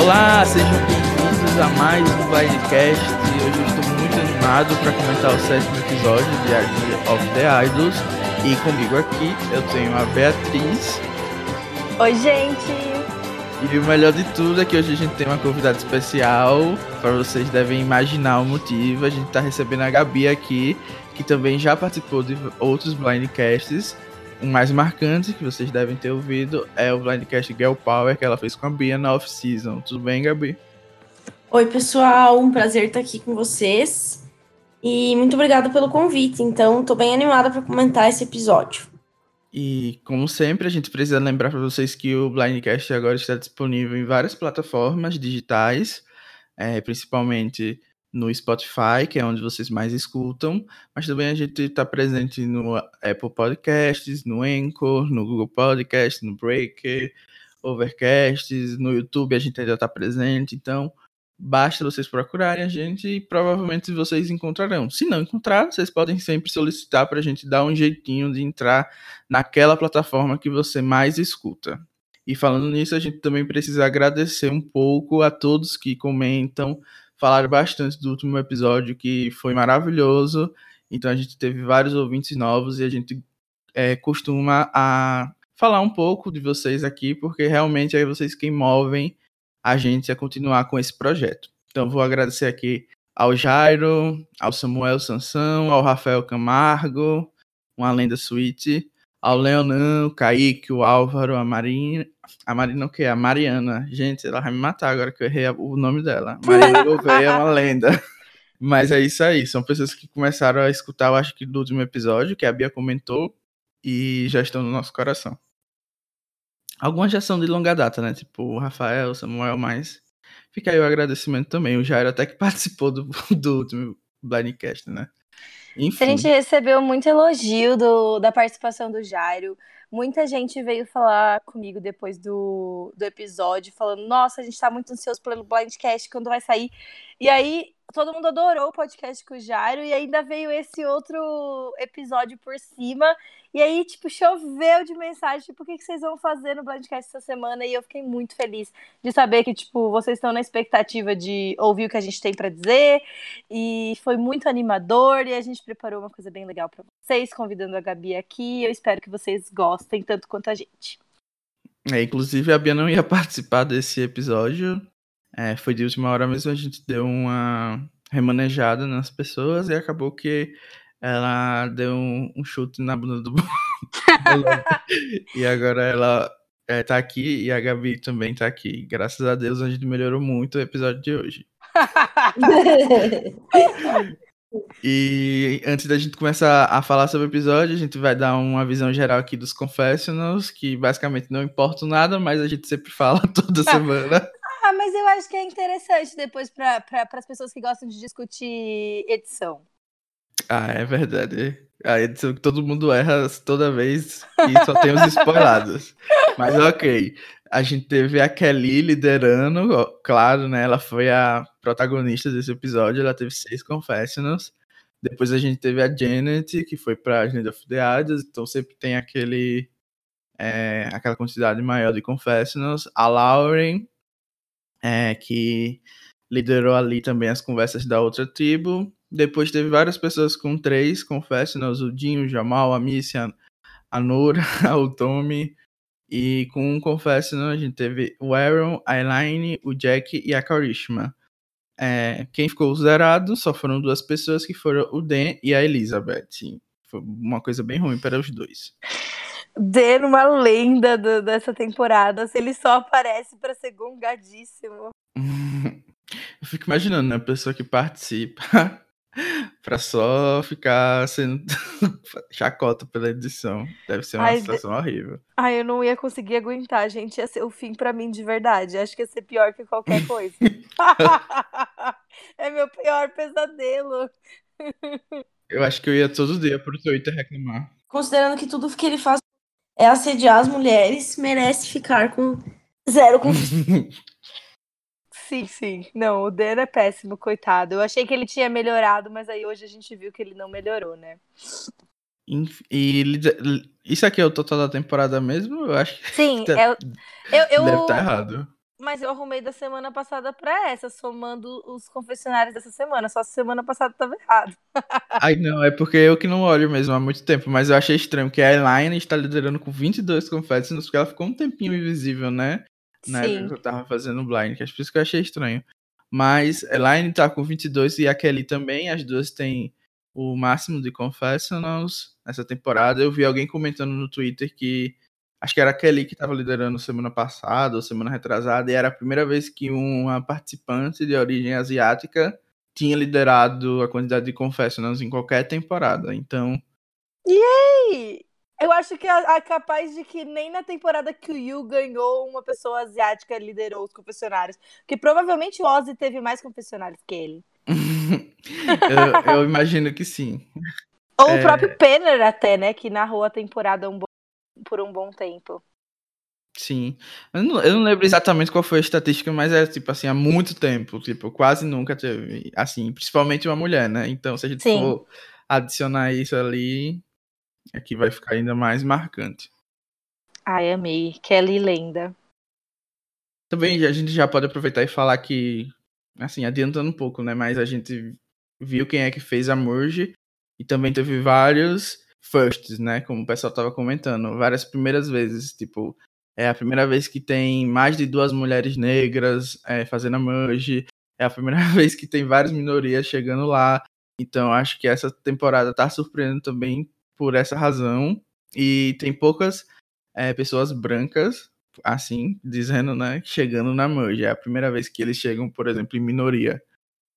Olá, sejam bem-vindos a mais um Blindcast. Hoje eu estou muito animado para comentar o sétimo episódio de Art of the Idols. E comigo aqui eu tenho a Beatriz. Oi, gente! E o melhor de tudo é que hoje a gente tem uma convidada especial. Para vocês devem imaginar o motivo. A gente está recebendo a Gabi aqui, que também já participou de outros Blindcasts. O mais marcante que vocês devem ter ouvido é o Blindcast Girl Power que ela fez com a Bia na off-season. Tudo bem, Gabi? Oi, pessoal. Um prazer estar aqui com vocês. E muito obrigada pelo convite. Então, estou bem animada para comentar esse episódio. E, como sempre, a gente precisa lembrar para vocês que o Blindcast agora está disponível em várias plataformas digitais, é, principalmente no Spotify, que é onde vocês mais escutam, mas também a gente está presente no Apple Podcasts, no Anchor, no Google Podcasts, no Breaker, Overcasts, no YouTube a gente ainda está presente, então basta vocês procurarem a gente e provavelmente vocês encontrarão. Se não encontrar, vocês podem sempre solicitar para a gente dar um jeitinho de entrar naquela plataforma que você mais escuta. E falando nisso, a gente também precisa agradecer um pouco a todos que comentam, falaram bastante do último episódio, que foi maravilhoso. Então a gente teve vários ouvintes novos e a gente é, costuma a falar um pouco de vocês aqui, porque realmente é vocês quem movem a gente a continuar com esse projeto. Então vou agradecer aqui ao Jairo, ao Samuel Sansão, ao Rafael Camargo, uma lenda suíte, ao Leonan, o Kaique, o Álvaro, a Marina. A Marina o quê? A Mariana. Gente, ela vai me matar agora que eu errei o nome dela. Marina Gouveia é uma lenda. Mas é isso aí. São pessoas que começaram a escutar, eu acho que do último episódio, que a Bia comentou, e já estão no nosso coração. Algumas já são de longa data, né? Tipo o Rafael, Samuel, mas fica aí o agradecimento também. O Jairo até que participou do, do último Blindcast, né? Enfim. A gente recebeu muito elogio do, da participação do Jairo. Muita gente veio falar comigo depois do, do episódio, falando: Nossa, a gente tá muito ansioso pelo Blindcast, quando vai sair. E aí, todo mundo adorou o podcast com o Jairo, e ainda veio esse outro episódio por cima. E aí, tipo, choveu de mensagem, tipo, o que, vocês vão fazer no Blindcast essa semana? E eu fiquei muito feliz de saber que, tipo, vocês estão na expectativa de ouvir o que a gente tem para dizer. E foi muito animador, e a gente preparou uma coisa bem legal para vocês, convidando a Gabi aqui. Eu espero que vocês gostem tanto quanto a gente. É, inclusive, a Bia não ia participar desse episódio. É, foi de última hora mesmo, a gente deu uma remanejada nas pessoas e acabou que ela deu um, um chute na bunda do e agora ela é, tá aqui e a Gabi também tá aqui. Graças a Deus a gente melhorou muito o episódio de hoje. e antes da gente começar a falar sobre o episódio, a gente vai dar uma visão geral aqui dos confessionals, que basicamente não importa nada, mas a gente sempre fala toda semana. Ah, mas eu acho que é interessante depois para pra, as pessoas que gostam de discutir edição. Ah, é verdade. A edição que todo mundo erra toda vez e só tem os spoilados. Mas ok. A gente teve a Kelly liderando, claro, né? Ela foi a protagonista desse episódio, ela teve seis confessionals. Depois a gente teve a Janet, que foi pra Agenda of the Idols, então sempre tem aquele. É, aquela quantidade maior de confessionals. A Lauren, é, que liderou ali também as conversas da outra tribo. Depois teve várias pessoas com três confessionals, o Dinho, o Jamal, a Missy, a Nora, o Tommy. E com um confessional a gente teve o Aaron, a Elaine, o Jack e a Karishma. É, quem ficou zerado só foram duas pessoas, que foram o Dan e a Elizabeth. Foi uma coisa bem ruim para os dois. Dan, uma lenda do, dessa temporada, se ele só aparece para ser gongadíssimo. Eu fico imaginando, né? A pessoa que participa pra só ficar sendo chacota pela edição. Deve ser uma ai, situação horrível. Ai, eu não ia conseguir aguentar, gente. Ia ser o fim para mim de verdade. Acho que ia ser pior que qualquer coisa. é meu pior pesadelo. Eu acho que eu ia todo dia pro Twitter reclamar. Considerando que tudo que ele faz é assediar as mulheres, merece ficar com zero com Sim, sim. Não, o Dan é péssimo, coitado. Eu achei que ele tinha melhorado, mas aí hoje a gente viu que ele não melhorou, né? E isso aqui é o total da temporada mesmo? Eu acho que Sim, tá, eu, eu, deve estar tá errado. Mas eu arrumei da semana passada pra essa, somando os confessionários dessa semana. Só semana passada tava errado. Ai, não, é porque eu que não olho mesmo há muito tempo. Mas eu achei estranho que a Elaine está liderando com 22 confessionários, porque ela ficou um tempinho invisível, né? Na Sim. época que eu tava fazendo o blind, que é por isso que eu achei estranho. Mas Elaine tá com 22 e a Kelly também. As duas têm o máximo de confessionals nessa temporada. Eu vi alguém comentando no Twitter que acho que era a Kelly que estava liderando semana passada ou semana retrasada, e era a primeira vez que uma participante de origem asiática tinha liderado a quantidade de confessionals em qualquer temporada. Então. Yay! Eu acho que é, é capaz de que nem na temporada que o Yu ganhou, uma pessoa asiática liderou os confessionários. Porque provavelmente o Ozzy teve mais confessionários que ele. eu, eu, imagino que sim. Ou é... o próprio Penner até, né? Que narrou a temporada um bom, por um bom tempo. Sim. Eu não, eu não, lembro exatamente qual foi a estatística, mas é tipo assim, há muito tempo. Tipo, quase nunca teve. Assim, principalmente uma mulher, né? Então, se a gente sim. for adicionar isso ali, aqui vai ficar ainda mais marcante. Ai, amei. Kelly lenda. Também a gente já pode aproveitar e falar que, assim, adiantando um pouco, né? Mas a gente viu quem é que fez a merge e também teve vários firsts, né? Como o pessoal tava comentando, várias primeiras vezes, tipo, é a primeira vez que tem mais de duas mulheres negras é, fazendo a merge, é a primeira vez que tem várias minorias chegando lá. Então, acho que essa temporada tá surpreendendo também por essa razão. E tem poucas é, pessoas brancas, assim, dizendo, né, chegando na merge. É a primeira vez que eles chegam, por exemplo, em minoria.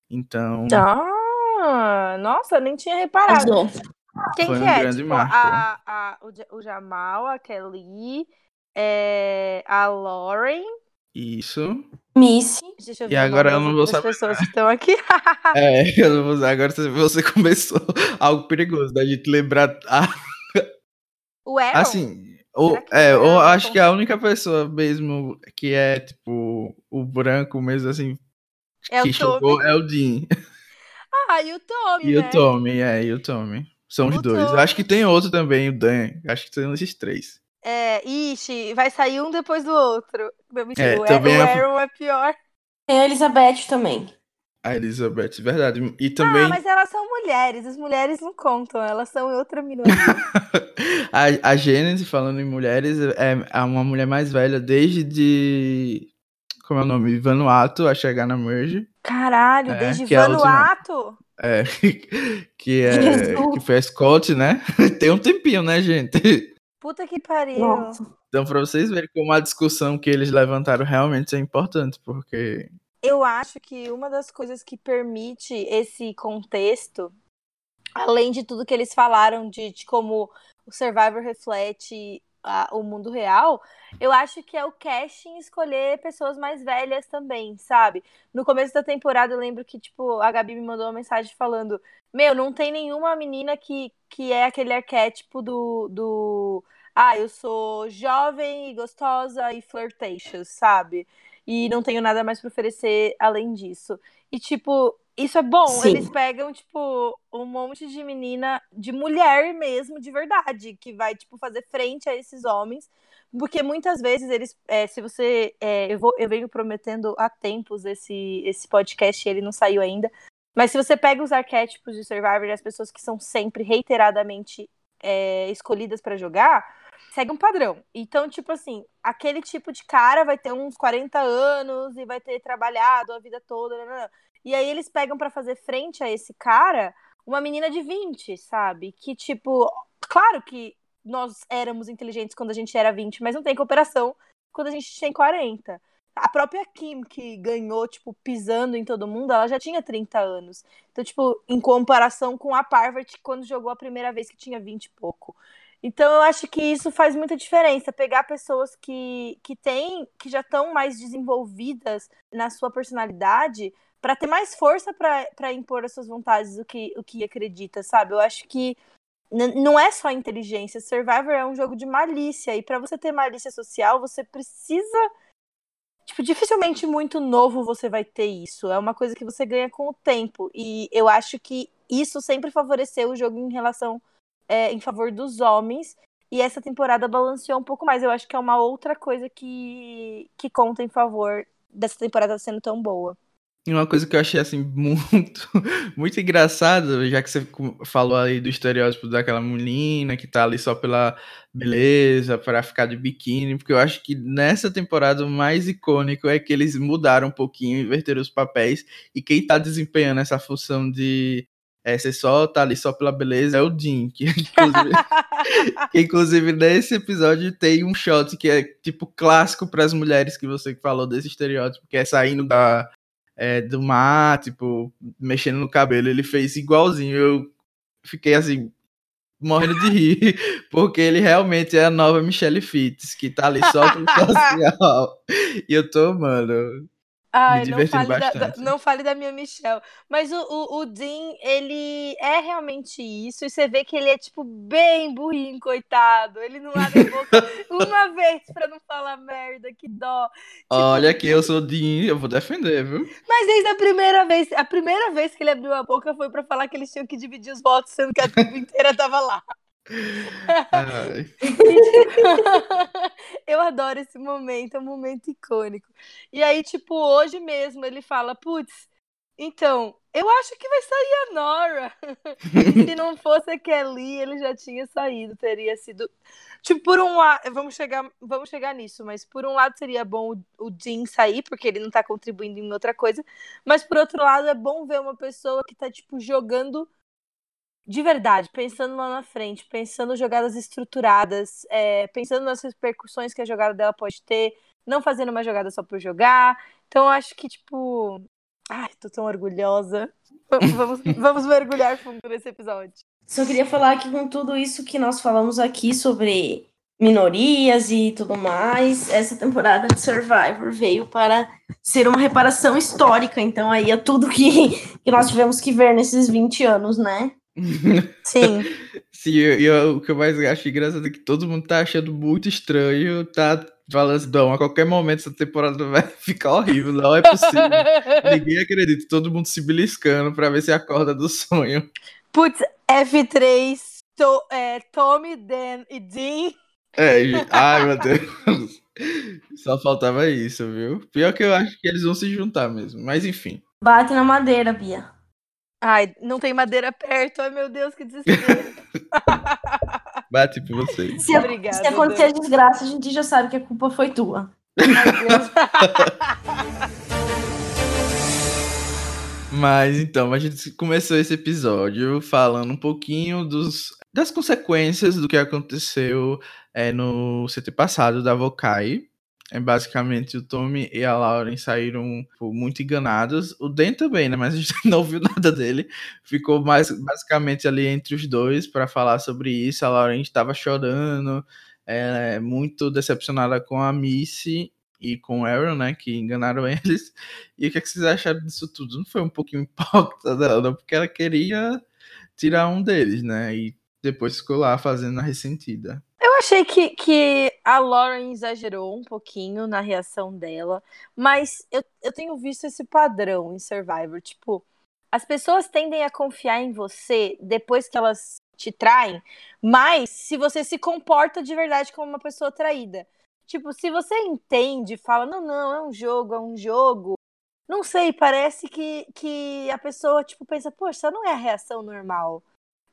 Então. Ah, nossa, nem tinha reparado. Quem Foi que um é? grande Tipo, marco. a, a, o, o Jamal, a Kelly, é, a Lauren. Isso. Missy. Deixa eu E agora eu não vou saber pessoas que estão aqui. É, eu não vou usar. Agora você- começou algo perigoso da gente lembrar. Ah, o Aaron. assim, ou, é, ou acho que a cons- única pessoa mesmo que é, tipo, o branco mesmo, assim, é que o chegou é o Dean. Ah, e o Tommy, E né? o Tommy, é, e o Tommy. São os dois. Eu acho que tem outro também, o Dan. Acho que são esses três. É, ixi, vai sair um depois do outro. Não, mentira, É, o, também o é- Aaron é pior. Tem a Elizabeth também. A Elizabeth, verdade. E também Ah, mas elas são mulheres. As mulheres não contam, elas são outra minoria. a, a Gênesis, falando em mulheres, é, é uma mulher mais velha desde de. Como é o nome? Vanuatu a chegar na Merge. Caralho, É, desde que é Vanuatu. É, que, é, Jesus. que foi a Scott, né? Tem um tempinho, né, gente? Puta que pariu. Nossa. Então, pra vocês verem como a discussão que eles levantaram realmente é importante, porque. Eu acho que uma das coisas que permite esse contexto, além de tudo que eles falaram de, de como o Survivor reflete a- o mundo real, eu acho que é o casting escolher pessoas mais velhas também, sabe? No começo da temporada eu lembro que, tipo, a Gabi me mandou uma mensagem falando: Meu, não tem nenhuma menina que, que é aquele arquétipo do. do ah, eu sou jovem e gostosa e flirtatious, sabe? E não tenho nada mais pra oferecer além disso. E, tipo, isso é bom. Sim. Eles pegam, tipo, um monte de menina, de mulher mesmo, de verdade, que vai, tipo, fazer frente a esses homens. Porque muitas vezes eles, é, se você, é, eu, vou, eu venho prometendo há tempos esse, esse podcast e ele não saiu ainda. Mas se você pega os arquétipos de Survivor e as pessoas que são sempre reiteradamente é, escolhidas pra jogar, segue um padrão. Então, tipo assim, aquele tipo de cara vai ter uns 40 anos e vai ter trabalhado a vida toda. nananã. E aí eles pegam pra fazer frente a esse cara uma menina de 20, sabe? Que, tipo, claro que nós éramos inteligentes quando a gente era 20, mas não tem cooperação quando a gente tem 40. A própria Kim, que ganhou, tipo, pisando em todo mundo, ela já tinha 30 anos. Então, tipo, em comparação com a Parvati, quando jogou a primeira vez que tinha 20 e pouco. Então, eu acho que isso faz muita diferença. Pegar pessoas que, que têm, que já estão mais desenvolvidas na sua personalidade, para ter mais força para impor as suas vontades, o que, o que acredita, sabe? Eu acho que não é só inteligência. Survivor é um jogo de malícia. E para você ter malícia social, você precisa. Tipo, dificilmente muito novo você vai ter isso. É uma coisa que você ganha com o tempo. E eu acho que isso sempre favoreceu o jogo em relação. É, em favor dos homens. E essa temporada balanceou um pouco mais. Eu acho que é uma outra coisa que, que conta em favor dessa temporada sendo tão boa. E uma coisa que eu achei assim muito muito engraçado, já que você falou aí do estereótipo daquela menina que tá ali só pela beleza, para ficar de biquíni, porque eu acho que nessa temporada o mais icônico é que eles mudaram um pouquinho, inverteram os papéis e quem tá desempenhando essa função de é, você só tá ali só pela beleza é o Jim, que inclusive, que, inclusive nesse episódio tem um shot que é tipo clássico para as mulheres que você falou desse estereótipo, que é saindo da é, do mar, tipo, mexendo no cabelo, ele fez igualzinho. Eu fiquei assim, morrendo de rir, porque ele realmente é a nova Michelle Fitz, que tá ali só pro social. e eu tô, mano, Ai, não fale, da, não fale da minha Michelle. Mas o, o, o, Dean, ele é realmente isso. E você vê que ele é, tipo, bem burrinho, coitado. Ele não abre a boca uma vez pra não falar merda. Que dó. Tipo, Olha que eu sou Dean, eu vou defender, viu? Mas desde a primeira vez, a primeira vez que ele abriu a boca foi pra falar que eles tinham que dividir os votos, sendo que a tribo inteira tava lá. eu adoro esse momento, é um momento icônico. E aí, tipo, hoje mesmo ele fala: Putz, então, eu acho que vai sair a Nora. Se não fosse a Kelly, ele já tinha saído, teria sido. Tipo, por um lado, vamos chegar, vamos chegar nisso, mas por um lado seria bom o, Jim sair, porque ele não tá contribuindo em outra coisa, mas por outro lado é bom ver uma pessoa que tá, tipo, jogando de verdade, pensando lá na frente, pensando jogadas estruturadas, é, pensando nas repercussões que a jogada dela pode ter, não fazendo uma jogada só por jogar. Então, eu acho que, tipo. Ai, tô tão orgulhosa. Vamos, vamos mergulhar fundo nesse episódio. Só queria falar que com tudo isso que nós falamos aqui sobre minorias e tudo mais, essa temporada de Survivor veio para ser uma reparação histórica. Então, aí é tudo que, que nós tivemos que ver nesses 20 anos, né? Sim. Sim, e o que eu mais acho engraçado é que todo mundo tá achando muito estranho, tá falando assim, não, a qualquer momento essa temporada vai ficar horrível, não é possível. Ninguém acredita, todo mundo se beliscando pra ver se acorda do sonho. Putz, F3, to, é, Tommy, Dan e Dean. É, ai meu Deus. Só faltava isso, viu? Pior que eu acho que eles vão se juntar mesmo, mas enfim. Bate na madeira, Bia. Ai, não tem madeira perto. Ai, meu Deus, que desespero. Bate por você. Se, Obrigada, se acontecer Deus. desgraça, a gente já sabe que a culpa foi tua. Mas então, a gente começou esse episódio falando um pouquinho dos, das consequências do que aconteceu é, no CT passado da Vokai. É basicamente o Tommy e a Lauren saíram pô, muito enganados. O Dan também, né? Mas a gente não viu nada dele. Ficou mais basicamente ali entre os dois para falar sobre isso. A Lauren estava chorando, é, muito decepcionada com a Missy e com o Aaron, né? Que enganaram eles. E o que, é que vocês acharam disso tudo? Não foi um pouquinho hipócrita dela, porque ela queria tirar um deles, né? E depois ficou lá fazendo a ressentida. Eu achei que, que a Lauren exagerou um pouquinho na reação dela, mas eu, eu tenho visto esse padrão em Survivor. Tipo, as pessoas tendem a confiar em você depois que elas te traem, mas se você se comporta de verdade como uma pessoa traída. Tipo, se você entende, fala, não, não, é um jogo, é um jogo. Não sei, parece que, que a pessoa, tipo, pensa, poxa, não é a reação normal.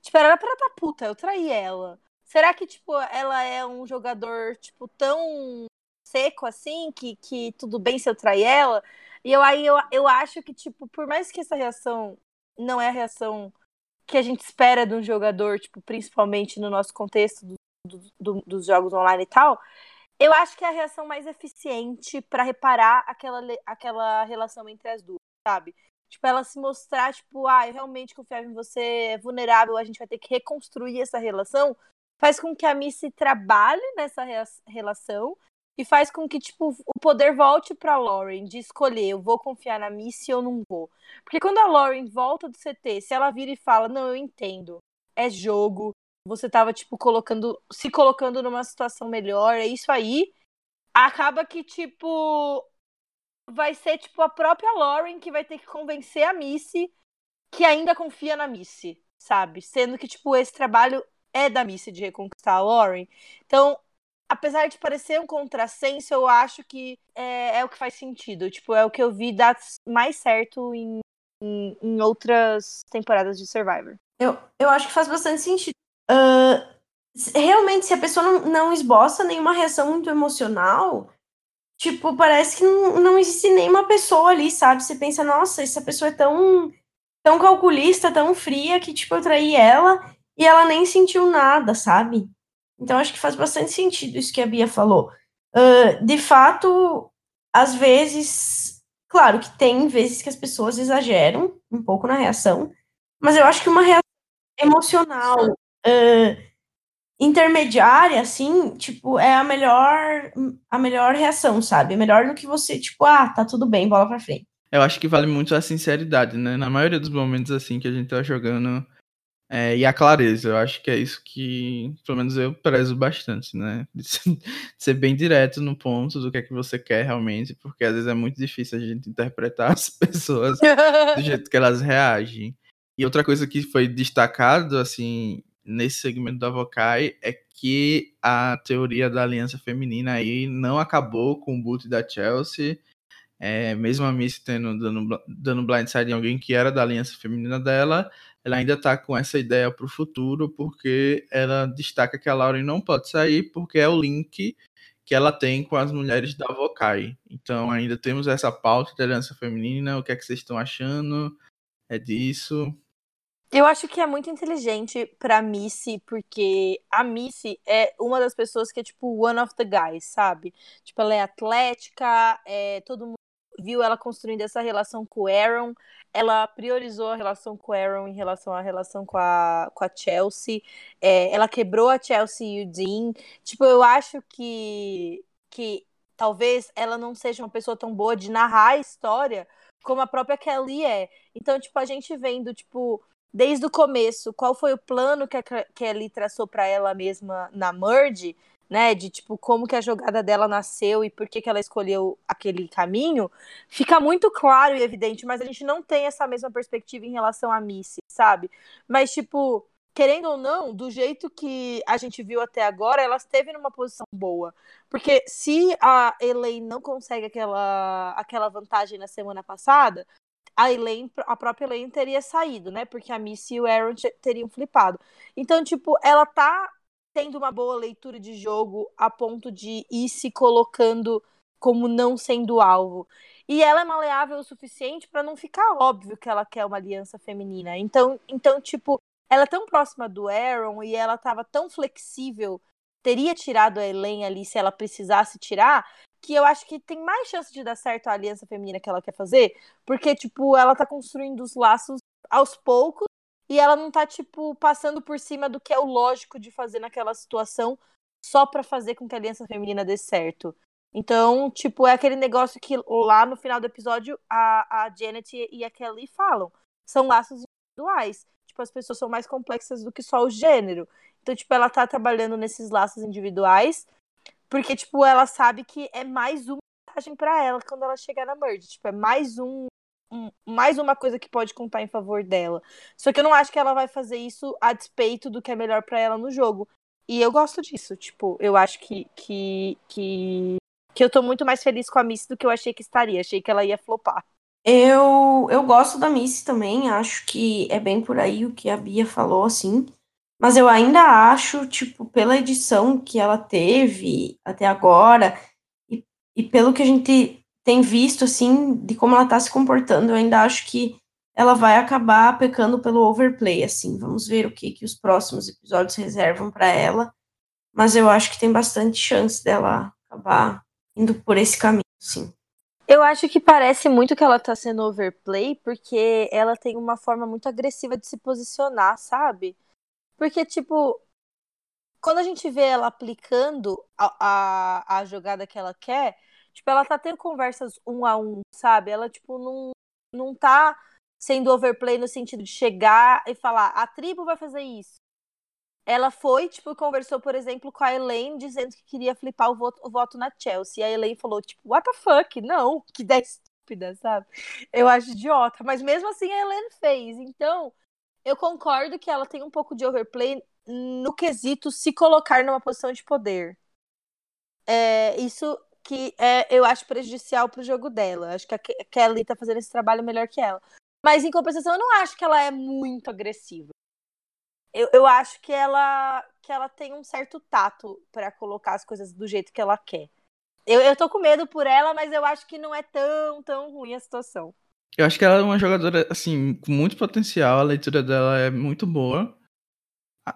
Tipo, era pra ela tá puta, eu traí ela. Será que, tipo, ela é um jogador, tipo, tão seco assim, que, que tudo bem se eu trair ela? E eu aí eu, eu acho que, tipo, por mais que essa reação não é a reação que a gente espera de um jogador, tipo, principalmente no nosso contexto do, do, do, dos jogos online e tal, eu acho que é a reação mais eficiente para reparar aquela, aquela relação entre as duas, sabe? Tipo, ela se mostrar, tipo, ah, eu realmente confiava em você, é vulnerável, a gente vai ter que reconstruir essa relação faz com que a Missy trabalhe nessa relação e faz com que tipo o poder volte para Lauren de escolher, eu vou confiar na Missy ou não vou. Porque quando a Lauren volta do CT, se ela vira e fala: "Não, eu entendo. É jogo. Você tava tipo colocando, se colocando numa situação melhor, é isso aí". Acaba que tipo vai ser tipo a própria Lauren que vai ter que convencer a Missy que ainda confia na Missy, sabe? Sendo que tipo esse trabalho é da Missy de reconquistar a Lauren. Então, apesar de parecer um contrassenso, eu acho que é, é, o que faz sentido. Tipo, é o que eu vi dar mais certo em, em, em outras temporadas de Survivor. Eu, eu acho que faz bastante sentido. Uh, realmente, se a pessoa não, não esboça nenhuma reação muito emocional, tipo, parece que não, não existe nenhuma pessoa ali, sabe? Você pensa, nossa, essa pessoa é tão, tão calculista, tão fria, que, tipo, eu traí ela e ela nem sentiu nada, sabe? Então, acho que faz bastante sentido isso que a Bia falou. Uh, de fato, às vezes, claro que tem vezes que as pessoas exageram um pouco na reação, mas eu acho que uma reação emocional uh, intermediária, assim, tipo, é a melhor, a melhor reação, sabe? Melhor do que você, tipo, ah, tá tudo bem, bola pra frente. Eu acho que vale muito a sinceridade, né? Na maioria dos momentos, assim, que a gente tá jogando, é, e a clareza, eu acho que é isso que, pelo menos eu prezo bastante, né? De ser bem direto no ponto do que é que você quer realmente, porque às vezes é muito difícil a gente interpretar as pessoas do jeito que elas reagem. E outra coisa que foi destacado, assim, nesse segmento da Vocai é que a teoria da aliança feminina aí não acabou com o boot da Chelsea. É, mesmo a Miss tendo dando, dando blindside em alguém que era da aliança feminina dela, ela ainda tá com essa ideia para o futuro, porque ela destaca que a Lauren não pode sair, porque é o link que ela tem com as mulheres da Vocai. Então ainda temos essa pauta da aliança feminina, o que é que vocês estão achando? É disso? Eu acho que é muito inteligente pra Missy, porque a Missy é uma das pessoas que é tipo one of the guys, sabe? Tipo, ela é atlética, é, todo mundo viu ela construindo essa relação com o Aaron. Ela priorizou a relação com o Aaron em relação à relação com a, com a Chelsea. É, ela quebrou a Chelsea e o Dean. Tipo, eu acho que, que talvez ela não seja uma pessoa tão boa de narrar a história como a própria Kelly é. Então, tipo, a gente vendo, tipo, desde o começo, qual foi o plano que a Kelly traçou para ela mesma na Merge, né, de tipo como que a jogada dela nasceu e por que, que ela escolheu aquele caminho, fica muito claro e evidente, mas a gente não tem essa mesma perspectiva em relação a Missy, sabe? Mas tipo, querendo ou não, do jeito que a gente viu até agora, ela esteve numa posição boa. Porque se a Elaine não consegue aquela, aquela vantagem na semana passada, a Elaine, a própria Elaine teria saído, né? Porque a Missy e o Aaron teriam flipado. Então, tipo, ela tá tendo uma boa leitura de jogo a ponto de ir se colocando como não sendo alvo. E ela é maleável o suficiente para não ficar óbvio que ela quer uma aliança feminina. Então, então, tipo, ela é tão próxima do Aaron e ela tava tão flexível, teria tirado a Elaine ali se ela precisasse tirar, que eu acho que tem mais chance de dar certo a aliança feminina que ela quer fazer, porque, tipo, ela tá construindo os laços aos poucos e ela não tá, tipo, passando por cima do que é o lógico de fazer naquela situação só para fazer com que a aliança feminina dê certo. Então, tipo, é aquele negócio que lá no final do episódio a, a Janet e a Kelly falam. São laços individuais. Tipo, as pessoas são mais complexas do que só o gênero. Então, tipo, ela tá trabalhando nesses laços individuais porque, tipo, ela sabe que é mais uma vantagem para ela quando ela chegar na merge. Tipo, é mais um, um, mais uma coisa que pode contar em favor dela. Só que eu não acho que ela vai fazer isso a despeito do que é melhor para ela no jogo. E eu gosto disso. Tipo, eu acho que, que, que, que eu tô muito mais feliz com a Missy do que eu achei que estaria. Achei que ela ia flopar. Eu, eu gosto da Missy também. Acho que é bem por aí o que a Bia falou, assim. Mas eu ainda acho, tipo, pela edição que ela teve até agora, e, e pelo que a gente tem visto, assim, de como ela tá se comportando, eu ainda acho que ela vai acabar pecando pelo overplay, assim. Vamos ver o que, que os próximos episódios reservam para ela. Mas eu acho que tem bastante chance dela acabar indo por esse caminho, sim. Eu acho que parece muito que ela tá sendo overplay, porque ela tem uma forma muito agressiva de se posicionar, sabe? Porque, tipo, quando a gente vê ela aplicando a, a, a jogada que ela quer, tipo, ela tá tendo conversas um a um, sabe? Ela, tipo, não, não tá sendo overplay no sentido de chegar e falar, a tribo vai fazer isso. Ela foi, tipo, conversou, por exemplo, com a Elaine, dizendo que queria flipar o voto, o voto na Chelsea. E a Elaine falou, tipo, what the fuck? Não, que ideia estúpida, sabe? Eu acho idiota. Mas mesmo assim a Elaine fez. Então, eu concordo que ela tem um pouco de overplay no quesito se colocar numa posição de poder. É, isso que é, eu acho prejudicial pro jogo dela. Acho que a Kelly tá fazendo esse trabalho melhor que ela. Mas em compensação, eu não acho que ela é muito agressiva. Eu, eu acho que ela que ela tem um certo tato para colocar as coisas do jeito que ela quer. Eu, eu tô com medo por ela, mas eu acho que não é tão, tão ruim a situação. Eu acho que ela é uma jogadora, assim, com muito potencial, a leitura dela é muito boa.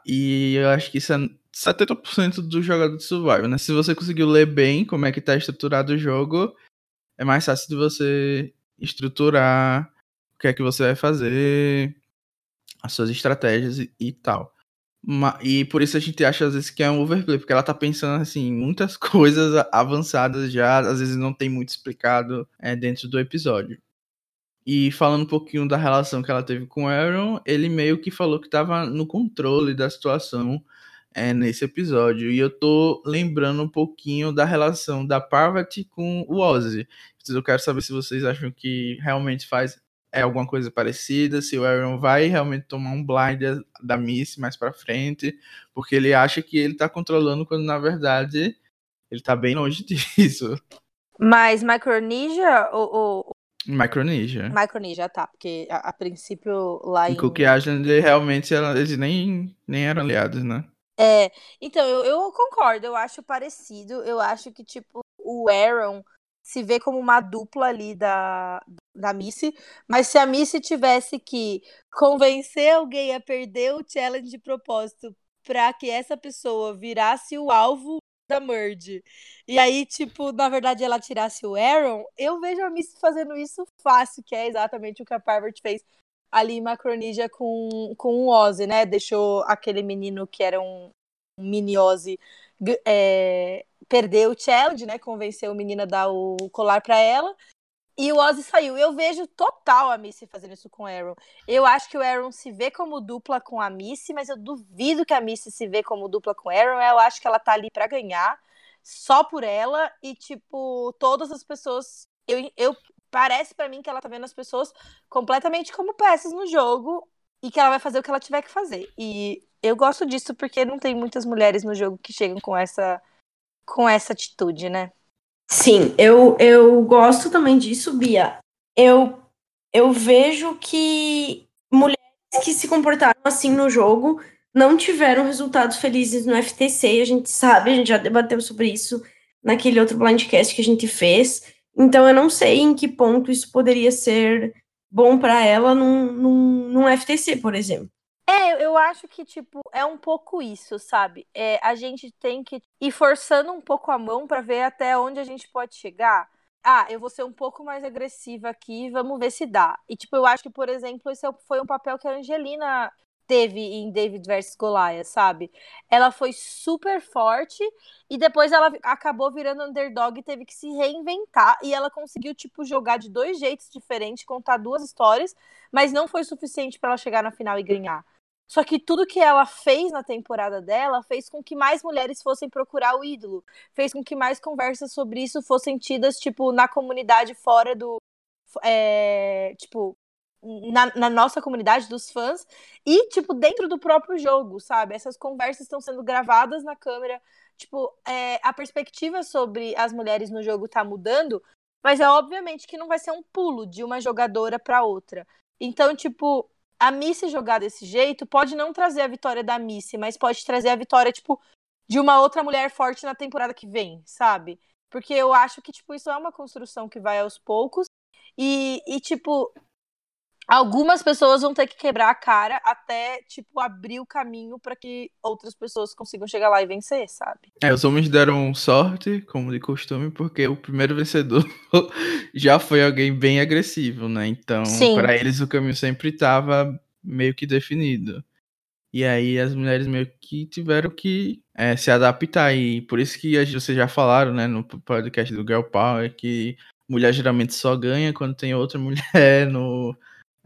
E eu acho que isso é 70% do jogador de survival, né? Se você conseguiu ler bem como é que tá estruturado o jogo, é mais fácil de você estruturar o que é que você vai fazer, as suas estratégias e, e tal. E por isso a gente acha às vezes que é um overplay, porque ela tá pensando assim, muitas coisas avançadas já, às vezes não tem muito explicado é, dentro do episódio. E falando um pouquinho da relação que ela teve com o Aaron, ele meio que falou que tava no controle da situação é, nesse episódio. E eu tô lembrando um pouquinho da relação da Parvati com o Ozzy. Eu quero saber se vocês acham que realmente faz é alguma coisa parecida, se o Aaron vai realmente tomar um blind da Miss mais para frente, porque ele acha que ele tá controlando quando na verdade ele tá bem longe disso. Mas Micronesia ou, ou... Micronesia. Micronesia, tá, porque a, a princípio lá em... em Cook Island realmente eles nem, nem eram aliados, né? É, então eu, eu concordo, eu acho parecido, eu acho que tipo o Aaron se vê como uma dupla ali da, da Missy, mas se a Missy tivesse que convencer alguém a perder o challenge de propósito para que essa pessoa virasse o alvo da Merge, e aí, tipo, na verdade ela tirasse o Aaron, eu vejo a Missy fazendo isso fácil, que é exatamente o que a Parvati fez ali em Macronesia com, com o Ozzy, né? Deixou aquele menino que era um, um mini Ozzy é, perder o challenge, né? Convenceu o menino a dar o colar para ela. E o Ozzy saiu. Eu vejo total a Missy fazendo isso com o Aaron. Eu acho que o Aaron se vê como dupla com a Missy, mas eu duvido que a Missy se vê como dupla com o Aaron. Eu acho que ela tá ali para ganhar, só por ela. E, tipo, todas as pessoas. Eu, eu Parece para mim que ela tá vendo as pessoas completamente como peças no jogo e que ela vai fazer o que ela tiver que fazer. E eu gosto disso porque não tem muitas mulheres no jogo que chegam com essa com essa atitude, né? Sim, eu, eu gosto também disso, Bia. Eu, eu vejo que mulheres que se comportaram assim no jogo não tiveram resultados felizes no FTC, a gente sabe, a gente já debateu sobre isso naquele outro blindcast que a gente fez. Então eu não sei em que ponto isso poderia ser bom para ela num, num, num FTC, por exemplo. É, eu acho que, tipo, é um pouco isso, sabe? É, a gente tem que ir forçando um pouco a mão para ver até onde a gente pode chegar. Ah, eu vou ser um pouco mais agressiva aqui, vamos ver se dá. E, tipo, eu acho que, por exemplo, esse é foi um papel que a Angelina teve em David vs Goliath, sabe? Ela foi super forte e depois ela acabou virando underdog e teve que se reinventar e ela conseguiu tipo jogar de dois jeitos diferentes, contar duas histórias, mas não foi suficiente para ela chegar na final e ganhar. Só que tudo que ela fez na temporada dela fez com que mais mulheres fossem procurar o ídolo, fez com que mais conversas sobre isso fossem tidas, tipo, na comunidade fora do. É, tipo, na, na, nossa comunidade dos fãs e, tipo, dentro do próprio jogo, sabe? Essas conversas estão sendo gravadas na câmera. Tipo, é, a perspectiva sobre as mulheres no jogo tá mudando, mas é obviamente que não vai ser um pulo de uma jogadora para outra. Então, tipo, a Missy jogar desse jeito pode não trazer a vitória da Missy, mas pode trazer a vitória, tipo, de uma outra mulher forte na temporada que vem, sabe? Porque eu acho que, tipo, isso é uma construção que vai aos poucos. E, e tipo, algumas pessoas vão ter que quebrar a cara até, tipo, abrir o caminho para que outras pessoas consigam chegar lá e vencer, sabe? É, os homens deram sorte, como de costume, porque o primeiro vencedor já foi alguém bem agressivo, né? Então, para eles o caminho sempre estava meio que definido. E aí as mulheres meio que tiveram que é, se adaptar. E por isso que vocês já falaram, né, no podcast do Girl Power, que mulher geralmente só ganha quando tem outra mulher no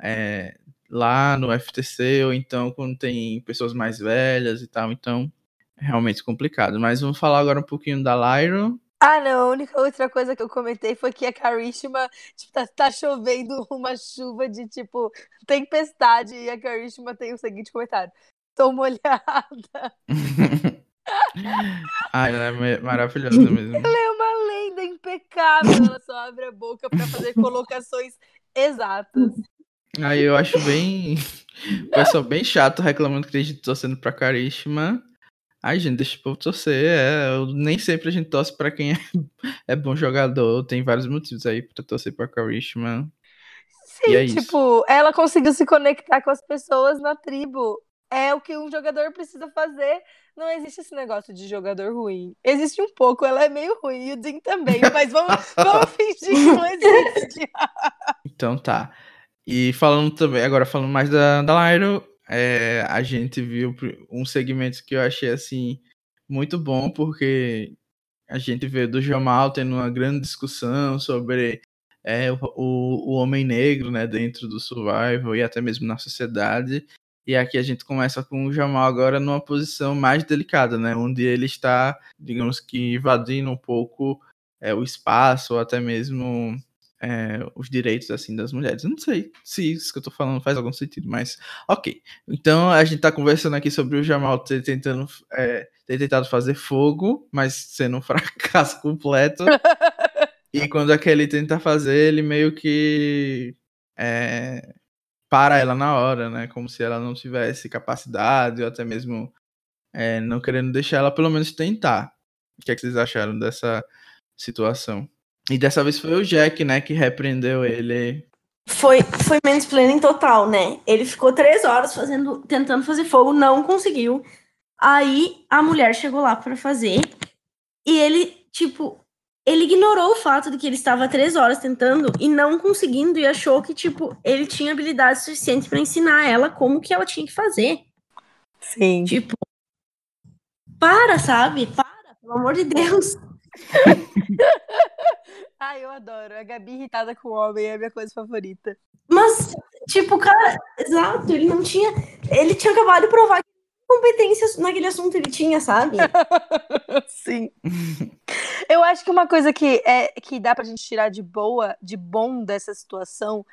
é, lá no FTC, ou então quando tem pessoas mais velhas e tal, então é realmente complicado. Mas vamos falar agora um pouquinho da Lyra. Ah, não, a única outra coisa que eu comentei foi que a Karishma, tipo, tá, tá chovendo uma chuva de, tipo, tempestade, e a Karishma tem o seguinte comentário. estou molhada. Ai, ela é maravilhosa mesmo. Ela é uma lenda impecável. Ela só abre a boca para fazer colocações exatas. Aí eu acho bem. O pessoal bem chato reclamando que a gente torcendo pra Karishma. Ai, gente, deixa o povo torcer. É, nem sempre a gente torce pra quem é, é, bom jogador. Tem vários motivos aí pra torcer pra Karishma. Sim, é tipo, isso. ela conseguiu se conectar com as pessoas na tribo. É o que um jogador precisa fazer. Não existe esse negócio de jogador ruim. Existe um pouco, ela é meio ruim, e o Jin também, mas vamos, vamos fingir que não existe. então tá. E falando também, agora falando mais da, da Lyro, é, a gente viu um segmento que eu achei assim muito bom, porque a gente vê do Jamal tendo uma grande discussão sobre é, o, o homem negro né, dentro do survival e até mesmo na sociedade. E aqui a gente começa com o Jamal agora numa posição mais delicada, né? Onde ele está, digamos que, invadindo um pouco é, o espaço, ou até mesmo é, os direitos assim das mulheres. Eu não sei se isso que eu tô falando faz algum sentido, mas ok. Então a gente tá conversando aqui sobre o Jamal ter, tentando, é, ter tentado fazer fogo, mas sendo um fracasso completo. e quando a Kelly tenta fazer, ele meio que é, para ela na hora, né? Como se ela não tivesse capacidade, ou até mesmo não querendo deixar ela pelo menos tentar. O que, é que vocês acharam dessa situação? E dessa vez foi o Jack, né, que repreendeu ele. Foi, foi mansplaining total, né? Ele ficou três horas fazendo, tentando fazer fogo, não conseguiu. Aí a mulher chegou lá para fazer e ele, tipo, ele ignorou o fato de que ele estava três horas tentando e não conseguindo e achou que, tipo, ele tinha habilidade suficiente para ensinar ela como que ela tinha que fazer. Sim. Tipo, para, sabe? Para, pelo amor de Deus. Ai, eu adoro. A Gabi irritada com o homem é a minha coisa favorita. Mas, tipo, cara, exato, ele não tinha. Ele tinha acabado de provar que competências naquele assunto ele tinha, sabe? Sim. Eu acho que uma coisa que, é, que dá pra gente tirar de boa, de bom dessa situação,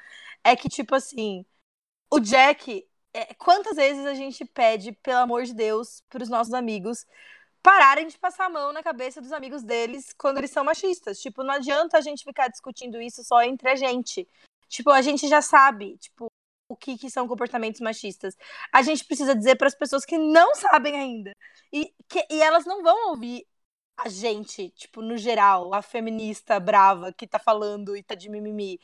é que, tipo assim, o Jack. É, quantas vezes a gente pede, pelo amor de Deus, pros nossos amigos pararem de passar a mão na cabeça dos amigos deles quando eles são machistas. Tipo, não adianta a gente ficar discutindo isso só entre a gente. Tipo, a gente já sabe, tipo, o que, que são comportamentos machistas. A gente precisa dizer para as pessoas que não sabem ainda. E, que, e elas não vão ouvir a gente, tipo, no geral, a feminista brava que tá falando e tá de mimimi.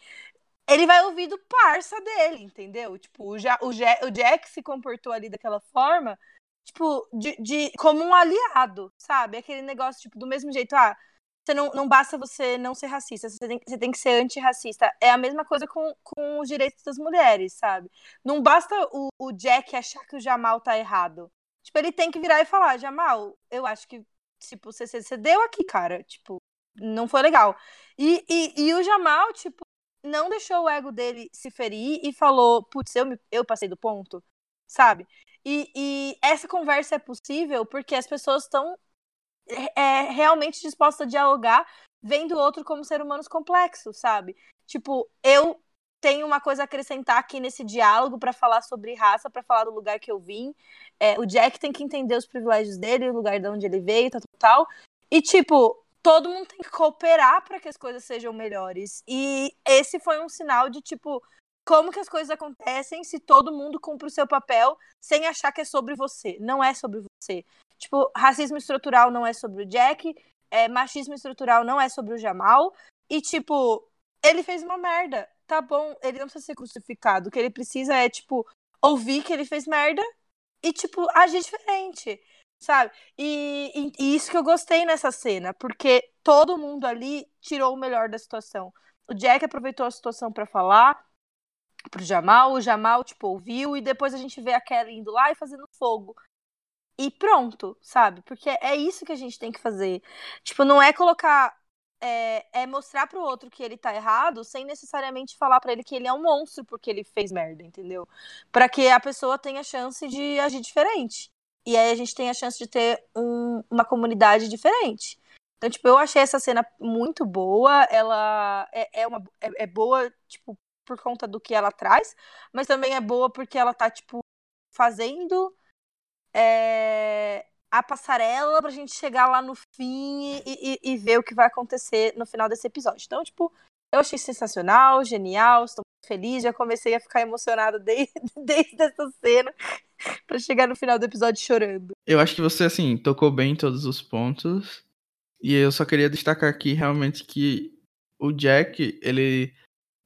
Ele vai ouvir do parça dele, entendeu? Tipo, o, ja, o, o Jack se comportou ali daquela forma tipo, de, de, como um aliado, sabe? Aquele negócio, tipo, do mesmo jeito, ah, você não, não basta você não ser racista, você tem, você tem que ser antirracista. É a mesma coisa com, com os direitos das mulheres, sabe? Não basta o, o Jack achar que o Jamal tá errado. Tipo, ele tem que virar e falar, Jamal, eu acho que, tipo, você, você deu aqui, cara. Tipo, não foi legal. E, e, e o Jamal, tipo, não deixou o ego dele se ferir e falou, putz, eu, eu passei do ponto, sabe? E, e essa conversa é possível porque as pessoas estão é, é, realmente dispostas a dialogar, vendo o outro como ser humanos complexos, sabe? Tipo, eu tenho uma coisa a acrescentar aqui nesse diálogo para falar sobre raça, para falar do lugar que eu vim. É, o Jack tem que entender os privilégios dele, o lugar de onde ele veio, tal, tal, tal. E, tipo, todo mundo tem que cooperar para que as coisas sejam melhores. E esse foi um sinal de, tipo, como que as coisas acontecem se todo mundo cumpre o seu papel sem achar que é sobre você. Não é sobre você. Tipo, racismo estrutural não é sobre o Jack, é, machismo estrutural não é sobre o Jamal. E, tipo, ele fez uma merda. Tá bom, ele não precisa ser crucificado. O que ele precisa é, tipo, ouvir que ele fez merda e, tipo, agir diferente. Sabe? E, e, e isso que eu gostei nessa cena, porque todo mundo ali tirou o melhor da situação. O Jack aproveitou a situação para falar, pro Jamal, o Jamal, tipo, ouviu, e depois a gente vê a Kelly indo lá e fazendo fogo. E pronto, sabe? Porque é isso que a gente tem que fazer. Tipo, não é colocar. É, é mostrar pro outro que ele tá errado sem necessariamente falar para ele que ele é um monstro porque ele fez merda, entendeu? para que a pessoa tenha chance de agir diferente. E aí a gente tem a chance de ter um, uma comunidade diferente. Então, tipo, eu achei essa cena muito boa. Ela é, é, uma, é, é boa, tipo, por conta do que ela traz, mas também é boa porque ela tá, tipo, fazendo é, a passarela pra gente chegar lá no fim e, e, e, ver o que vai acontecer no final desse episódio. Então, tipo, eu achei sensacional, genial, estou muito feliz, já comecei a ficar emocionada desde, desde essa cena para chegar no final do episódio chorando. Eu acho que você, assim, tocou bem em todos os pontos. E eu só queria destacar aqui realmente que o Jack, ele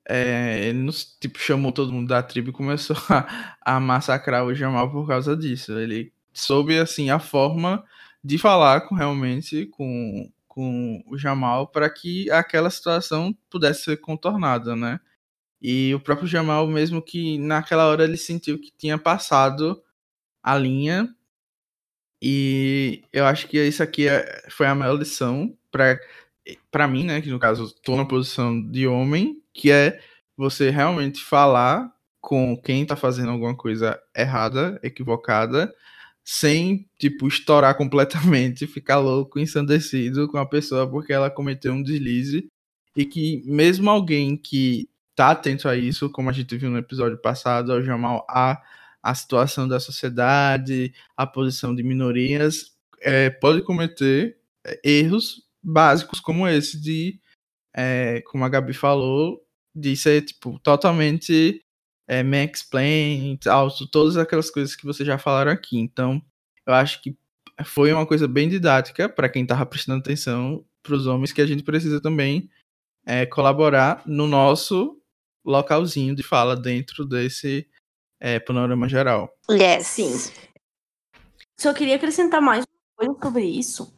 é, ele nos, tipo, chamou todo mundo da tribo e começou a, a massacrar o Jamal por causa disso. Ele soube, assim, a forma de falar com, realmente com, com o Jamal para que aquela situação pudesse ser contornada, né? E o próprio Jamal, mesmo que naquela hora ele sentiu que tinha passado a linha, e eu acho que isso aqui é, foi a maior lição para para mim, né, que no caso estou na posição de homem, que é você realmente falar com quem está fazendo alguma coisa errada, equivocada, sem, tipo, estourar completamente, ficar louco, ensandecido com a pessoa porque ela cometeu um deslize. E que mesmo alguém que tá atento a isso, como a gente viu no episódio passado, ao Jamal A, a situação da sociedade, a posição de minorias, é, pode cometer é, erros básicos como esse de, é, como a Gabi falou, de ser, tipo, totalmente é, max-plain, todas aquelas coisas que vocês já falaram aqui. Então, eu acho que foi uma coisa bem didática para quem estava prestando atenção para os homens que a gente precisa também é, colaborar no nosso localzinho de fala dentro desse é, panorama geral. Yes. Sim. Só queria acrescentar mais uma coisa sobre isso.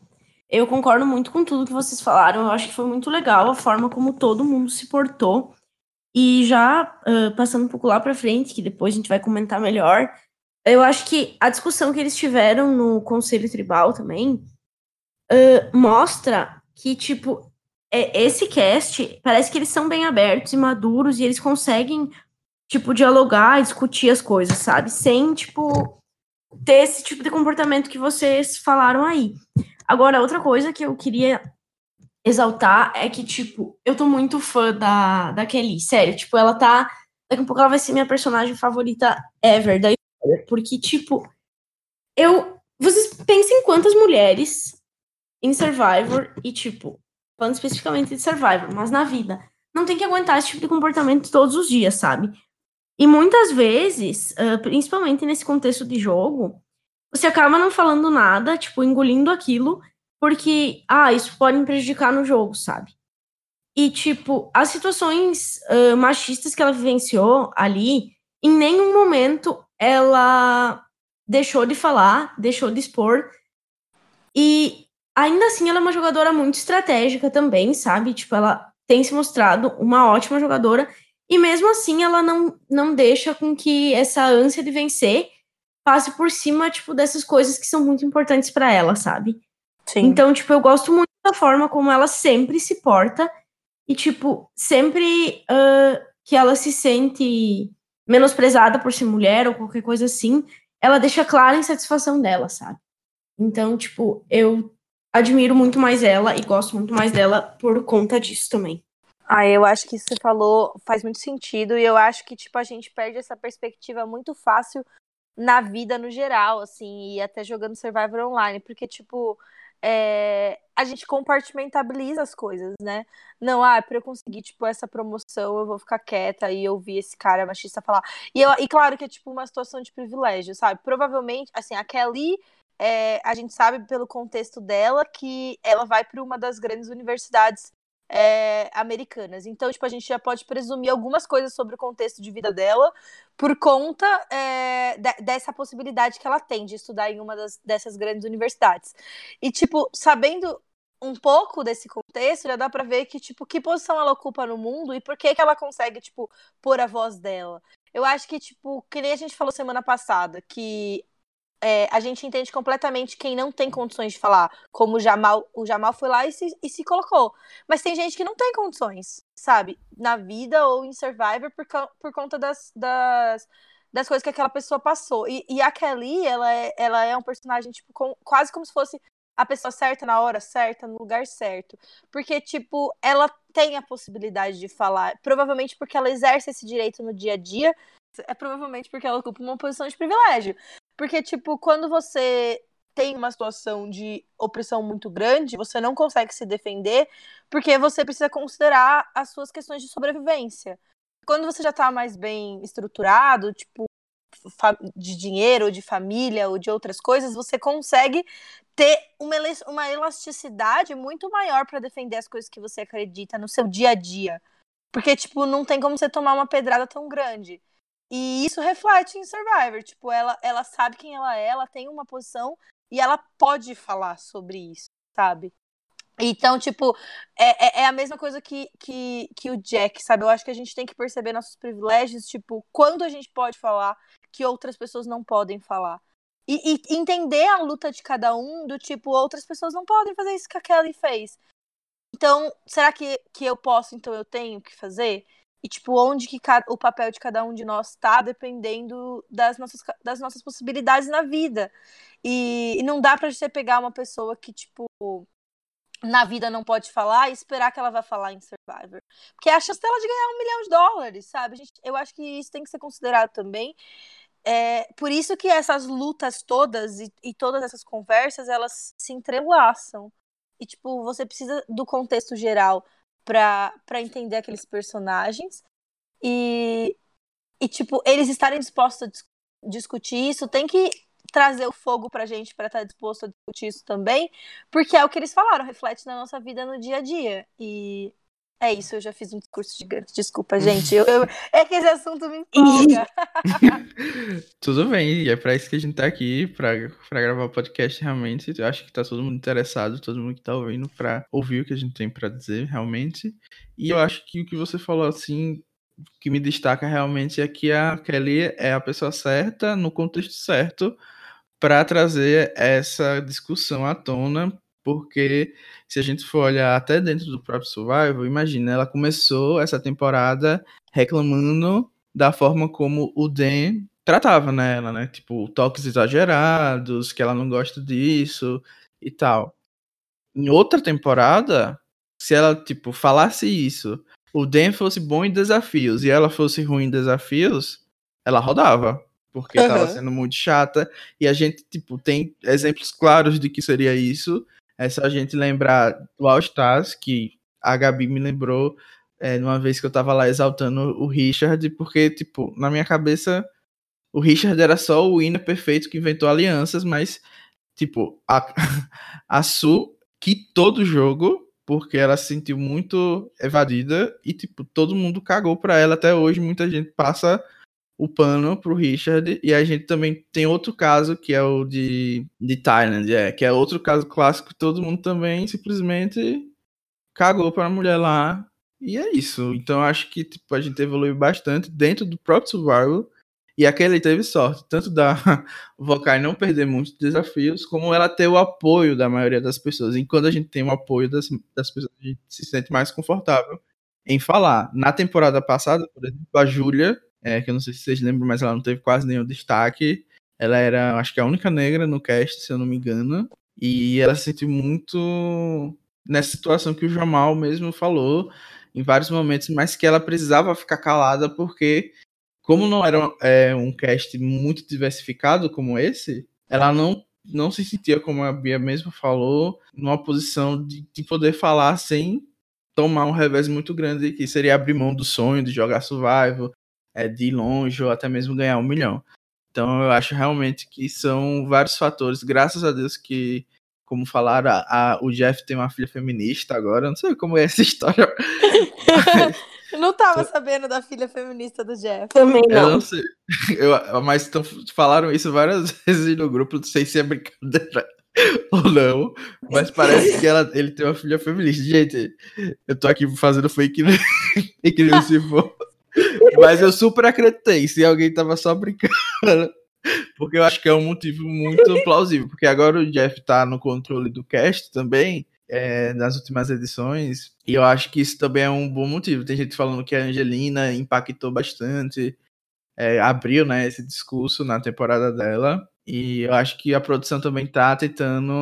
Eu concordo muito com tudo que vocês falaram. Eu acho que foi muito legal a forma como todo mundo se portou e já uh, passando um pouco lá para frente, que depois a gente vai comentar melhor, eu acho que a discussão que eles tiveram no Conselho Tribal também uh, mostra que, tipo, é, esse cast parece que eles são bem abertos e maduros e eles conseguem, tipo, dialogar, discutir as coisas, sabe? Sem, tipo, ter esse tipo de comportamento que vocês falaram aí. Agora, outra coisa que eu queria exaltar é que, tipo, eu tô muito fã da, da Kelly, sério. Tipo, ela tá. Daqui a pouco ela vai ser minha personagem favorita ever da história. Porque, tipo, eu. Vocês pensem quantas mulheres em Survivor e, tipo, falando especificamente de Survivor, mas na vida, não tem que aguentar esse tipo de comportamento todos os dias, sabe? E muitas vezes, principalmente nesse contexto de jogo, você acaba não falando nada, tipo, engolindo aquilo porque, ah, isso pode me prejudicar no jogo, sabe? E, tipo, as situações uh, machistas que ela vivenciou ali, em nenhum momento ela deixou de falar, deixou de expor. E ainda assim ela é uma jogadora muito estratégica também, sabe? Tipo, ela tem se mostrado uma ótima jogadora. E mesmo assim ela não, não deixa com que essa ânsia de vencer passe por cima, tipo, dessas coisas que são muito importantes para ela, sabe? Sim. Então, tipo, eu gosto muito da forma como ela sempre se porta e, tipo, sempre uh, que ela se sente menosprezada por ser mulher ou qualquer coisa assim, ela deixa clara a insatisfação dela, sabe? Então, tipo, eu admiro muito mais ela e gosto muito mais dela por conta disso também. Ah, eu acho que isso que você falou faz muito sentido e eu acho que, tipo, a gente perde essa perspectiva muito fácil na vida no geral, assim, e até jogando Survivor Online, porque, tipo, é, a gente compartimentabiliza as coisas, né? Não, ah, para eu conseguir, tipo, essa promoção, eu vou ficar quieta e ouvir esse cara machista falar. E, eu, e claro que é, tipo, uma situação de privilégio, sabe? Provavelmente, assim, a Kelly, é, a gente sabe pelo contexto dela que ela vai para uma das grandes universidades é, americanas. Então, tipo, a gente já pode presumir algumas coisas sobre o contexto de vida dela por conta é, de, dessa possibilidade que ela tem de estudar em uma das, dessas grandes universidades. E, tipo, sabendo um pouco desse contexto, já dá para ver que, tipo, que posição ela ocupa no mundo e por que, que ela consegue, tipo, pôr a voz dela. Eu acho que, tipo, que nem a gente falou semana passada, que é, a gente entende completamente quem não tem condições de falar, como o Jamal, o Jamal foi lá e se, e se colocou. Mas tem gente que não tem condições, sabe? Na vida ou em Survivor por, por conta das, das, das coisas que aquela pessoa passou. E, e a Kelly, ela é, ela é um personagem, tipo, com, quase como se fosse a pessoa certa na hora certa, no lugar certo. Porque, tipo, ela tem a possibilidade de falar, provavelmente porque ela exerce esse direito no dia a dia, é provavelmente porque ela ocupa uma posição de privilégio. Porque, tipo, quando você tem uma situação de opressão muito grande, você não consegue se defender, porque você precisa considerar as suas questões de sobrevivência. Quando você já tá mais bem estruturado, tipo, de dinheiro, ou de família, ou de outras coisas, você consegue ter uma, elasticidade muito maior para defender as coisas que você acredita no seu dia a dia. Porque, tipo, não tem como você tomar uma pedrada tão grande. E isso reflete em Survivor. Tipo, ela, ela sabe quem ela é, ela tem uma posição e ela pode falar sobre isso, sabe? Então, tipo, é, é, é a mesma coisa que, que, que o Jack, sabe? Eu acho que a gente tem que perceber nossos privilégios, tipo, quando a gente pode falar que outras pessoas não podem falar. E, e entender a luta de cada um, do tipo, outras pessoas não podem fazer isso que a Kelly fez. Então, será que, que eu posso, então eu tenho que fazer? E, tipo, onde que o papel de cada um de nós está dependendo das nossas, das nossas possibilidades na vida. E, e não dá pra você pegar uma pessoa que, tipo, na vida não pode falar e esperar que ela vá falar em Survivor. Porque é a chance dela de ganhar um milhão de dólares, sabe? Gente, eu acho que isso tem que ser considerado também. É, por isso que essas lutas todas e, e todas essas conversas, elas se entrelaçam. E, tipo, você precisa do contexto geral para entender aqueles personagens. E, e, tipo, eles estarem dispostos a dis discutir isso, tem que trazer o fogo pra gente para estar tá disposto a discutir isso também, porque é o que eles falaram, reflete na nossa vida no dia a dia. E é isso, eu já fiz um discurso gigante. Desculpa, gente. Eu, eu... É que esse assunto me empolga. Tudo bem, e é para isso que a gente tá aqui, para gravar o podcast realmente. Eu acho que tá todo mundo interessado, todo mundo que tá ouvindo, para ouvir o que a gente tem para dizer realmente. E eu acho que o que você falou assim, que me destaca realmente é que a Kelly é a pessoa certa, no contexto certo, para trazer essa discussão à tona, porque se a gente for olhar até dentro do próprio Survival, imagina, ela começou essa temporada reclamando da forma como o Dan tratava nela, né? Tipo, toques exagerados, que ela não gosta disso e tal. Em outra temporada, se ela, tipo, falasse isso, o Dan fosse bom em desafios e ela fosse ruim em desafios, ela rodava porque uhum. tava sendo muito chata. E a gente, tipo, tem exemplos claros de que seria isso. É só a gente lembrar do All Stars, que a Gabi me lembrou é, numa vez que eu tava lá exaltando o Richard, porque, tipo, na minha cabeça, o Richard era só o winner perfeito que inventou alianças, mas, tipo, a, a Su que todo jogo porque ela se sentiu muito evadida e, tipo, todo mundo cagou pra ela até hoje. Muita gente passa o pano pro Richard. E a gente também tem outro caso, que é o de, de Thailand, é, que é outro caso clássico. Todo mundo também simplesmente cagou para a mulher lá. E é isso. Então acho que tipo, a gente evoluiu bastante dentro do próprio Survival. E aquele teve sorte, tanto da Vokai não perder muitos desafios, como ela ter o apoio da maioria das pessoas. E quando a gente tem o apoio das, das pessoas, a gente se sente mais confortável em falar. Na temporada passada, por exemplo, a Júlia é, que eu não sei se vocês lembram, mas ela não teve quase nenhum destaque. Ela era, acho que a única negra no cast, se eu não me engano. E ela se sentiu muito nessa situação que o Jamal mesmo falou em vários momentos, mas que ela precisava ficar calada porque, como não era é, um cast muito diversificado como esse, ela não, não se sentia, como a Bia mesmo falou, numa posição de, de poder falar sem tomar um revés muito grande, que seria abrir mão do sonho de jogar survival, é, de longe ou até mesmo ganhar um milhão. Então eu acho realmente que são vários fatores, graças a Deus que, como falaram, a, a, o Jeff tem uma filha feminista agora, não sei como é essa história. não tava sabendo da filha feminista do Jeff. Também não. Eu não sei. Eu, mas tão, falaram isso várias vezes no grupo, não sei se é brincadeira ou não, mas parece que ela, ele tem uma filha feminista. Gente, eu tô aqui fazendo fake news, fake news se for. Mas eu super acreditei se alguém tava só brincando. Porque eu acho que é um motivo muito plausível. Porque agora o Jeff tá no controle do cast também, é, nas últimas edições. E eu acho que isso também é um bom motivo. Tem gente falando que a Angelina impactou bastante, é, abriu né, esse discurso na temporada dela. E eu acho que a produção também tá tentando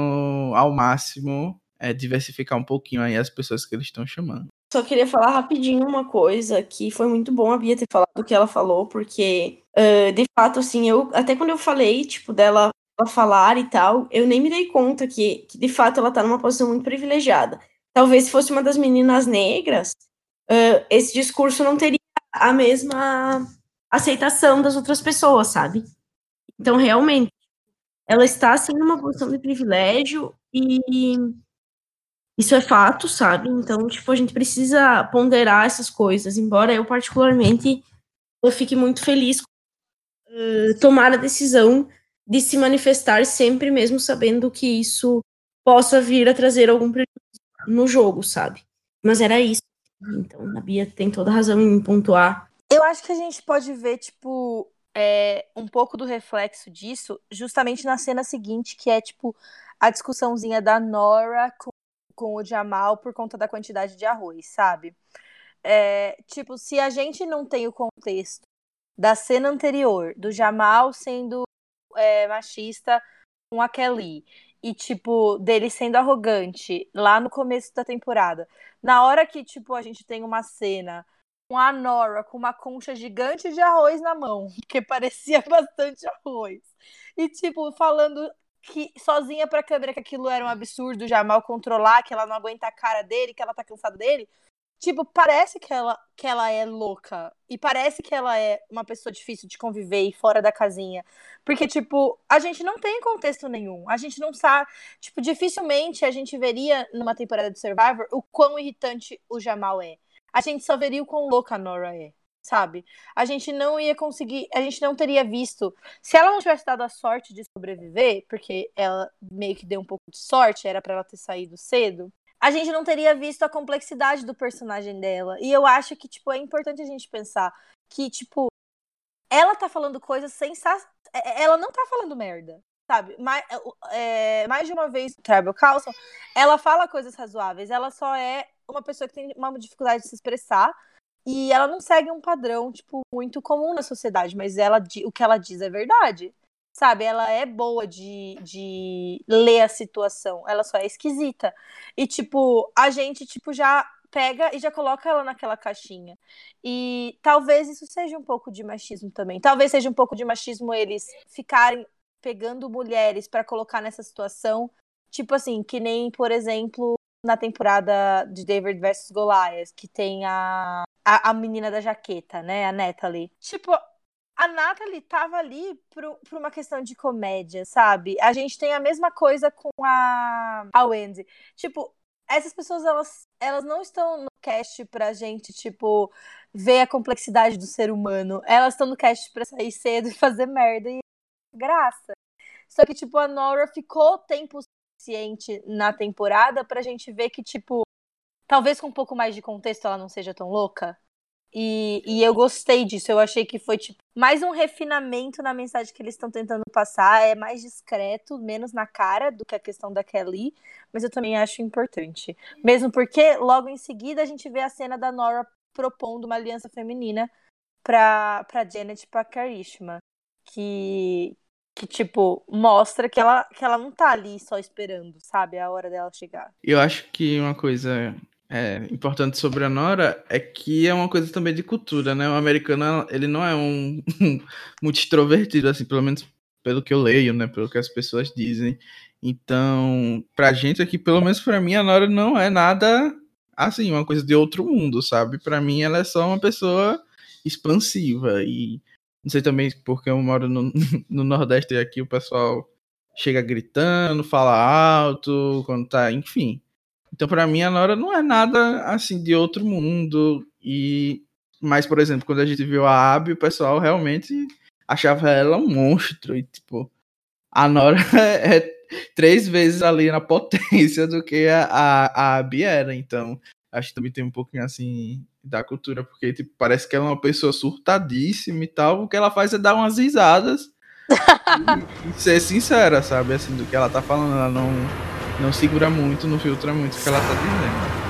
ao máximo é, diversificar um pouquinho aí as pessoas que eles estão chamando. Só queria falar rapidinho uma coisa que foi muito bom a Bia ter falado o que ela falou, porque, uh, de fato, assim, eu até quando eu falei, tipo, dela falar e tal, eu nem me dei conta que, que, de fato, ela tá numa posição muito privilegiada. Talvez se fosse uma das meninas negras, uh, esse discurso não teria a mesma aceitação das outras pessoas, sabe? Então, realmente, ela está, assim, numa posição de privilégio e isso é fato, sabe? Então, tipo, a gente precisa ponderar essas coisas, embora eu, particularmente, eu fique muito feliz uh, tomar a decisão de se manifestar sempre mesmo sabendo que isso possa vir a trazer algum prejuízo no jogo, sabe? Mas era isso. Então, a Bia tem toda a razão em pontuar. Eu acho que a gente pode ver, tipo, é, um pouco do reflexo disso justamente na cena seguinte, que é, tipo, a discussãozinha da Nora com com o Jamal por conta da quantidade de arroz, sabe? É, tipo, se a gente não tem o contexto da cena anterior, do Jamal sendo é, machista com a Kelly, e, tipo, dele sendo arrogante lá no começo da temporada, na hora que, tipo, a gente tem uma cena com a Nora com uma concha gigante de arroz na mão, que parecia bastante arroz, e, tipo, falando que sozinha pra câmera que aquilo era um absurdo já mal controlar, que ela não aguenta a cara dele, que ela tá cansada dele. Tipo, parece que ela, que ela é louca. E parece que ela é uma pessoa difícil de conviver e fora da casinha. Porque, tipo, a gente não tem contexto nenhum. A gente não sabe. Tipo, dificilmente a gente veria numa temporada de Survivor o quão irritante o Jamal é. A gente só veria o quão louca a Nora é sabe? A gente não ia conseguir, a gente não teria visto. Se ela não tivesse dado a sorte de sobreviver, porque ela meio que deu um pouco de sorte, era para ela ter saído cedo, a gente não teria visto a complexidade do personagem dela. E eu acho que, tipo, é importante a gente pensar que, tipo, ela tá falando coisas sensacionais. É, é, ela não tá falando merda, sabe? Mais, é, mais de uma vez, Tribal Carlson, ela fala coisas razoáveis. Ela só é uma pessoa que tem uma dificuldade de se expressar e ela não segue um padrão, tipo, muito comum na sociedade, mas ela, o que ela diz é verdade. Sabe, ela é boa de, de ler a situação, ela só é esquisita. E, tipo, a gente, tipo, já pega e já coloca ela naquela caixinha. E talvez isso seja um pouco de machismo também. Talvez seja um pouco de machismo eles ficarem pegando mulheres para colocar nessa situação. Tipo assim, que nem, por exemplo, na temporada de David vs Goliath, que tem a a, a menina da jaqueta, né? A Natalie. Tipo, a Natalie tava ali por, uma questão de comédia, sabe? A gente tem a mesma coisa com a, a Wendy. Tipo, essas pessoas, elas, elas não estão no cast pra gente, tipo, ver a complexidade do ser humano. Elas estão no cast pra sair cedo e fazer merda e graça. Só que, tipo, a Nora ficou tempo suficiente na temporada pra gente ver que, tipo, talvez com um pouco mais de contexto ela não seja tão louca. E, e eu gostei disso. Eu achei que foi tipo mais um refinamento na mensagem que eles estão tentando passar. É mais discreto, menos na cara do que a questão da Kelly. Mas eu também acho importante. Mesmo porque logo em seguida a gente vê a cena da Nora propondo uma aliança feminina pra, pra Janet e pra Karishma. Que, que, tipo, mostra que ela, que ela não tá ali só esperando, sabe? A hora dela chegar. Eu acho que uma coisa é, importante sobre a Nora é que é uma coisa também de cultura, né? O americano, ele não é um, muito extrovertido, assim, pelo menos pelo que eu leio, né? Pelo que as pessoas dizem. Então, pra gente aqui, pelo menos pra mim, a Nora não é nada, assim, uma coisa de outro mundo, sabe? Pra mim, ela é só uma pessoa expansiva e não sei também porque eu moro no, no Nordeste e aqui o pessoal chega gritando, fala alto, quando tá, enfim. Então, para mim, a Nora não é nada assim de outro mundo. E mas, por exemplo, quando a gente viu a Abby, o pessoal realmente achava ela um monstro. E, tipo, a Nora é, é três vezes ali na potência do que a, a, a Abby era. Então, acho que também tem um pouquinho assim da cultura, porque tipo, parece que ela é uma pessoa surtadíssima e tal. O que ela faz é dar umas risadas e, e ser sincera, sabe? Assim, do que ela tá falando. Ela não não segura muito, não filtra muito o que ela tá dizendo.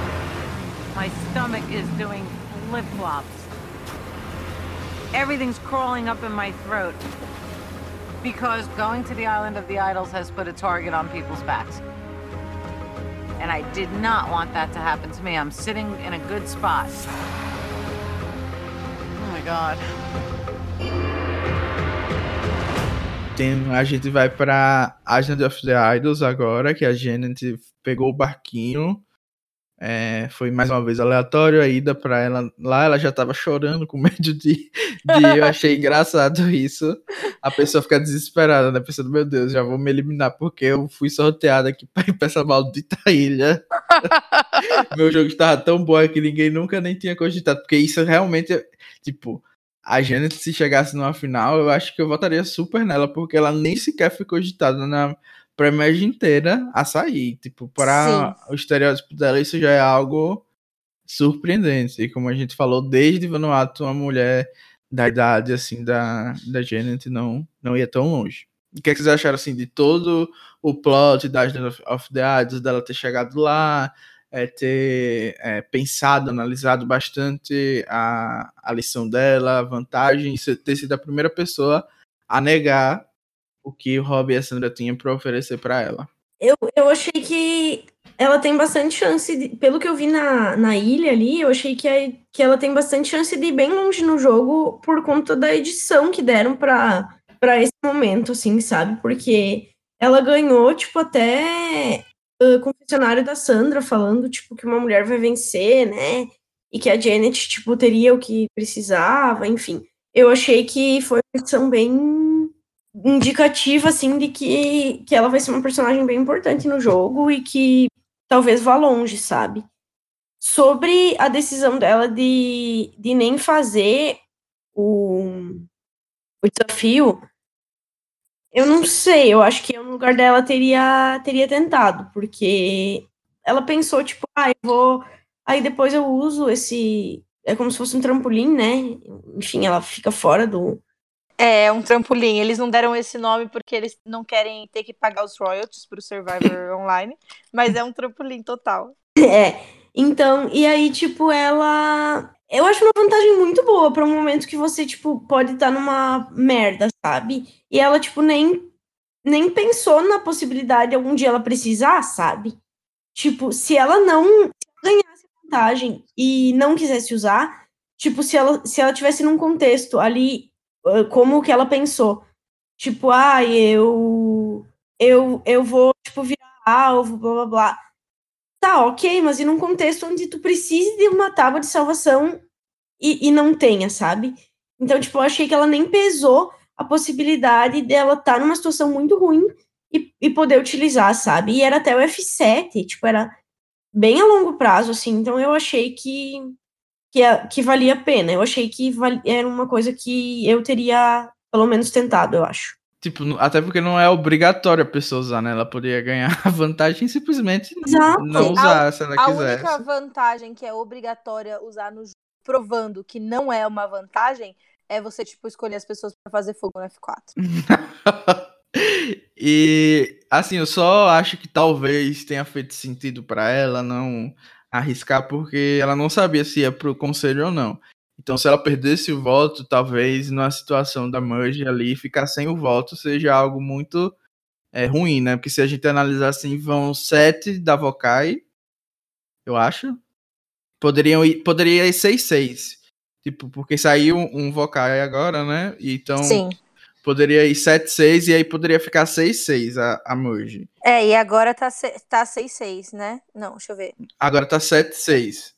My stomach is doing flip-flops. Everything's crawling up in my throat. Because going to the island of the idols has put a target on people's backs. And I did not want that to happen to me. I'm sitting in a good spot. Oh my god. Tem, a gente vai para Agent of the Idols agora, que a Janet pegou o barquinho é, foi mais uma vez aleatório a ida para ela lá, ela já tava chorando com medo de, de eu achei engraçado isso. A pessoa fica desesperada, né? Pensando, meu Deus, já vou me eliminar porque eu fui sorteada aqui para ir pra essa maldita ilha. meu jogo estava tão bom que ninguém nunca nem tinha cogitado, porque isso realmente, tipo, a Janet se chegasse numa final, eu acho que eu votaria super nela, porque ela nem sequer foi cogitada na imagem inteira a sair. Tipo, para o estereótipo dela, isso já é algo surpreendente. E como a gente falou, desde Vanuatu, uma mulher da idade, assim, da, da Janet não, não ia tão longe. O que, é que vocês acharam, assim, de todo o plot da Agent of the Idols, dela ter chegado lá, é, ter é, pensado, analisado bastante a, a lição dela, a vantagem, ter sido a primeira pessoa a negar o que o Rob e a Sandra tinham para oferecer para ela. Eu, eu achei que ela tem bastante chance, de, pelo que eu vi na, na ilha ali, eu achei que, a, que ela tem bastante chance de ir bem longe no jogo por conta da edição que deram para esse momento, assim, sabe? Porque ela ganhou, tipo, até uh, confessionário da Sandra falando, tipo, que uma mulher vai vencer, né? E que a Janet, tipo, teria o que precisava, enfim. Eu achei que foi uma edição bem indicativa, assim, de que, que ela vai ser uma personagem bem importante no jogo e que talvez vá longe, sabe? Sobre a decisão dela de, de nem fazer o, o desafio, eu não sei, eu acho que no lugar dela teria, teria tentado, porque ela pensou, tipo, ah, eu vou. Aí depois eu uso esse. É como se fosse um trampolim, né? Enfim, ela fica fora do, é, um trampolim. Eles não deram esse nome porque eles não querem ter que pagar os royalties pro Survivor Online, mas é um trampolim total. É. Então, e aí, tipo, ela. Eu acho uma vantagem muito boa para um momento que você, tipo, pode estar tá numa merda, sabe? E ela, tipo, nem, nem pensou na possibilidade de algum dia ela precisar, sabe? Tipo, se ela não ganhasse vantagem e não quisesse usar, tipo, se ela, se ela tivesse num contexto ali como que ela pensou. Tipo, ah, eu eu eu vou tipo virar alvo, blá blá blá. Tá, ok, mas e num contexto onde tu precise de uma tábua de salvação e, e não tenha, sabe? Então, tipo, eu achei que ela nem pesou a possibilidade dela estar tá numa situação muito ruim e, e poder utilizar, sabe? E era até o F7, tipo, era bem a longo prazo, assim, então eu achei que que, que valia a pena. Eu achei que era uma coisa que eu teria, pelo menos, tentado, eu acho. Tipo, até porque não é obrigatório a pessoa usar, né? Ela poderia ganhar a vantagem simplesmente Exato. não usar, a, se ela quiser. A única vantagem que é obrigatória usar no jogo, provando que não é uma vantagem, é você, tipo, escolher as pessoas para fazer fogo no F4. e, assim, eu só acho que talvez tenha feito sentido para ela não arriscar porque ela não sabia se ia pro conselho ou não. Então, se ela perdesse o voto, talvez na situação da merge ali, ficar sem o voto seja algo muito é, ruim, né? Porque se a gente analisar assim, vão sete da Vokai, eu acho. Poderiam ir, poderia ir 6-6. Tipo, porque saiu um Vokai agora, né? Então, Sim poderia ir 7-6 e aí poderia ficar 6-6 a, a merge. É, e agora tá, tá 6-6, né? Não, deixa eu ver. Agora tá 7-6.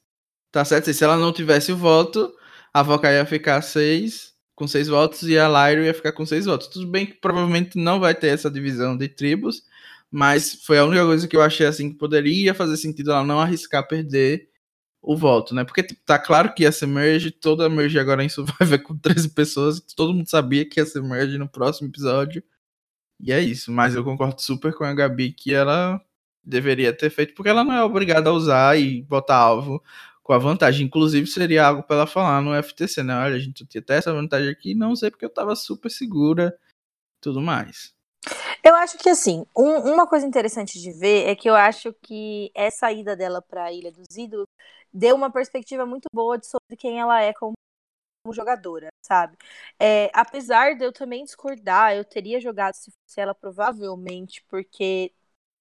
Tá 7-6. Se ela não tivesse o voto, a Voca ia ficar 6 com 6 votos e a Lyro ia ficar com 6 votos. Tudo bem que provavelmente não vai ter essa divisão de tribos, mas foi a única coisa que eu achei assim que poderia fazer sentido ela não arriscar perder o voto, né? Porque tipo, tá claro que ia ser merge, toda merge agora em Survivor com 13 pessoas, todo mundo sabia que ia ser merge no próximo episódio. E é isso, mas eu concordo super com a Gabi que ela deveria ter feito, porque ela não é obrigada a usar e botar alvo com a vantagem. Inclusive, seria algo para ela falar no FTC, né? Olha, a gente tinha até essa vantagem aqui, não sei porque eu tava super segura tudo mais. Eu acho que assim, um, uma coisa interessante de ver é que eu acho que essa ida dela para a Ilha dos Ídolos deu uma perspectiva muito boa de sobre quem ela é como, como jogadora, sabe? É, apesar de eu também discordar, eu teria jogado se fosse ela provavelmente, porque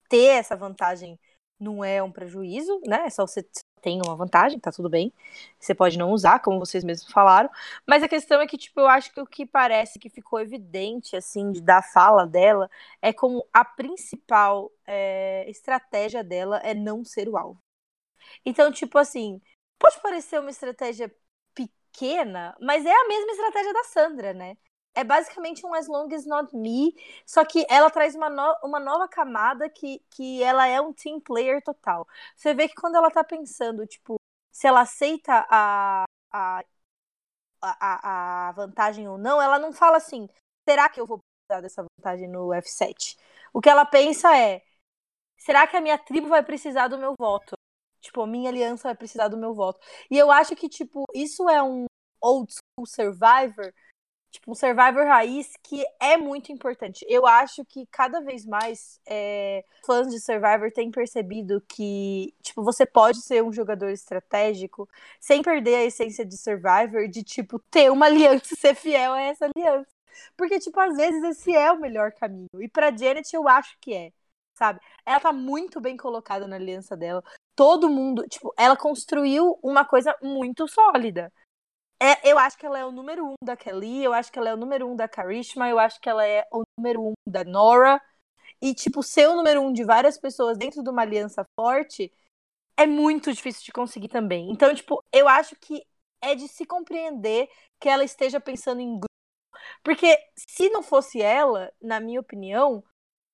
ter essa vantagem não é um prejuízo, né? É só você tem uma vantagem, tá tudo bem. Você pode não usar, como vocês mesmos falaram. Mas a questão é que, tipo, eu acho que o que parece que ficou evidente, assim, da fala dela, é como a principal é, estratégia dela é não ser o alvo. Então, tipo assim, pode parecer uma estratégia pequena, mas é a mesma estratégia da Sandra, né? É basicamente um As Long As Not Me, só que ela traz uma, no uma nova camada que, que ela é um team player total. Você vê que quando ela tá pensando, tipo, se ela aceita a, a, a, a vantagem ou não, ela não fala assim, será que eu vou precisar dessa vantagem no F7? O que ela pensa é, será que a minha tribo vai precisar do meu voto? Tipo, a minha aliança vai precisar do meu voto. E eu acho que, tipo, isso é um old school survivor tipo, um Survivor raiz que é muito importante. Eu acho que cada vez mais é, fãs de Survivor têm percebido que, tipo, você pode ser um jogador estratégico sem perder a essência de Survivor, de, tipo, ter uma aliança e ser fiel a essa aliança. Porque, tipo, às vezes esse é o melhor caminho. E pra Janet eu acho que é, sabe? Ela tá muito bem colocada na aliança dela. Todo mundo, tipo, ela construiu uma coisa muito sólida. É, eu acho que ela é o número um da Kelly, eu acho que ela é o número um da Karishma, eu acho que ela é o número um da Nora. E, tipo, ser o número um de várias pessoas dentro de uma aliança forte é muito difícil de conseguir também. Então, tipo, eu acho que é de se compreender que ela esteja pensando em grupo. Porque se não fosse ela, na minha opinião,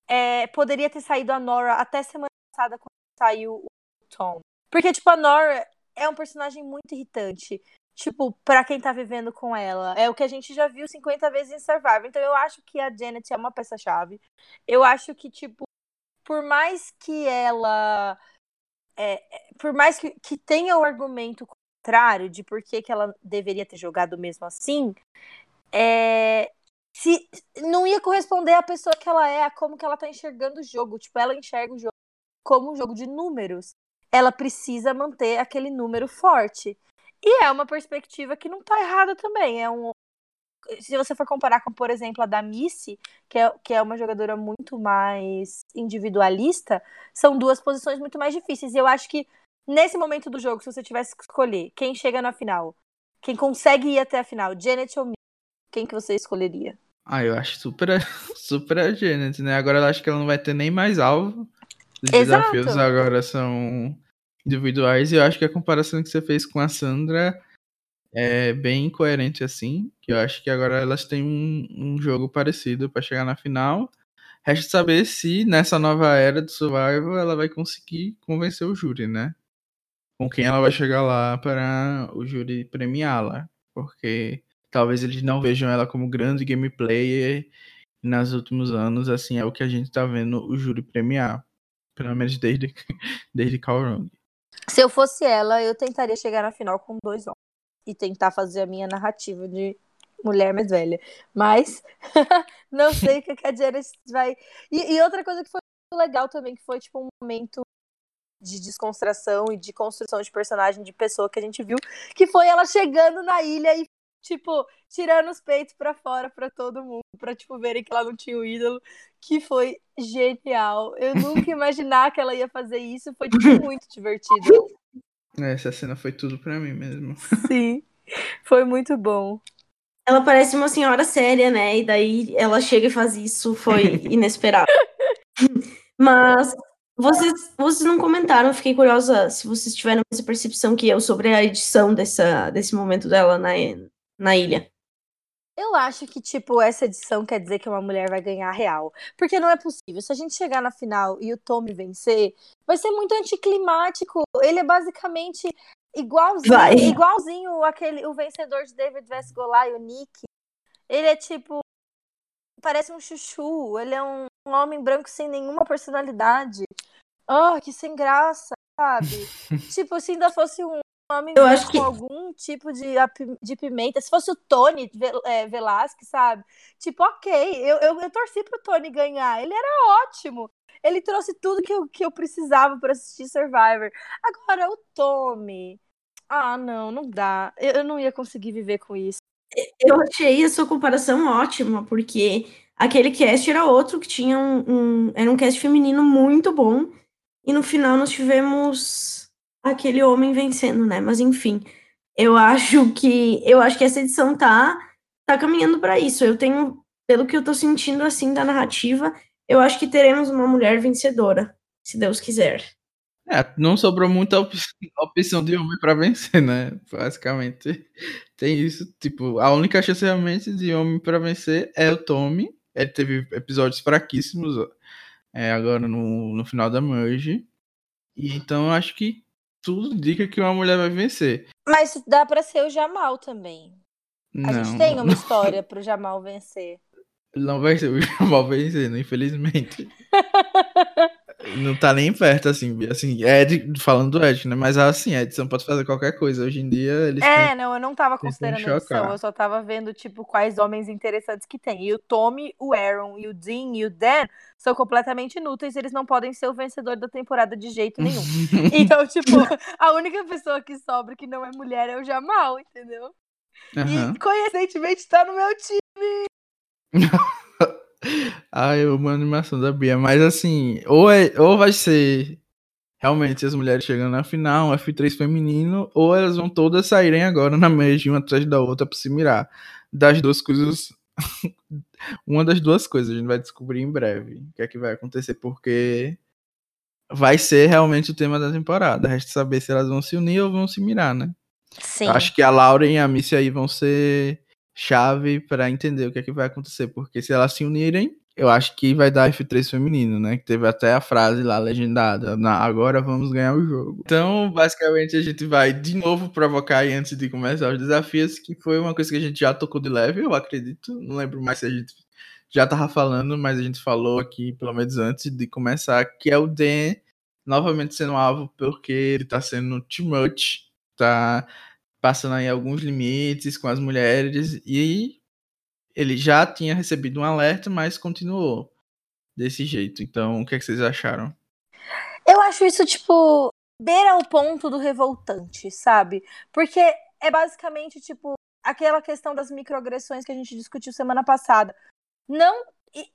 é, poderia ter saído a Nora até semana passada quando saiu o Tom. Porque, tipo, a Nora é um personagem muito irritante tipo, para quem tá vivendo com ela. É o que a gente já viu 50 vezes em Survivor. Então eu acho que a Janet é uma peça-chave. Eu acho que, tipo, por mais que ela. É, é, por mais que, que tenha o argumento contrário de por que, que ela deveria ter jogado mesmo assim, é, se não ia corresponder à pessoa que ela é, a como que ela tá enxergando o jogo. Tipo, ela enxerga o jogo como um jogo de números. Ela precisa manter aquele número forte. E é uma perspectiva que não está errada também. É um, se você for comparar com, por exemplo, a da Missy, que é, que é uma jogadora muito mais individualista, são duas posições muito mais difíceis. E eu acho que nesse momento do jogo, se você tivesse que escolher quem chega na final, quem consegue ir até a final, Janet ou Missy, quem que você escolheria? Ah, eu acho super, super a Janet, né? Agora eu acho que ela não vai ter nem mais alvo. Os Exato. desafios agora são individuais. E eu acho que a comparação que você fez com a Sandra é bem coerente assim. Que eu acho que agora elas têm um, um jogo parecido para chegar na final. Resta saber se nessa nova era do Survival ela vai conseguir convencer o júri, né? Com quem ela vai chegar lá para o júri premiá-la. Porque talvez eles não vejam ela como grande gameplayer. Nos últimos anos, assim, é o que a gente tá vendo o júri premiar. Pelo menos desde, desde Calrong. Se eu fosse ela, eu tentaria chegar na final com dois homens e tentar fazer a minha narrativa de mulher mais velha. Mas não sei o que a Janice vai. E, e, outra coisa que foi legal também, que foi tipo um momento de desconstrução e de construção de personagem de pessoa que a gente viu, que foi ela chegando na ilha e tipo, tirando os peitos para fora para todo mundo, para tipo verem que ela não tinha o ídolo, que foi genial. Eu nunca imaginar que ela ia fazer isso, foi tipo, muito divertido. Essa cena foi tudo para mim mesmo. Sim. Foi muito bom. Ela parece uma senhora séria, né? E daí ela chega e faz isso, foi inesperado. Mas vocês, vocês não comentaram, fiquei curiosa se vocês tiveram essa percepção que eu sobre a edição dessa, desse momento dela na, na ilha. Eu acho que, tipo, essa edição quer dizer que uma mulher vai ganhar real. Porque não é possível. Se a gente chegar na final e o Tommy vencer, vai ser muito anticlimático. Ele é basicamente igualzinho, vai. igualzinho aquele, o vencedor de David vs Goliath, o Nick. Ele é tipo. Parece um chuchu. Ele é um, um homem branco sem nenhuma personalidade. Oh, que sem graça, sabe? tipo, se ainda fosse um nome eu acho que... com algum tipo de, de pimenta. Se fosse o Tony é, Velasquez, sabe? Tipo, ok, eu, eu, eu torci pro Tony ganhar. Ele era ótimo. Ele trouxe tudo que eu, que eu precisava para assistir Survivor. Agora, o Tommy. Ah, não, não dá. Eu, eu não ia conseguir viver com isso. Eu achei a sua comparação ótima, porque aquele cast era outro que tinha um, um, Era um cast feminino muito bom e no final nós tivemos aquele homem vencendo, né? Mas enfim, eu acho que eu acho que essa edição tá tá caminhando para isso. Eu tenho, pelo que eu tô sentindo assim da narrativa, eu acho que teremos uma mulher vencedora, se Deus quiser. É, não sobrou muita op opção de homem para vencer, né? Basicamente, tem isso. Tipo, a única chance realmente de homem para vencer é o Tommy. Ele teve episódios fraquíssimos é, agora no, no final da Merge. E então acho que tudo indica que uma mulher vai vencer. Mas dá para ser o Jamal também. Não, A gente tem uma história pro Jamal vencer. não vai ser o Jamal vencendo, infelizmente. Não tá nem perto, assim, assim, Ed, falando do Ed, né? Mas assim, a edição pode fazer qualquer coisa. Hoje em dia, eles É, têm- não, eu não tava considerando a edição, eu só tava vendo, tipo, quais homens interessantes que tem. E o Tommy, o Aaron, e o Dean e o Dan são completamente inúteis, eles não podem ser o vencedor da temporada de jeito nenhum. Então, tipo, a única pessoa que sobra que não é mulher é o Jamal, entendeu? Aham. E coincidentemente tá no meu time. Ah, eu amo a animação da Bia, mas assim, ou, é, ou vai ser realmente as mulheres chegando na final, um F3 feminino, ou elas vão todas saírem agora na merge, uma atrás da outra pra se mirar. Das duas coisas. uma das duas coisas, a gente vai descobrir em breve o que é que vai acontecer, porque vai ser realmente o tema da temporada. Resta saber se elas vão se unir ou vão se mirar, né? Sim. Acho que a Lauren e a Missy aí vão ser chave pra entender o que é que vai acontecer, porque se elas se unirem, eu acho que vai dar F3 feminino, né? Que teve até a frase lá legendada, na, agora vamos ganhar o jogo. Então, basicamente, a gente vai de novo provocar aí antes de começar os desafios, que foi uma coisa que a gente já tocou de leve, eu acredito. Não lembro mais se a gente já tava falando, mas a gente falou aqui, pelo menos antes de começar, que é o Dan novamente sendo alvo porque ele tá sendo too much, tá passando aí alguns limites com as mulheres e ele já tinha recebido um alerta, mas continuou desse jeito. Então, o que, é que vocês acharam? Eu acho isso, tipo, beira o ponto do revoltante, sabe? Porque é basicamente, tipo, aquela questão das microagressões que a gente discutiu semana passada. Não,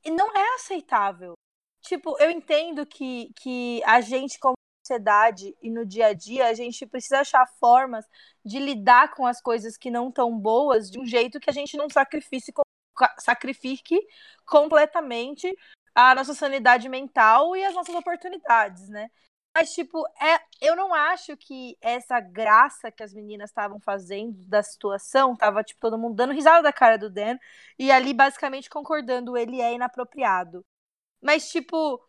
não é aceitável. Tipo, eu entendo que, que a gente, sociedade e no dia a dia, a gente precisa achar formas de lidar com as coisas que não tão boas de um jeito que a gente não sacrifique, sacrifique completamente a nossa sanidade mental e as nossas oportunidades, né? Mas, tipo, é, eu não acho que essa graça que as meninas estavam fazendo da situação, tava, tipo, todo mundo dando risada da cara do Dan, e ali basicamente concordando, ele é inapropriado. Mas, tipo,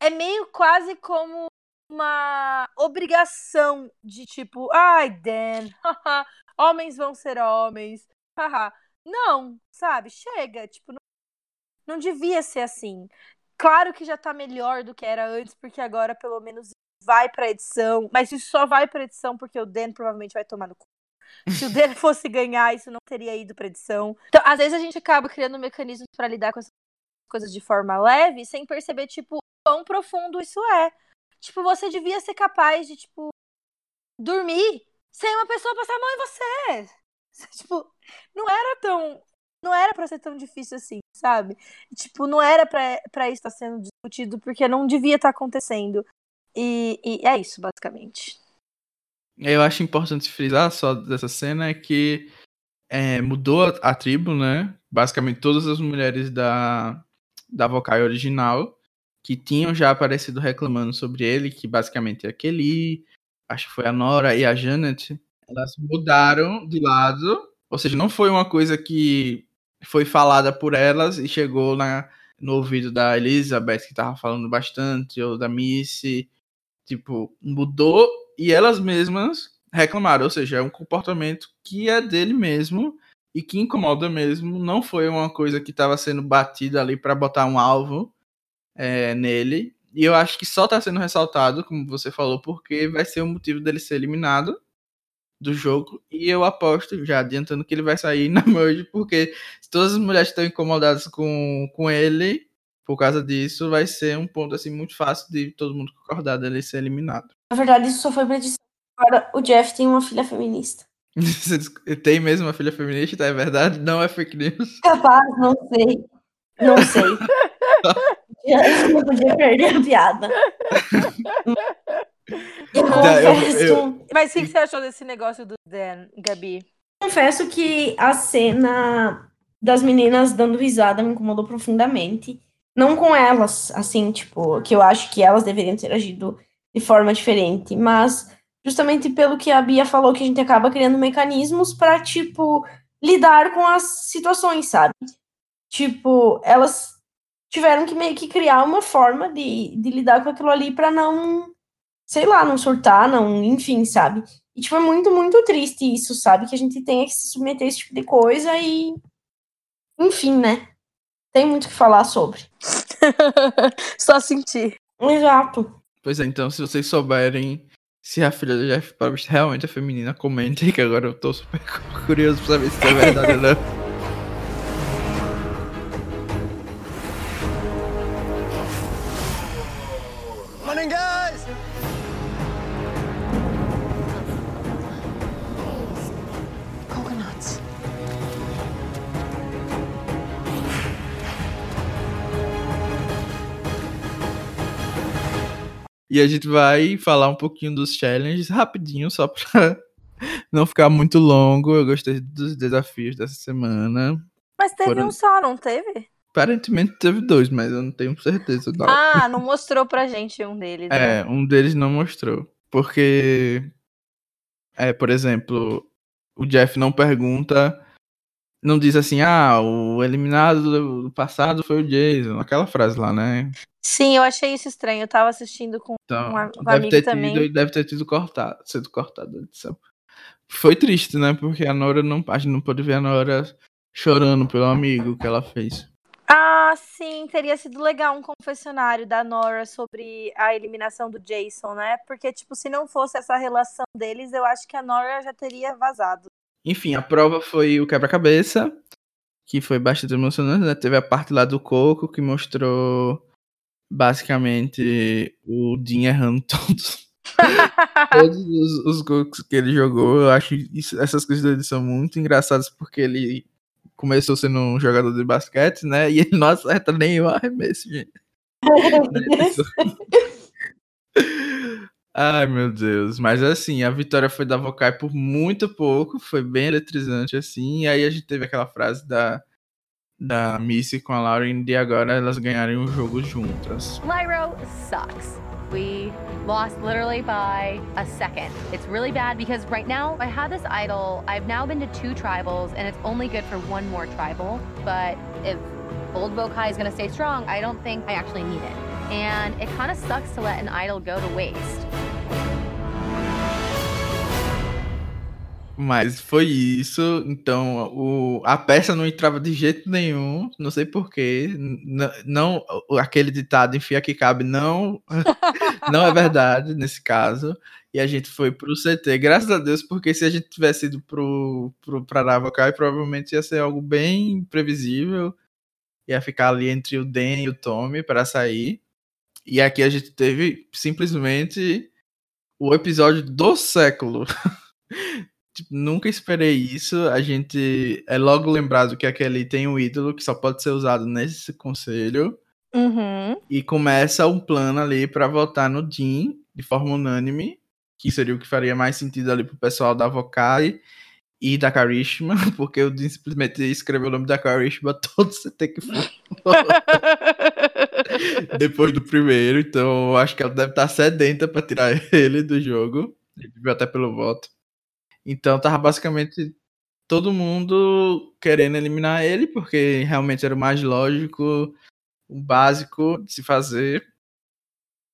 é meio quase como uma obrigação de, tipo, ai, Dan, homens vão ser homens, haha. Não, sabe? Chega, tipo, não, não devia ser assim. Claro que já tá melhor do que era antes, porque agora pelo menos vai pra edição, mas isso só vai pra edição porque o Dan provavelmente vai tomar no cu. Se o Dan fosse ganhar, isso não teria ido pra edição. Então, às vezes a gente acaba criando mecanismos pra lidar com essas coisas de forma leve, sem perceber, tipo, quão profundo isso é. Tipo, você devia ser capaz de, tipo, dormir sem uma pessoa passar a mão em você. Tipo, não era tão. Não era pra ser tão difícil assim, sabe? Tipo, não era pra, pra isso estar sendo discutido, porque não devia estar acontecendo. E, e é isso, basicamente. Eu acho importante frisar só dessa cena é que é, mudou a, a, tribo, né? Basicamente todas as mulheres da, da vocal original que tinham já aparecido reclamando sobre ele, que basicamente é a Kelly, acho que foi a Nora e a Janet, elas mudaram de lado, ou seja, não foi uma coisa que foi falada por elas e chegou na, no ouvido da Elizabeth, que tava falando bastante, ou da Missy, tipo, mudou e elas mesmas reclamaram, ou seja, é um comportamento que é dele mesmo e que incomoda mesmo, não foi uma coisa que estava sendo batida ali para botar um alvo é, nele. E eu acho que só tá sendo ressaltado, como você falou, porque vai ser o motivo dele ser eliminado do jogo. E eu aposto, já adiantando, que ele vai sair na merge, porque se todas as mulheres estão incomodadas com, com ele, por causa disso, vai ser um ponto assim muito fácil de todo mundo concordar dele ser eliminado. Na verdade, isso só foi predição. Agora, o Jeff tem uma filha feminista. tem mesmo uma filha feminista, é verdade? Não é fake news? Capaz, não sei. Não sei. não podia perder a piada. Eu eu- confesso, eu- Mas o que que você achou desse negócio do Dan, Gabi? confesso que a cena das meninas dando risada me incomodou profundamente. Não com elas, assim, tipo, que eu acho que elas deveriam ter agido de forma diferente, mas justamente pelo que a Bia falou, que a gente acaba criando mecanismos para, tipo, lidar com as situações, sabe? Tipo, elas tiveram que meio que criar uma forma de, de lidar com aquilo ali para não, sei lá, não surtar, não, enfim, sabe? E, tipo, é muito, muito triste isso, sabe? Que a gente tenha que se submeter a esse tipo de coisa e. Enfim, né? Tem muito o que falar sobre. Só sentir. Exato. Pois é, então, se vocês souberem se a filha do Jeff Probst realmente é feminina, comentem, que agora eu tô super curioso pra saber se é verdade ou não. E a gente vai falar um pouquinho dos challenges rapidinho, só pra não ficar muito longo. Eu gostei dos desafios dessa semana. Mas teve Foram- um só, não teve? Aparentemente teve dois, mas eu não tenho certeza. Não. Ah, não mostrou pra gente um deles. né? É, um deles não mostrou. Porque, é, por exemplo, o Jeff não pergunta, não diz assim, ah, o eliminado do- do passado foi o Jason, aquela frase lá, né? Sim, eu achei isso estranho. Eu tava assistindo com Então, Um a- um deve ter também. tido, deve ter tido cortado, sido cortado da edição. Foi triste, né? Porque a Nora não, a gente não pôde ver a Nora chorando pelo amigo que ela fez. Ah, sim, teria sido legal um confessionário da Nora sobre a eliminação do Jason, né? Porque, tipo, se não fosse essa relação deles, eu acho que a Nora já teria vazado. Enfim, a prova foi o quebra-cabeça, que foi bastante emocionante, né? Teve a parte lá do coco que mostrou basicamente o Dean errando todos, todos os, os cocos que ele jogou. Eu acho isso- essas coisas dele são muito engraçadas porque ele começou sendo um jogador de basquete, né? E ele não acerta nenhum arremesso, gente. Ai, meu Deus. Mas assim, a vitória foi da Vokai por muito pouco. Foi bem eletrizante, assim. E aí a gente teve aquela frase da, da Missy com a Lauren de agora elas ganharem o jogo juntas. Lyro sucks. We lost literally by a second. It's really bad because right now I have this idol. I've now been to two tribals and it's only good for one more tribal. But if Old Vokai is going to stay strong, I don't think I actually need it. And it kind of sucks to let an idol go to waste. Mas foi isso. Então, o, a peça não entrava de jeito nenhum. Não sei porquê. Não, aquele ditado enfia que cabe, não, não é verdade nesse caso. E a gente foi pro CT, graças a Deus, porque se a gente tivesse ido pro, pro, pra provavelmente ia ser algo bem previsível. Ia ficar ali entre o Dan e o Tommy para sair. E aqui a gente teve simplesmente o episódio do século. Tipo, nunca esperei isso. A gente é logo lembrado que aquele tem um ídolo que só pode ser usado nesse conselho. Uhum. E começa um plano ali pra votar no Dean de forma unânime, que seria o que faria mais sentido ali pro pessoal da Vokai e da Karishma, porque o Dean simplesmente escreveu o nome da Karishma todo você tem que depois do primeiro, então acho que ela deve estar sedenta pra tirar ele do jogo. Viu até pelo voto. Então tava basicamente todo mundo querendo eliminar ele, porque realmente era o mais lógico, o básico de se fazer.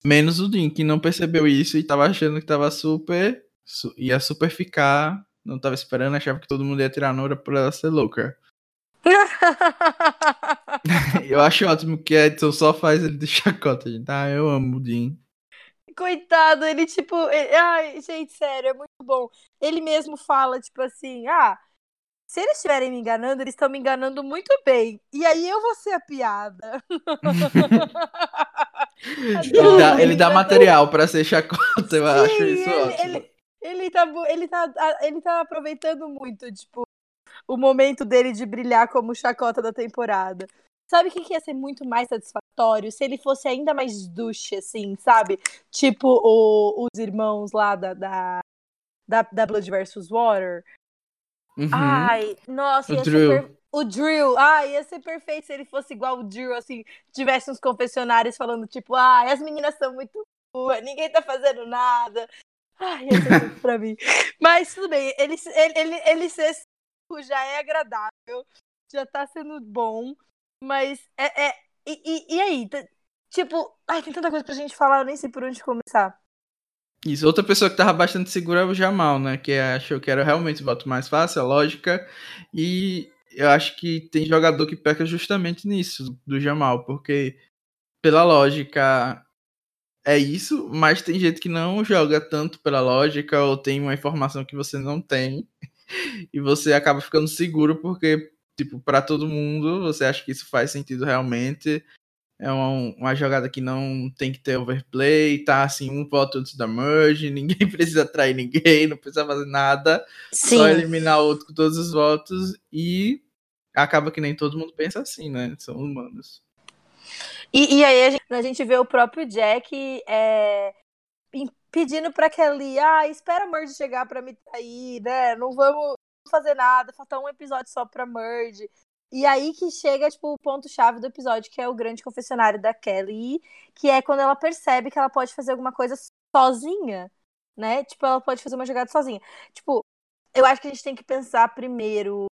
Menos o Dean, que não percebeu isso e tava achando que tava super. su- ia super ficar. Não tava esperando, achava que todo mundo ia tirar a Nora por ela ser louca. Eu acho ótimo que a edição só faz ele de chacota, gente. Ah, eu amo o Dean. Coitado, ele tipo. ele- Ai, gente, sério, é muito bom. Ele mesmo fala, tipo assim, ah. Se eles estiverem me enganando, eles estão me enganando muito bem. E aí eu vou ser a piada. Ele dá, ele dá material pra ser chacota, eu acho Sim, isso ele, ótimo. ele, ele, tá, ele, tá, ele tá aproveitando muito, tipo, o momento dele de brilhar como chacota da temporada. Sabe o que, que ia ser muito mais satisfatório? se ele fosse ainda mais duche, assim, sabe? Tipo o, os irmãos lá da, da, da, da Blood vs. Water. Uhum. Ai, nossa, O ser per... O Drill, ai, ia ser perfeito se ele fosse igual o Drill, assim, tivesse uns confessionários falando, tipo, ai, as meninas são muito boas, ninguém tá fazendo nada. Ai, ia ser tudo pra mim. Mas tudo bem, ele, ele, ele, ele ser já é agradável, já tá sendo bom, mas é. é e, e, aí? Tipo, ai, tem tanta coisa pra gente falar, eu nem sei por onde começar. Isso, outra pessoa que tava bastante segura é o Jamal, né? Que achou que era realmente o voto mais fácil, a lógica. E eu acho que tem jogador que peca justamente nisso, do Jamal, porque pela lógica é isso, mas tem gente que não joga tanto pela lógica ou tem uma informação que você não tem. E você acaba ficando seguro porque, tipo, para todo mundo, você acha que isso faz sentido realmente. É uma, uma jogada que não tem que ter overplay, tá assim, um voto antes da merge, ninguém precisa atrair ninguém, não precisa fazer nada, só eliminar o outro com todos os votos e acaba que nem todo mundo pensa assim, né? São humanos. E, e aí a gente, a gente vê o próprio Jack é, pedindo pra Kelly, ah, espera a Merge chegar pra me trair, né? Não vamos fazer nada, falta um episódio só pra Merge. E aí que chega, tipo, o ponto-chave do episódio, que é o grande confessionário da Kelly, que é quando ela percebe que ela pode fazer alguma coisa sozinha, né? Tipo, ela pode fazer uma jogada sozinha. Tipo, eu acho que a gente tem que pensar primeiro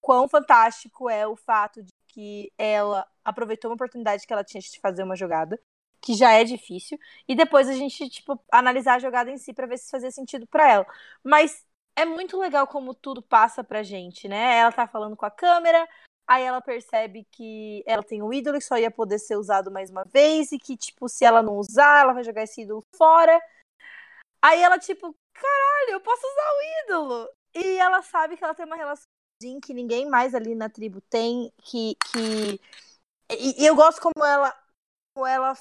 quão fantástico é o fato de que ela aproveitou uma oportunidade que ela tinha de fazer uma jogada, que já é difícil, e depois a gente, tipo, analisar a jogada em si pra ver se fazia sentido pra ela. Mas é muito legal como tudo passa pra gente, né? Ela tá falando com a câmera, aí ela percebe que ela tem um ídolo que só ia poder ser usado mais uma vez, e que, tipo, se ela não usar, ela vai jogar esse ídolo fora. Aí ela, tipo, caralho, eu posso usar o ídolo! E ela sabe que ela tem uma relação que ninguém mais ali na tribo tem, que. que... E, e eu gosto como ela, como ela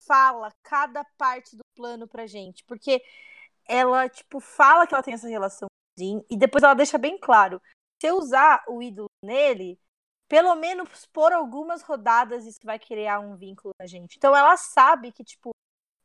fala cada parte do plano pra gente, porque ela, tipo, fala que ela tem essa relação com o Jin, e depois ela deixa bem claro: se eu usar o ídolo nele, pelo menos por algumas rodadas isso vai criar um vínculo na gente. Então ela sabe que, tipo,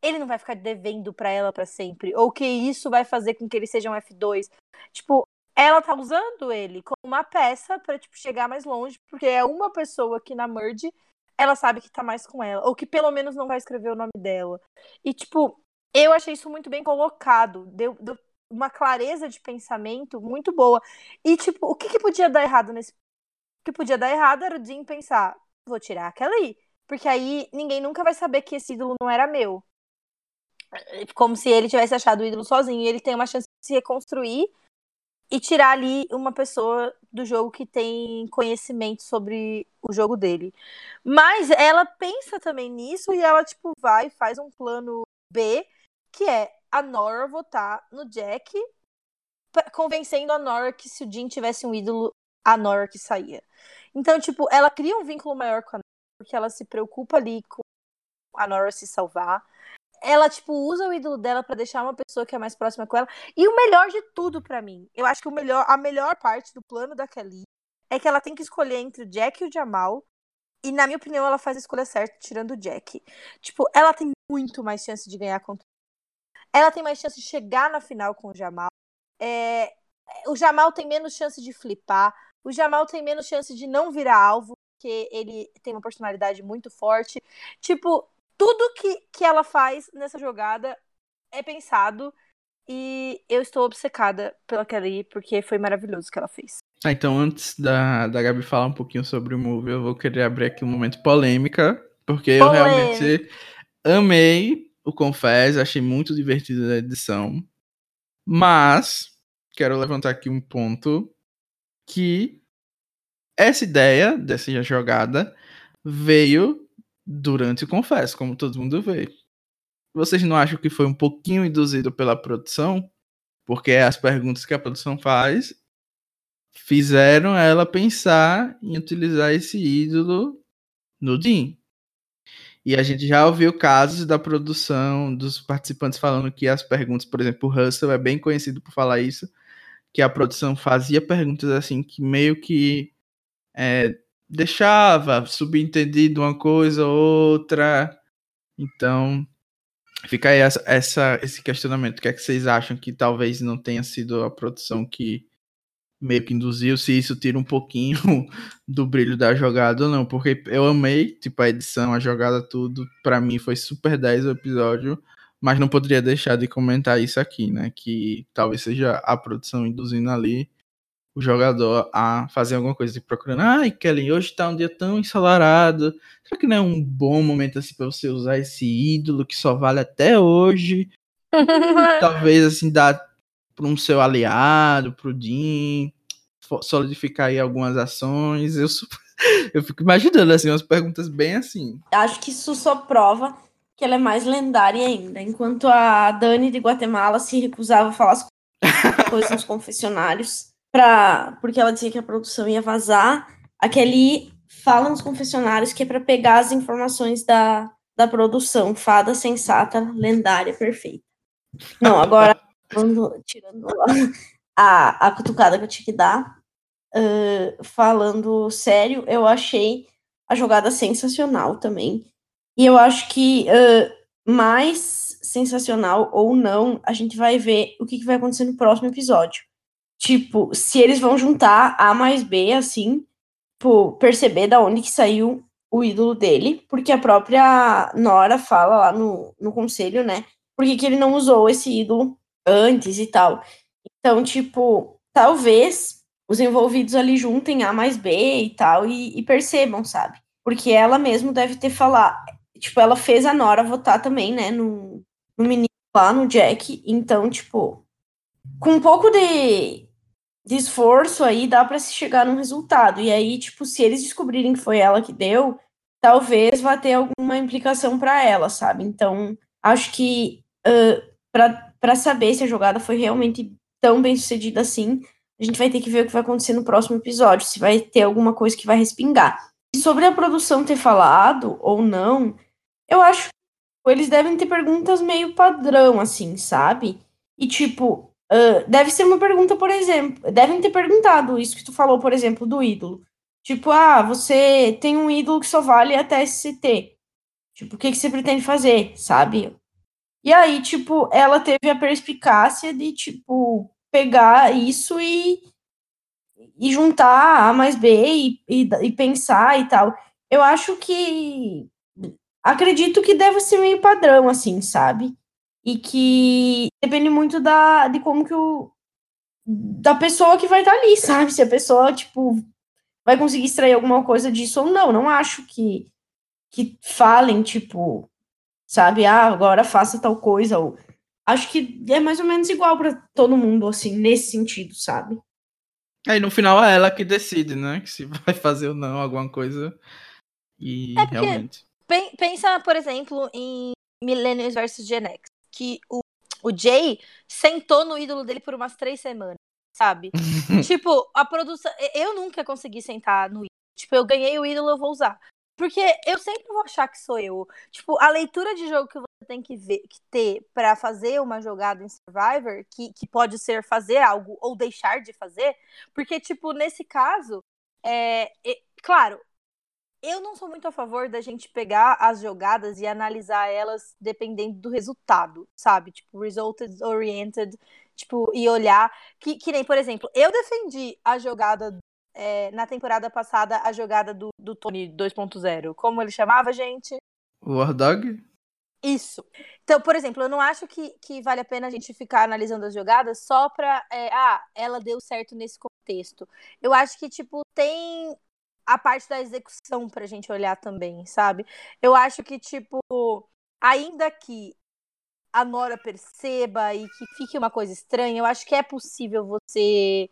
ele não vai ficar devendo pra ela pra sempre, ou que isso vai fazer com que ele seja um F2. Tipo, ela tá usando ele como uma peça pra, tipo, chegar mais longe, porque é uma pessoa que na merge ela sabe que tá mais com ela, ou que pelo menos não vai escrever o nome dela. E, tipo, eu achei isso muito bem colocado, deu, deu uma clareza de pensamento muito boa. E, tipo, o que, que podia dar errado nesse. O que podia dar errado era o Jim pensar: vou tirar aquela aí. Porque aí ninguém nunca vai saber que esse ídolo não era meu. Como se ele tivesse achado o ídolo sozinho. E ele tem uma chance de se reconstruir e tirar ali uma pessoa do jogo que tem conhecimento sobre o jogo dele. Mas ela pensa também nisso e ela, tipo, vai e faz um plano B, que é a Nora votar no Jack, convencendo a Nora que se o Jim tivesse um ídolo, a Nora que saía. Então, tipo, ela cria um vínculo maior com a Nora, porque ela se preocupa ali com a Nora se salvar. Ela, tipo, usa o ídolo dela pra deixar uma pessoa que é mais próxima com ela. E o melhor de tudo pra mim, eu acho que o melhor, a melhor parte do plano da Kelly é que ela tem que escolher entre o Jack e o Jamal. E, na minha opinião, ela faz a escolha certa tirando o Jack. Tipo, ela tem muito mais chance de ganhar contra ela tem mais chance de chegar na final com o Jamal. É, o Jamal tem menos chance de flipar. O Jamal tem menos chance de não virar alvo, porque ele tem uma personalidade muito forte. Tipo, tudo que, que ela faz nessa jogada é pensado. E eu estou obcecada pela Kelly, porque foi maravilhoso o que ela fez. Ah, então, antes da, da Gabi falar um pouquinho sobre o movie, eu vou querer abrir aqui um momento polêmica, porque eu Polêmica. realmente amei o Confess, achei muito divertido a edição, mas quero levantar aqui um ponto que essa ideia dessa jogada veio durante o Confess, como todo mundo vê. Vocês não acham que foi um pouquinho induzido pela produção? Porque as perguntas que a produção faz fizeram ela pensar em utilizar esse ídolo no Dean. E a gente já ouviu casos da produção, dos participantes falando que as perguntas, por exemplo, o Russell é bem conhecido por falar isso, que a produção fazia perguntas assim que meio que é, deixava subentendido uma coisa ou outra. Então, fica aí essa, essa, esse questionamento. O que é que vocês acham que talvez não tenha sido a produção que meio que induziu, se isso tira um pouquinho do brilho da jogada ou não, porque eu amei, tipo, a edição, a jogada, tudo, para mim foi super 10 o episódio, mas não poderia deixar de comentar isso aqui, né, que talvez seja a produção induzindo ali o jogador a fazer alguma coisa, tipo, procurando, ai, Kelly, hoje tá um dia tão ensolarado, será que não é um bom momento, assim, pra você usar esse ídolo que só vale até hoje? talvez, assim, dar para um seu aliado, para o Dean, solidificar aí algumas ações. Eu, eu fico imaginando assim umas perguntas bem assim. Acho que isso só prova que ela é mais lendária ainda. Enquanto a Dani de Guatemala se recusava a falar as coisas nos confessionários, pra, porque ela dizia que a produção ia vazar, a Kelly fala nos confessionários que é para pegar as informações da, da produção. Fada sensata, lendária, perfeita. Não, agora tirando, a, a cutucada que eu tinha que dar, uh, falando sério, eu achei a jogada sensacional também. E eu acho que uh, mais sensacional ou não, a gente vai ver o que, que vai acontecer no próximo episódio. Tipo, se eles vão juntar A mais B, assim, tipo, perceber da onde que saiu o ídolo dele, porque a própria Nora fala lá no, no conselho, né? Por que, que ele não usou esse ídolo antes e tal. Então, tipo, talvez os envolvidos ali juntem A mais B e tal e, e percebam, sabe? Porque ela mesmo deve ter falado. Tipo, ela fez a Nora votar também, né? No, no menino lá, no Jack. Então, tipo, com um pouco de, de esforço aí, dá para se chegar num resultado. E aí, tipo, se eles descobrirem que foi ela que deu, talvez vá ter alguma implicação para ela, sabe? Então, acho que uh, para saber se a jogada foi realmente tão bem sucedida assim, a gente vai ter que ver o que vai acontecer no próximo episódio, se vai ter alguma coisa que vai respingar. E sobre a produção ter falado ou não, eu acho que eles devem ter perguntas meio padrão, assim, sabe? E tipo, uh, deve ser uma pergunta, por exemplo, devem ter perguntado isso que tu falou, por exemplo, do ídolo. Tipo, ah, você tem um ídolo que só vale até SCT. Tipo, o que, que você pretende fazer, sabe? E aí, tipo, ela teve a perspicácia de, tipo, pegar isso e, e juntar A mais B e, e, e pensar e tal. Eu acho que. Acredito que deve ser meio padrão, assim, sabe? E que depende muito da, de como que o. da pessoa que vai estar ali, sabe? Se a pessoa, tipo, vai conseguir extrair alguma coisa disso ou não. Não acho que, que falem, tipo, sabe? Ah, agora faça tal coisa. Ou... Acho que é mais ou menos igual para todo mundo, assim, nesse sentido, sabe? Aí no final é ela que decide, né? Que se vai fazer ou não alguma coisa. E é realmente. Pensa, por exemplo, em Millennials vs Gen X, que o, o Jay sentou no ídolo dele por umas três semanas, sabe? tipo, a produção. Eu nunca consegui sentar no ídolo. Tipo, eu ganhei o ídolo, eu vou usar. Porque eu sempre vou achar que sou eu. Tipo, a leitura de jogo que você tem que, ver, que ter para fazer uma jogada em Survivor, que, que pode ser fazer algo ou deixar de fazer, porque, tipo, nesse caso, é, é, claro, eu não sou muito a favor da gente pegar as jogadas e analisar elas dependendo do resultado, sabe? Tipo, resulted oriented, tipo, e olhar. Que, que nem, por exemplo, eu defendi a jogada é, na temporada passada a jogada do, do Tony 2.0. Como ele chamava, gente? War Dog? Isso. Então, por exemplo, eu não acho que, que vale a pena a gente ficar analisando as jogadas só pra. É, ah, ela deu certo nesse contexto. Eu acho que, tipo, tem a parte da execução pra gente olhar também, sabe? Eu acho que, tipo, ainda que a Nora perceba e que fique uma coisa estranha, eu acho que é possível você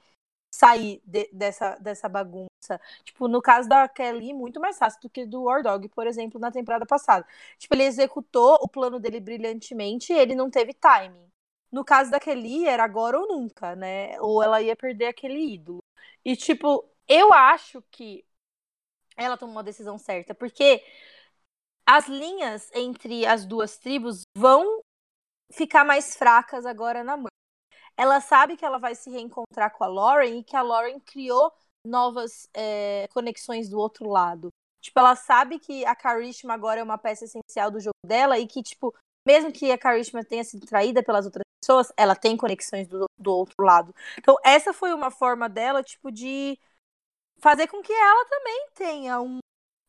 sair de, dessa, dessa bagunça. Tipo, no caso da Kelly, muito mais fácil do que do War Dog, por exemplo, na temporada passada. Tipo, ele executou o plano dele brilhantemente e ele não teve timing. No caso da Kelly, era agora ou nunca, né? Ou ela ia perder aquele ídolo. E, tipo, eu acho que ela tomou a decisão certa, porque as linhas entre as duas tribos vão ficar mais fracas agora na mão ela sabe que ela vai se reencontrar com a Lauren e que a Lauren criou novas é, conexões do outro lado. Tipo, ela sabe que a Karishma agora é uma peça essencial do jogo dela e que, tipo, mesmo que a Karishma tenha sido traída pelas outras pessoas, ela tem conexões do, do outro lado. Então, essa foi uma forma dela, tipo, de fazer com que ela também tenha um,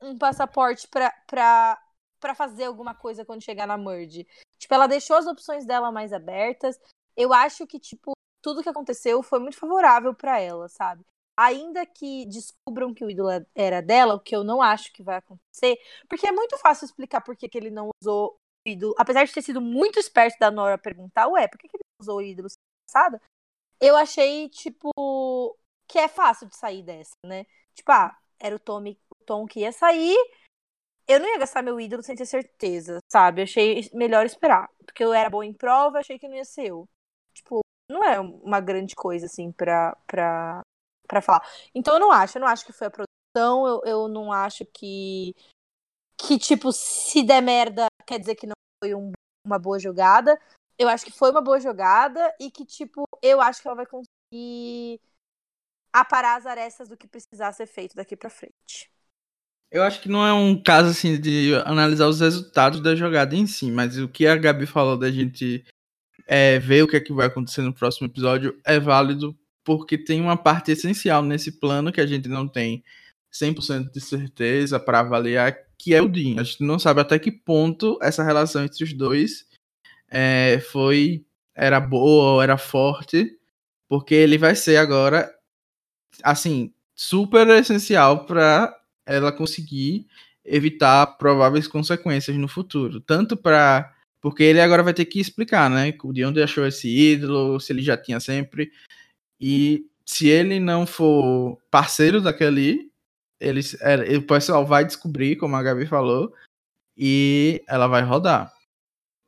um passaporte para fazer alguma coisa quando chegar na Merge. Tipo, ela deixou as opções dela mais abertas. Eu acho que, tipo, tudo que aconteceu foi muito favorável para ela, sabe? Ainda que descubram que o ídolo era dela, o que eu não acho que vai acontecer, porque é muito fácil explicar por que, que ele não usou o ídolo. Apesar de ter sido muito esperto da Nora perguntar, ué, por que, que ele usou o ídolo passada? Eu achei, tipo, que é fácil de sair dessa, né? Tipo, ah, era o Tommy, o Tom que ia sair, eu não ia gastar meu ídolo sem ter certeza, sabe? Eu achei melhor esperar. Porque eu era boa em prova, achei que não ia ser eu. Tipo, não é uma grande coisa, assim, pra, pra, pra falar. Então eu não acho, eu não acho que foi a produção, eu, eu não acho que. Que, tipo, se der merda, quer dizer que não foi um, uma boa jogada. Eu acho que foi uma boa jogada e que, tipo, eu acho que ela vai conseguir aparar as arestas do que precisar ser feito daqui para frente. Eu acho que não é um caso assim de analisar os resultados da jogada em si, mas o que a Gabi falou da gente é, ver o que é que vai acontecer no próximo episódio é válido porque tem uma parte essencial nesse plano que a gente não tem 100% de certeza para avaliar, que é o Dean. A gente não sabe até que ponto essa relação entre os dois é, foi era boa ou era forte, porque ele vai ser agora assim super essencial para ela conseguir evitar prováveis consequências no futuro, tanto para porque ele agora vai ter que explicar, né, de onde achou esse ídolo, se ele já tinha sempre e se ele não for parceiro daquele, ele, é, o pessoal vai descobrir, como a Gabi falou, e ela vai rodar.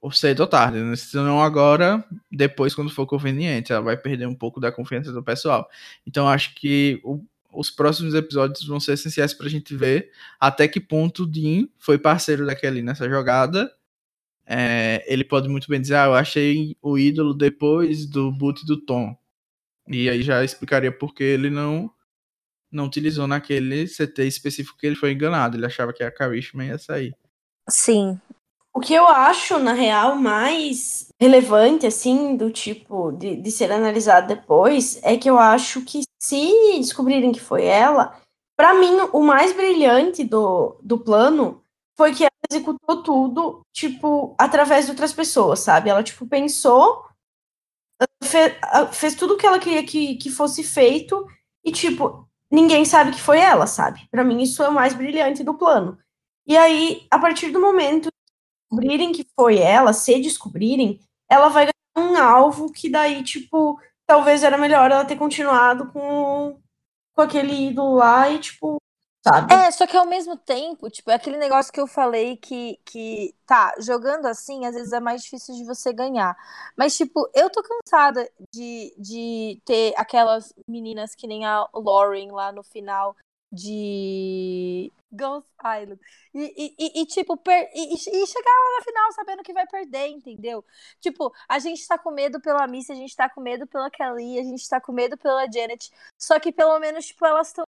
Ou cedo ou tarde, né? se não agora, depois quando for conveniente, ela vai perder um pouco da confiança do pessoal. Então acho que o, os próximos episódios vão ser essenciais pra gente ver até que ponto o Dean foi parceiro daquele nessa jogada. É, ele pode muito bem dizer, ah, eu achei o ídolo depois do boot do Tom. E aí já explicaria por que ele não não utilizou naquele CT específico que ele foi enganado. Ele achava que a Karishma ia sair. Sim. O que eu acho, na real, mais relevante, assim, do tipo, de, de ser analisado depois, é que eu acho que se descobrirem que foi ela, para mim, o mais brilhante do, do plano foi que executou tudo, tipo, através de outras pessoas, sabe? Ela, tipo, pensou fez, fez tudo o que ela queria que, que fosse feito e, tipo, ninguém sabe que foi ela, sabe? Para mim, isso é o mais brilhante do plano. E aí, a partir do momento que descobrirem que foi ela, se descobrirem, ela vai ganhar um alvo que daí, tipo, talvez era melhor ela ter continuado com, com aquele ídolo lá e, tipo, sabe? É, só que ao mesmo tempo, tipo, é aquele negócio que eu falei que, que, tá, jogando assim, às vezes é mais difícil de você ganhar. Mas, tipo, eu tô cansada de, de ter aquelas meninas que nem a Lauren lá no final de Ghost Island. E, e, e tipo, per... e, e, chegar lá na final sabendo que vai perder, entendeu? Tipo, a gente tá com medo pela Missy, a gente tá com medo pela Kelly, a gente tá com medo pela Janet. Só que pelo menos, tipo, elas estão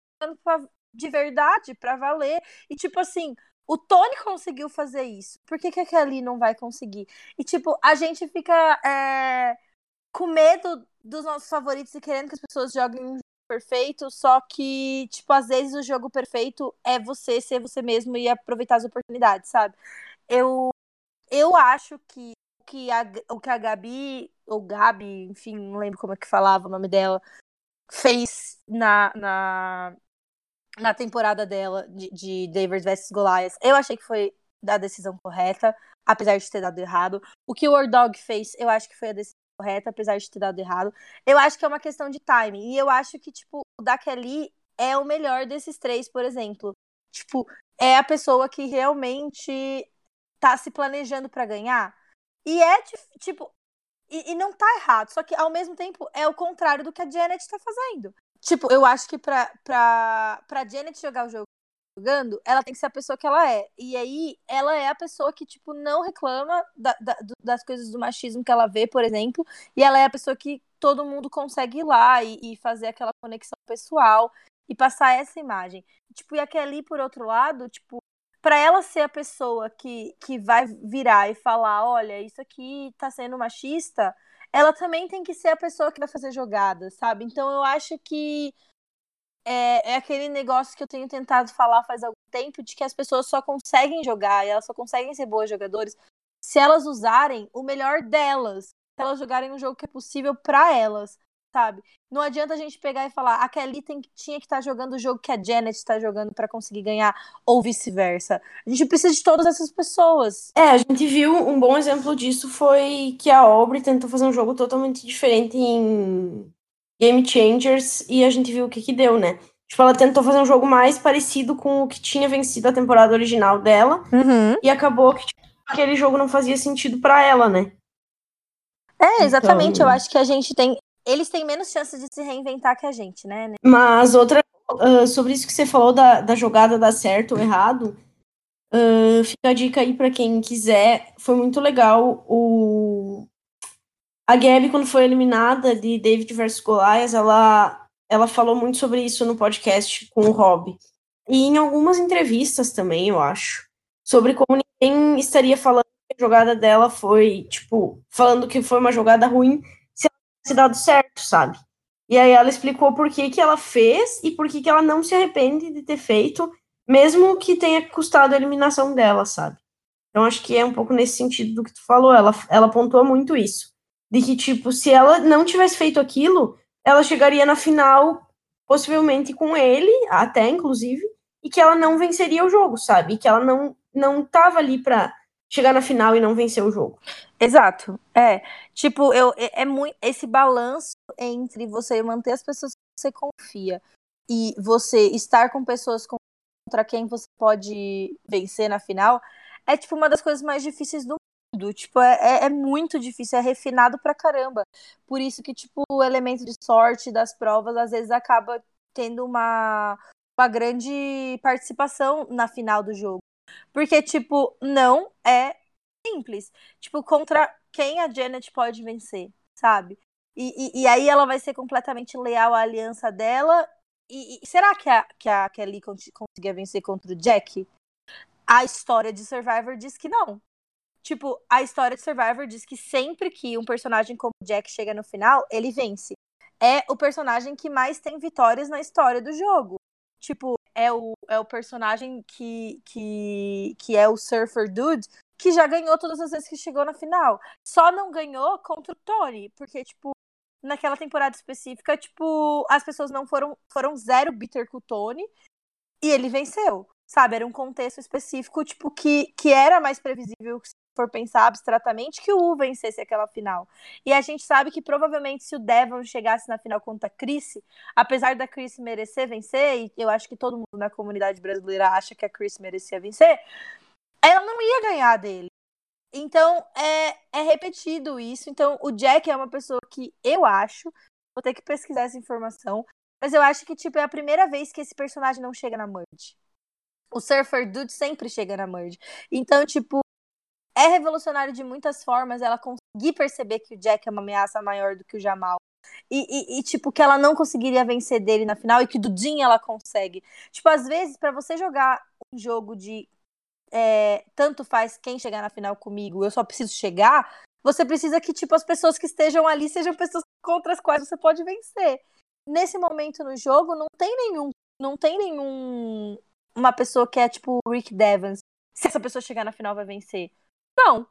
de verdade, para valer. E, tipo assim, o Tony conseguiu fazer isso. Por que, que a Kelly não vai conseguir? E, tipo, a gente fica é, com medo dos nossos favoritos e querendo que as pessoas joguem um jogo perfeito, só que, tipo, às vezes o jogo perfeito é você ser você mesmo e aproveitar as oportunidades, sabe? Eu, eu acho que o que a, o que a Gabi, ou Gabi, enfim, não lembro como é que falava o nome dela, fez na, na, na temporada dela de, de David vs Goliath, eu achei que foi da decisão correta, apesar de ter dado errado. O que o War Dog fez, eu acho que foi a decisão correta, apesar de ter dado errado. Eu acho que é uma questão de timing. E eu acho que, tipo, o da Kelly é o melhor desses três, por exemplo. Tipo, é a pessoa que realmente tá se planejando para ganhar. E é, tipo, e, e, não tá errado. Só que, ao mesmo tempo, é o contrário do que a Janet tá fazendo. Tipo, eu acho que pra, pra, pra Janet jogar o jogo jogando, ela tem que ser a pessoa que ela é. E aí, ela é a pessoa que, tipo, não reclama da, da, das coisas do machismo que ela vê, por exemplo. E ela é a pessoa que todo mundo consegue ir lá e, e fazer aquela conexão pessoal. e passar essa imagem. Tipo, e a Kelly, por outro lado, tipo, para ela ser a pessoa que, que vai virar e falar, olha, isso aqui tá sendo machista, ela também tem que ser a pessoa que vai fazer jogadas, sabe? Então eu acho que é, é, aquele negócio que eu tenho tentado falar faz algum tempo de que as pessoas só conseguem jogar e elas só conseguem ser boas jogadores se elas usarem o melhor delas, se elas jogarem um jogo que é possível para elas, sabe? Não adianta a gente pegar e falar a Kelly tem, tinha que estar tá jogando o jogo que a Janet está jogando para conseguir ganhar ou vice-versa. A gente precisa de todas essas pessoas. É, a gente viu um bom exemplo disso foi que a Aubrey tentou fazer um jogo totalmente diferente em Game Changers e a gente viu o que que deu, né? Tipo, ela tentou fazer um jogo mais parecido com o que tinha vencido a temporada original dela. Uhum. E acabou que tipo, aquele jogo não fazia sentido para ela, né? É, exatamente. Então... Eu acho que a gente tem. Eles têm menos chance de se reinventar que a gente, né? Mas outra. Uh, sobre isso que você falou da, da jogada dar certo ou errado. Uh, fica a dica aí para quem quiser. Foi muito legal o, a Gabi, quando foi eliminada de David vs Goliath, ela, ela falou muito sobre isso no podcast com o Rob. E em algumas entrevistas também, eu acho. Sobre como ninguém estaria falando que a jogada dela foi, tipo, falando que foi uma jogada ruim tivesse dado certo, sabe? E aí ela explicou por que, que ela fez e por que, que ela não se arrepende de ter feito, mesmo que tenha custado a eliminação dela, sabe? Então acho que é um pouco nesse sentido do que tu falou. Ela, ela pontuou muito isso de que, tipo, se ela não tivesse feito aquilo, ela chegaria na final, possivelmente com ele, até inclusive, e que ela não venceria o jogo, sabe? E que ela não, não tava ali pra chegar na final e não vencer o jogo. Exato. É. Tipo, eu, é, é muito esse balanço entre você manter as pessoas que você confia e você estar com pessoas contra quem você pode vencer na final é tipo uma das coisas mais difíceis do tudo. Tipo, é, é, é muito difícil, é refinado pra caramba. Por isso que, tipo, o elemento de sorte das provas às vezes acaba tendo uma, uma grande participação na final do jogo. Porque, tipo, não é simples. Tipo, contra quem a Janet pode vencer, sabe? E, e, e aí ela vai ser completamente leal à aliança dela. E, e será que a, que a Kelly conseguia vencer contra o Jack? A história de Survivor diz que não. Tipo, a história de Survivor diz que sempre que um personagem como Jack chega no final, ele vence. É o personagem que mais tem vitórias na história do jogo. Tipo, é o, é o personagem que, que, que é o Surfer Dude, que já ganhou todas as vezes que chegou na final. Só não ganhou contra o Tony, porque, tipo, naquela temporada específica, tipo, as pessoas não foram, foram zero bitter com o Tony e ele venceu. Sabe, era um contexto específico, tipo, que, que era mais previsível for pensar abstratamente, que o U vencesse aquela final. E a gente sabe que provavelmente se o Devon chegasse na final contra a Chris, apesar da Chris merecer vencer, e eu acho que todo mundo na comunidade brasileira acha que a Chris merecia vencer, ela não ia ganhar dele. Então é, é repetido isso. Então o Jack é uma pessoa que eu acho, vou ter que pesquisar essa informação, mas eu acho que tipo é a primeira vez que esse personagem não chega na merge. O Surfer Dude sempre chega na merge. Então, tipo, é revolucionário de muitas formas ela conseguir perceber que o Jack é uma ameaça maior do que o Jamal. E, e, e, tipo, que ela não conseguiria vencer dele na final e que do Jin ela consegue. Tipo, às vezes, para você jogar um jogo de é, tanto faz quem chegar na final comigo, eu só preciso chegar, você precisa que, tipo, as pessoas que estejam ali sejam pessoas contra as quais você pode vencer. Nesse momento no jogo, não tem nenhum. Não tem nenhum. Uma pessoa que é tipo Rick Devons. Se essa pessoa chegar na final, vai vencer. Não.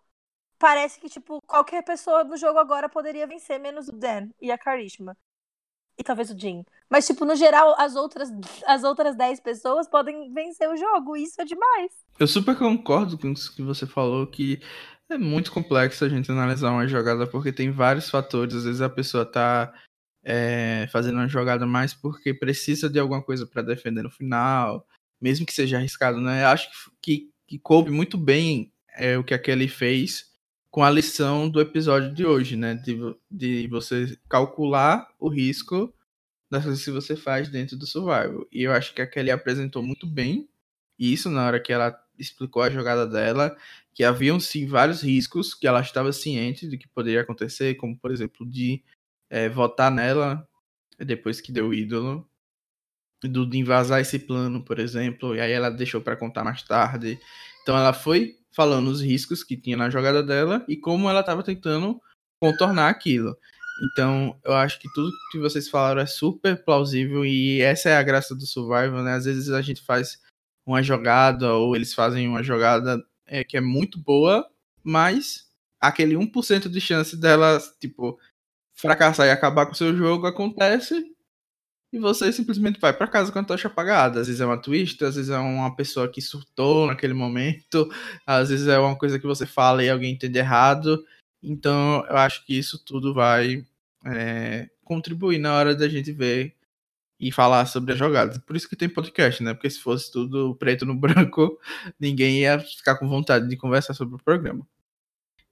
Parece que, tipo, qualquer pessoa no jogo agora poderia vencer, menos o Dan e a Karishma. E talvez o Jin. Mas, tipo, no geral, as outras, as outras 10 pessoas podem vencer o jogo. Isso é demais. Eu super concordo com isso que você falou, que é muito complexo a gente analisar uma jogada, porque tem vários fatores. Às vezes a pessoa tá é, fazendo uma jogada mais porque precisa de alguma coisa para defender no final, mesmo que seja arriscado, né? Acho que, que, que coube muito bem é o que a Kelly fez com a lição do episódio de hoje, né? De, de você calcular o risco das coisas que você faz dentro do survival. E eu acho que a Kelly apresentou muito bem isso na hora que ela explicou a jogada dela, que haviam sim vários riscos que ela estava ciente de que poderia acontecer, como por exemplo de é, votar nela depois que deu o ídolo. do de invasar esse plano, por exemplo, e aí ela deixou para contar mais tarde. Então ela foi falando os riscos que tinha na jogada dela e como ela estava tentando contornar aquilo. Então, eu acho que tudo que vocês falaram é super plausível e essa é a graça do survival, né? Às vezes a gente faz uma jogada ou eles fazem uma jogada é, que é muito boa, mas aquele 1% de chance dela, tipo, fracassar e acabar com o seu jogo acontece e você simplesmente vai para casa com a tocha apagada. Às vezes é uma twist, às vezes é uma pessoa que surtou naquele momento, às vezes é uma coisa que você fala e alguém entende errado. Então, eu acho que isso tudo vai é, contribuir na hora da gente ver e falar sobre a jogada. Por isso que tem podcast, né? Porque se fosse tudo preto no branco, ninguém ia ficar com vontade de conversar sobre o programa.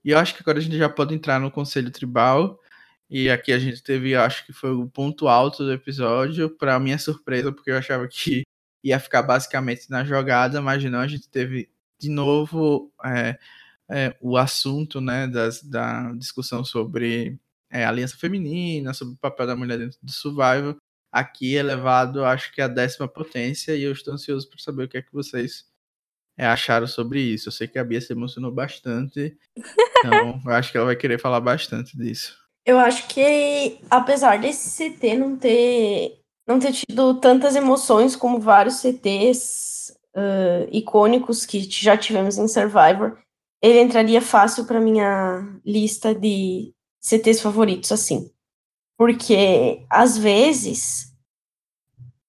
E eu acho que agora a gente já pode entrar no conselho tribal. E aqui a gente teve, acho que foi o ponto alto do episódio, para minha surpresa, porque eu achava que ia ficar basicamente na jogada, mas não, a gente teve de novo é, é, o assunto né, das, da discussão sobre é, aliança feminina, sobre o papel da mulher dentro do survival. Aqui é levado, acho que a décima potência, e eu estou ansioso para saber o que é que vocês é, acharam sobre isso. Eu sei que a Bia se emocionou bastante, então eu acho que ela vai querer falar bastante disso. Eu acho que, apesar desse CT não ter, não ter tido tantas emoções como vários CTs uh, icônicos que já tivemos em Survivor, ele entraria fácil para minha lista de CTs favoritos, assim. Porque, às vezes,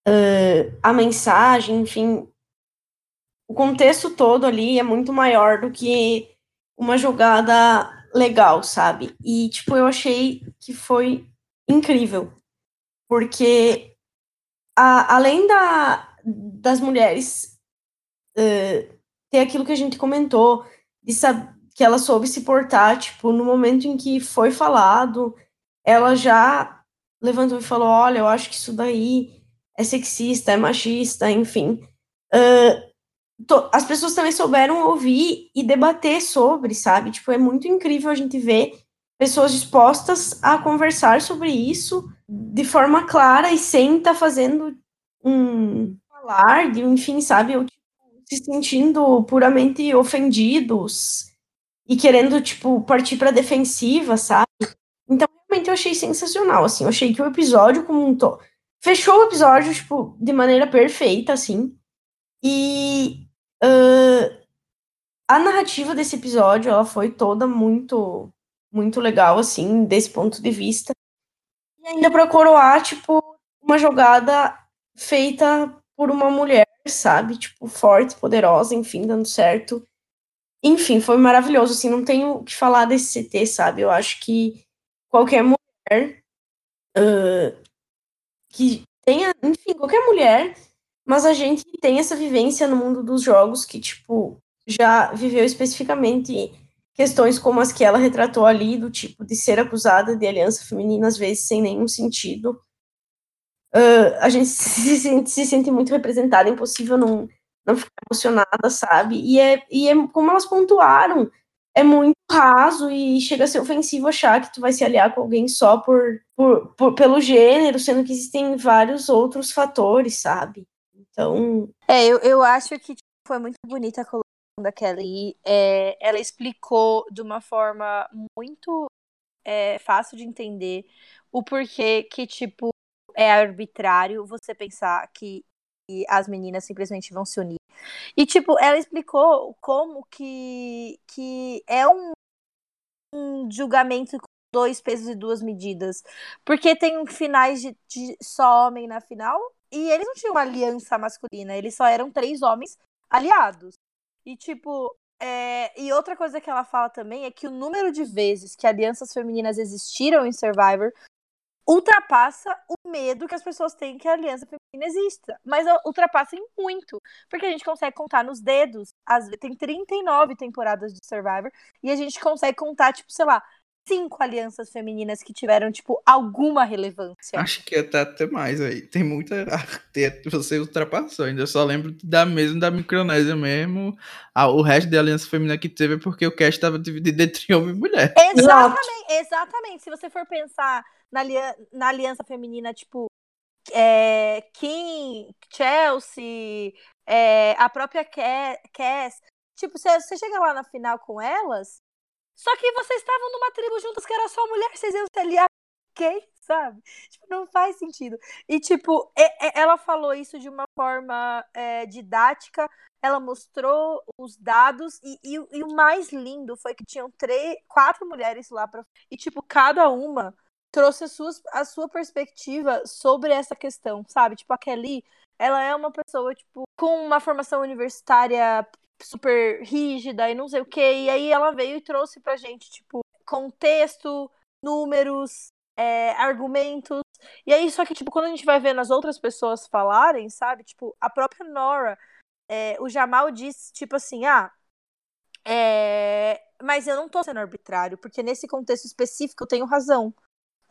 uh, a mensagem, enfim, o contexto todo ali é muito maior do que uma jogada legal, sabe? E, tipo, eu achei que foi incrível. Porque, a, além da, das mulheres uh, ter aquilo que a gente comentou, de saber que ela soube se portar, tipo, no momento em que foi falado, ela já levantou e falou: Olha, eu acho que isso daí é sexista, é machista, enfim. Uh, as pessoas também souberam ouvir e debater sobre, sabe? Tipo, é muito incrível a gente ver pessoas dispostas a conversar sobre isso de forma clara e sem estar tá fazendo um alarde, enfim, sabe? Tipo, se sentindo puramente ofendidos e querendo, tipo, partir pra defensiva, sabe? Então, realmente eu achei sensacional, assim. Eu achei que o episódio como um todo... Fechou o episódio, tipo, de maneira perfeita, assim. E Uh, a narrativa desse episódio, ela foi toda muito, muito legal, assim, desse ponto de vista. E ainda pra coroar, tipo, uma jogada feita por uma mulher, sabe? Tipo, forte, poderosa, enfim, dando certo. Enfim, foi maravilhoso, assim, não tenho o que falar desse CT, sabe? Eu acho que qualquer mulher uh, que tenha, enfim, qualquer mulher mas a gente tem essa vivência no mundo dos jogos que, tipo, já viveu especificamente questões como as que ela retratou ali, do tipo de ser acusada de aliança feminina, às vezes sem nenhum sentido. Uh, a gente se sente, se sente muito representada, é impossível não, não ficar emocionada, sabe? E é, e é como elas pontuaram, é muito raso e chega a ser ofensivo achar que tu vai se aliar com alguém só por, por, por pelo gênero, sendo que existem vários outros fatores, sabe? Então. É, eu, eu acho que tipo, foi muito bonita a colocação da Kelly. É, ela explicou de uma forma muito é, fácil de entender o porquê que, tipo, é arbitrário você pensar que, que as meninas simplesmente vão se unir. E, tipo, ela explicou como que, que é um, um julgamento com dois pesos e duas medidas. Porque tem finais de, de só homem na final e eles não tinham uma aliança masculina, eles só eram três homens aliados. E, tipo, é... e outra coisa que ela fala também é que o número de vezes que alianças femininas existiram em Survivor ultrapassa o medo que as pessoas têm que a aliança feminina exista. Mas ultrapassa em muito. Porque a gente consegue contar nos dedos. As... Tem 39 temporadas de Survivor. E a gente consegue contar, tipo, sei lá, cinco alianças femininas que tiveram, tipo, alguma relevância. Acho que até, até mais aí. Tem muita. Você ultrapassou. Ainda eu só lembro da mesma da Micronésia mesmo. Ah, o resto da aliança feminina que teve é porque o cast estava dividido entre homem e mulher. Exatamente, exatamente. Se você for pensar na, na aliança feminina, tipo, é, Kim, Chelsea, é, a própria Cass. Tipo, você, você chega lá na final com elas, só que vocês estavam numa tribo juntas que era só mulher, vocês iam se aliar quem, sabe? Tipo, não faz sentido. E, tipo, ela falou isso de uma forma é, didática, ela mostrou os dados, e, e, e, o mais lindo foi que tinham três, quatro mulheres lá pra. E, tipo, cada uma trouxe a sua, a sua perspectiva sobre essa questão, sabe? Tipo, a Kelly, ela é uma pessoa, tipo, com uma formação universitária super rígida e não sei o que, e aí ela veio e trouxe pra gente, tipo, contexto, números, é, argumentos. E aí, só que, tipo, quando a gente vai vendo as outras pessoas falarem, sabe? Tipo, a própria Nora, é, o Jamal disse, tipo assim, ah, é... mas eu não tô sendo arbitrário, porque nesse contexto específico eu tenho razão.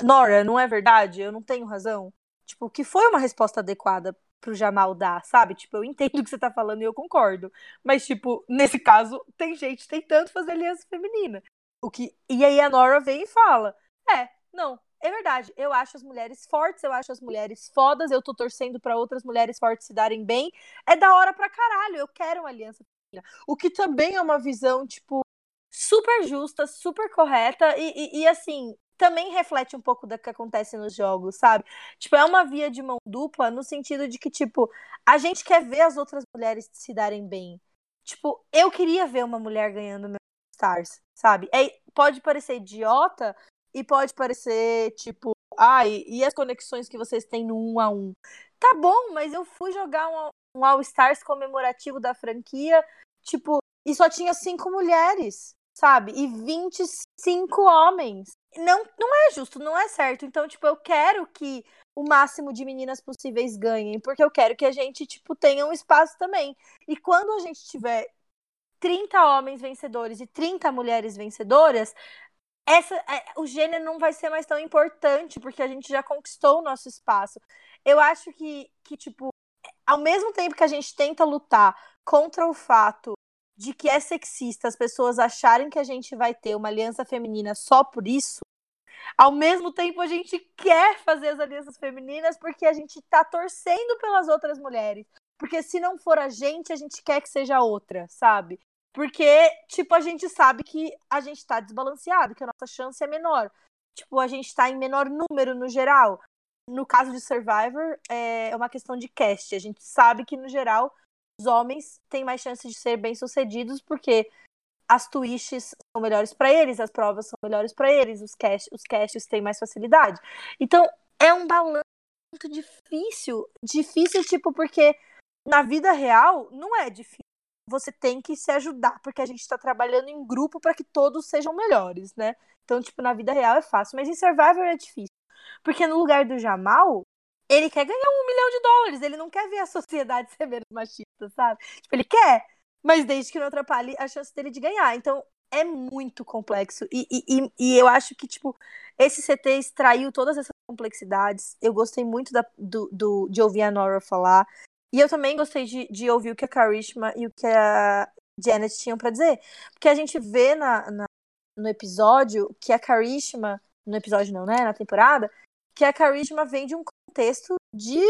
Nora, não é verdade? Eu não tenho razão? Tipo, que foi uma resposta adequada pro Jamal dar, sabe? Tipo, eu entendo o que você tá falando e eu concordo. Mas, tipo, nesse caso, tem gente tentando fazer aliança feminina. O que... E aí a Nora vem e fala: É, não, é verdade. Eu acho as mulheres fortes, eu acho as mulheres fodas, eu tô torcendo para outras mulheres fortes se darem bem. É da hora pra caralho. Eu quero uma aliança feminina. O que também é uma visão, tipo, super justa, super correta e, e, e assim, também reflete um pouco do que acontece nos jogos, sabe? Tipo, é uma via de mão dupla no sentido de que, tipo, a gente quer ver as outras mulheres se darem bem. Tipo, eu queria ver uma mulher ganhando meu Stars, sabe? É, pode parecer idiota, e pode parecer tipo, ai, e as conexões que vocês têm no um a um? Tá bom, mas eu fui jogar um, um All Stars comemorativo da franquia, tipo, e só tinha cinco mulheres, sabe? E 25 homens. Não, não é justo, não é certo. Então, tipo, eu quero que o máximo de meninas possíveis ganhem, porque eu quero que a gente, tipo, tenha um espaço também. E quando a gente tiver 30 homens vencedores e 30 mulheres vencedoras, essa, é, o gênero não vai ser mais tão importante, porque a gente já conquistou o nosso espaço. Eu acho que, que, tipo, ao mesmo tempo que a gente tenta lutar contra o fato de que é sexista as pessoas acharem que a gente vai ter uma aliança feminina só por isso, ao mesmo tempo a gente quer fazer as alianças femininas porque a gente tá torcendo pelas outras mulheres. Porque se não for a gente, a gente quer que seja outra, sabe? Porque, tipo, a gente sabe que a gente tá desbalanceado, que a nossa chance é menor. Tipo, a gente tá em menor número no geral. No caso de Survivor, é uma questão de cast. A gente sabe que, no geral, os homens têm mais chance de ser bem-sucedidos porque as twists são melhores para eles, as provas são melhores para eles, os casts, os casts têm mais facilidade. Então, é um balanço muito difícil. Difícil, tipo, porque na vida real não é difícil você tem que se ajudar, porque a gente está trabalhando em grupo para que todos sejam melhores, né? Então, tipo, na vida real é fácil, mas em Survivor é difícil. Porque no lugar do Jamal, ele quer ganhar um milhão de dólares, ele não quer ver a sociedade ser menos machista, sabe? Tipo, ele quer, mas desde que não atrapalhe a chance dele de ganhar. Então, é muito complexo. E, e, e eu acho que, tipo, esse CT extraiu todas essas complexidades. Eu gostei muito da, do, do, de ouvir a Nora falar. E eu também gostei de, de ouvir o que a Karishma e o que a Janet tinham para dizer. Porque a gente vê na, na, no episódio que a Karishma, no episódio não, né? Na temporada, que a Karishma vem de um contexto de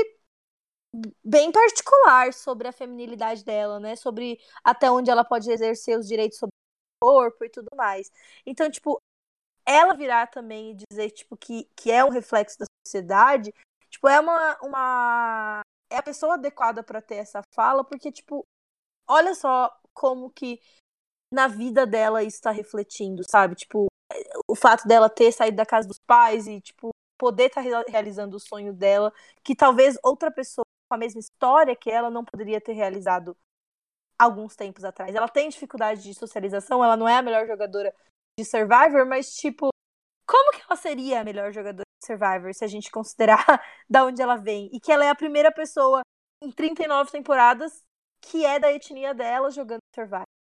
bem particular sobre a feminilidade dela, né? Sobre até onde ela pode exercer os direitos sobre o corpo e tudo mais. Então, tipo, ela virar também e dizer, tipo, que, que é um reflexo da sociedade, tipo, é uma, uma é a pessoa adequada para ter essa fala, porque, tipo, olha só como que na vida dela isso está refletindo, sabe? Tipo, o fato dela ter saído da casa dos pais e, tipo, poder estar tá realizando o sonho dela, que talvez outra pessoa com a mesma história que ela não poderia ter realizado alguns tempos atrás. Ela tem dificuldade de socialização, ela não é a melhor jogadora de Survivor, mas, tipo, como que ela seria a melhor jogadora de Survivor se a gente considerar da onde ela vem? E que ela é a primeira pessoa em 39 temporadas que é da etnia dela jogando Survivor.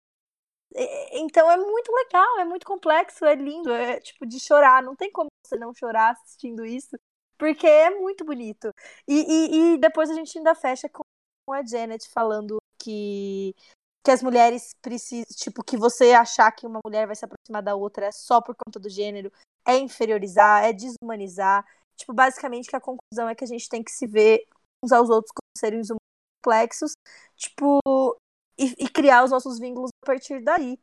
Então é muito legal, é muito complexo, é lindo, é tipo de chorar. Não tem como você não chorar assistindo isso, porque é muito bonito. E, e, e depois a gente ainda fecha com a Janet falando que que as mulheres precisam, tipo, que você achar que uma mulher vai se aproximar da outra só por conta do gênero, é inferiorizar, é desumanizar. tipo, basicamente que a conclusão é que a gente tem que se ver uns aos outros como seres humanos complexos, tipo, e, e criar os nossos vínculos a partir daí.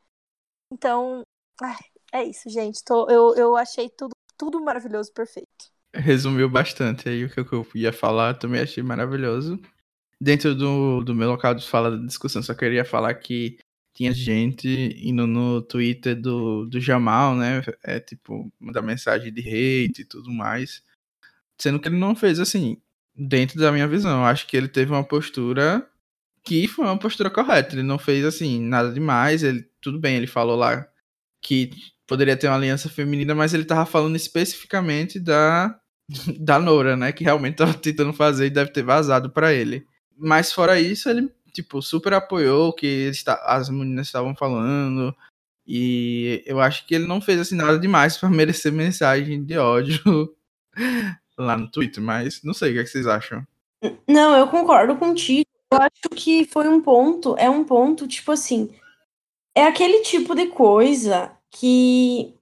Então, ai, é isso, gente. Tô, eu, eu achei tudo, tudo maravilhoso, perfeito. Resumiu bastante aí o que eu ia falar, também achei maravilhoso. Dentro do, do meu local de fala da discussão, só queria falar que tinha gente indo no Twitter do, do Jamal, né? É tipo, mandar mensagem de hate e tudo mais. Sendo que ele não fez assim, dentro da minha visão. Eu acho que ele teve uma postura que foi uma postura correta. Ele não fez assim, nada demais. Ele, tudo bem, ele falou lá que poderia ter uma aliança feminina, mas ele tava falando especificamente da, da Nora, né? Que realmente tava tentando fazer e deve ter vazado para ele. Mas fora isso, ele, tipo, super apoiou o que as meninas estavam falando. E eu acho que ele não fez assim nada demais para merecer mensagem de ódio lá no Twitter, mas não sei o que, é que vocês acham. Não, eu concordo contigo. Eu acho que foi um ponto, é um ponto, tipo assim, é aquele tipo de coisa que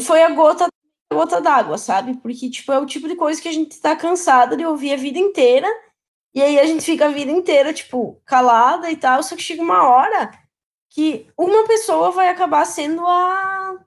foi a gota, a gota d'água, sabe? Porque, tipo, é o tipo de coisa que a gente tá cansada de ouvir a vida inteira, e aí a gente fica a vida inteira, tipo, calada e tal, só que chega uma hora que uma pessoa vai acabar sendo a.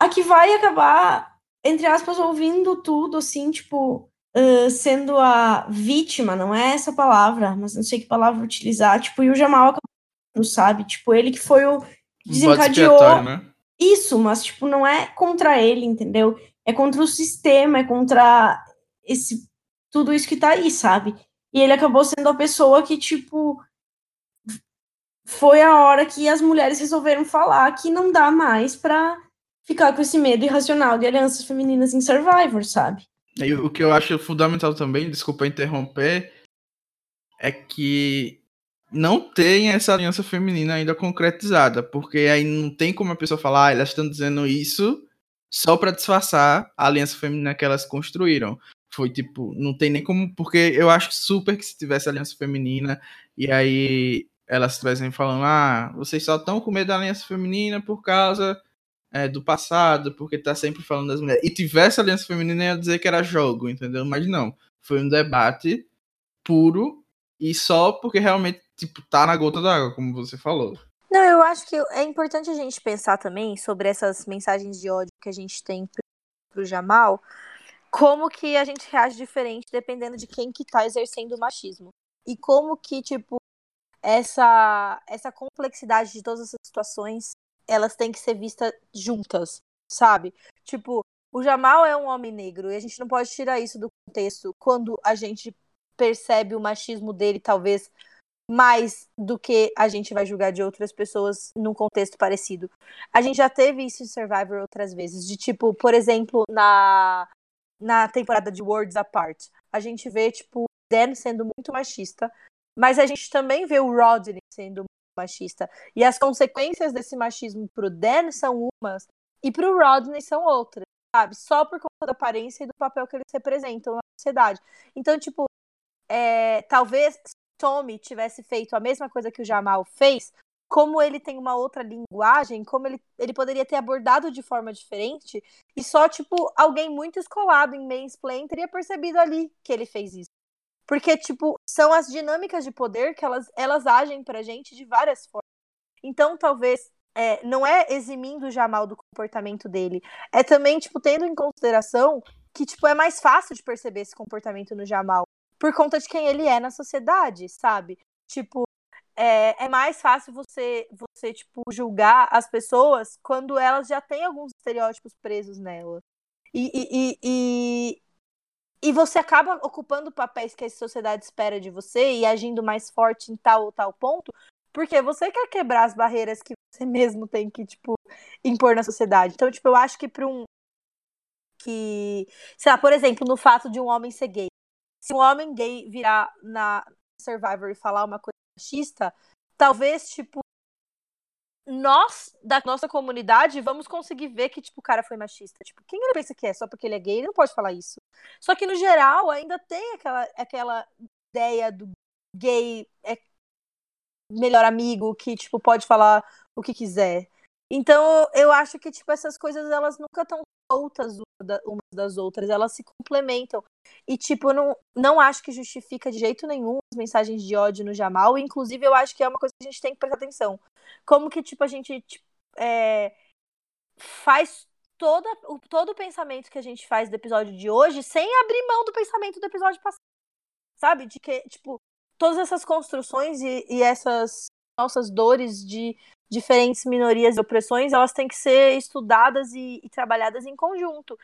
a que vai acabar, entre aspas, ouvindo tudo, assim, tipo. Uh, sendo a vítima, não é essa palavra, mas não sei que palavra utilizar, tipo, e o Jamal acabou, sabe? Tipo, ele que foi o desencadeou. Né? Isso, mas, tipo, não é contra ele, entendeu? É contra o sistema, é contra esse tudo isso que tá aí, sabe? E ele acabou sendo a pessoa que, tipo, foi a hora que as mulheres resolveram falar que não dá mais pra ficar com esse medo irracional de alianças femininas em Survivor, sabe? E o que eu acho fundamental também, desculpa interromper, é que não tem essa aliança feminina ainda concretizada, porque aí não tem como a pessoa falar, ah, elas estão dizendo isso só para disfarçar a aliança feminina que elas construíram. Foi tipo, não tem nem como, porque eu acho super que se tivesse aliança feminina e aí elas estivessem falando, ah, vocês só estão com medo da aliança feminina por causa é, do passado, porque tá sempre falando das mulheres. E tivesse aliança feminina, ia dizer que era jogo, entendeu? Mas não. Foi um debate puro e só porque realmente tipo, tá na gota d'água, como você falou. Não, eu acho que é importante a gente pensar também sobre essas mensagens de ódio que a gente tem pro Jamal, como que a gente reage diferente dependendo de quem que tá exercendo o machismo. E como que, tipo, essa, essa complexidade de todas essas situações, elas têm que ser vistas juntas, sabe? Tipo, o Jamal é um homem negro e a gente não pode tirar isso do contexto quando a gente percebe o machismo dele, talvez mais do que a gente vai julgar de outras pessoas num contexto parecido. A gente já teve isso em Survivor outras vezes, de tipo, por exemplo, na na temporada de Worlds Apart, a gente vê tipo Dan sendo muito machista, mas a gente também vê o Rodney sendo machista. E as consequências desse machismo pro Dan são umas e pro Rodney são outras, sabe? Só por conta da aparência e do papel que eles representam na sociedade. Então, tipo, é, talvez Tommy tivesse feito a mesma coisa que o Jamal fez, como ele tem uma outra linguagem, como ele, ele poderia ter abordado de forma diferente, e só, tipo, alguém muito escolado em mansplain teria percebido ali que ele fez isso. Porque, tipo, são as dinâmicas de poder que elas, elas agem pra gente de várias formas. Então, talvez, é, não é eximindo o Jamal do comportamento dele, é também, tipo, tendo em consideração que, tipo, é mais fácil de perceber esse comportamento no Jamal por conta de quem ele é na sociedade, sabe? Tipo, é, é mais fácil você, você, tipo, julgar as pessoas quando elas já têm alguns estereótipos presos nela. E, e, e, e, você acaba ocupando papéis que a sociedade espera de você e agindo mais forte em tal ou tal ponto, porque você quer quebrar as barreiras que você mesmo tem que, tipo, impor na sociedade. Então, tipo, eu acho que para um. Que. Sei lá, por exemplo, no fato de um homem ser gay se um homem gay virar na Survivor e falar uma coisa machista, talvez, tipo, nós, da nossa comunidade, vamos conseguir ver que, tipo, o cara foi machista. Tipo, quem ele pensa que é? Só porque ele é gay, ele não pode falar isso. Só que, no geral, ainda tem aquela, aquela ideia do gay é melhor amigo que, tipo, pode falar o que quiser. Então, eu acho que, tipo, essas coisas, elas nunca estão soltas umas das outras, elas se complementam. E, tipo, não, não acho que justifica de jeito nenhum as mensagens de ódio no Jamal. Inclusive, eu acho que é uma coisa que a gente tem que prestar atenção. Como que, tipo, a gente tipo, é, faz toda, o, todo o pensamento que a gente faz do episódio de hoje sem abrir mão do pensamento do episódio passado. Sabe? De que, tipo, todas essas construções e, e essas nossas dores de diferentes minorias e opressões, elas têm que ser estudadas e, e, trabalhadas em conjunto.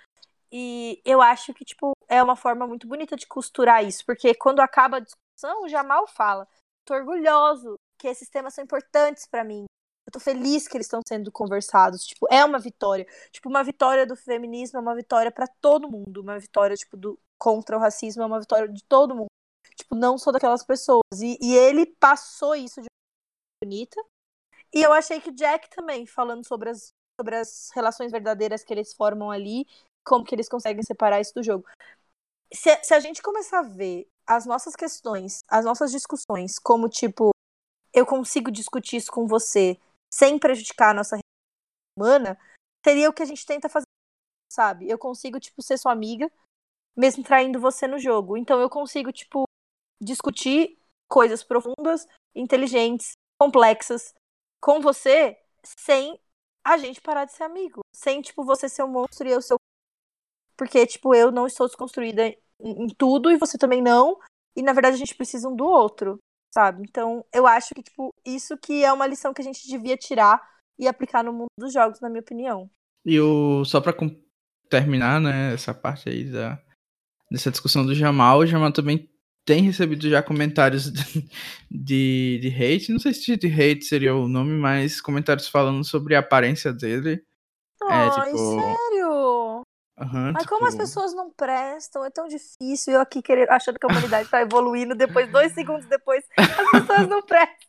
E eu acho que, tipo, é uma forma muito bonita de costurar isso, porque quando acaba a discussão, o Jamal fala: tô orgulhoso que esses temas são importantes para mim. Eu tô feliz que eles estão sendo conversados. Tipo, é uma vitória. Tipo, uma vitória do feminismo é uma vitória para todo mundo. Uma vitória, tipo, do, contra o racismo é uma vitória de todo mundo. Tipo, não só daquelas pessoas. E, e ele passou isso de uma bonita. E eu achei que o Jack também, falando sobre as, sobre as relações verdadeiras que eles formam ali, como que eles conseguem separar isso do jogo. Se, se a gente começar a ver as nossas questões, as nossas discussões, como tipo, eu consigo discutir isso com você sem prejudicar a nossa humana, seria o que a gente tenta fazer, sabe? Eu consigo, tipo, ser sua amiga, mesmo traindo você no jogo. Então eu consigo, tipo, discutir coisas profundas, inteligentes, complexas com você sem a gente parar de ser amigo. Sem, tipo, você ser um monstro e eu ser. Porque, tipo, eu não estou desconstruída em tudo e você também não. E na verdade a gente precisa um do outro sabe? Então, eu acho que, tipo, isso que é uma lição que a gente devia tirar e aplicar no mundo dos jogos, na minha opinião. E o, só pra terminar, né, essa parte aí da, dessa discussão do Jamal, o Jamal também tem recebido já comentários de, de, de hate, não sei se de hate seria o nome, mas comentários falando sobre a aparência dele. Ai, é, tipo, sério? Uhum, Mas tipo... como as tipo pessoas não prestam, é tão difícil. Eu aqui querer, achando que a humanidade está evoluindo, depois, dois segundos depois, as pessoas não prestam.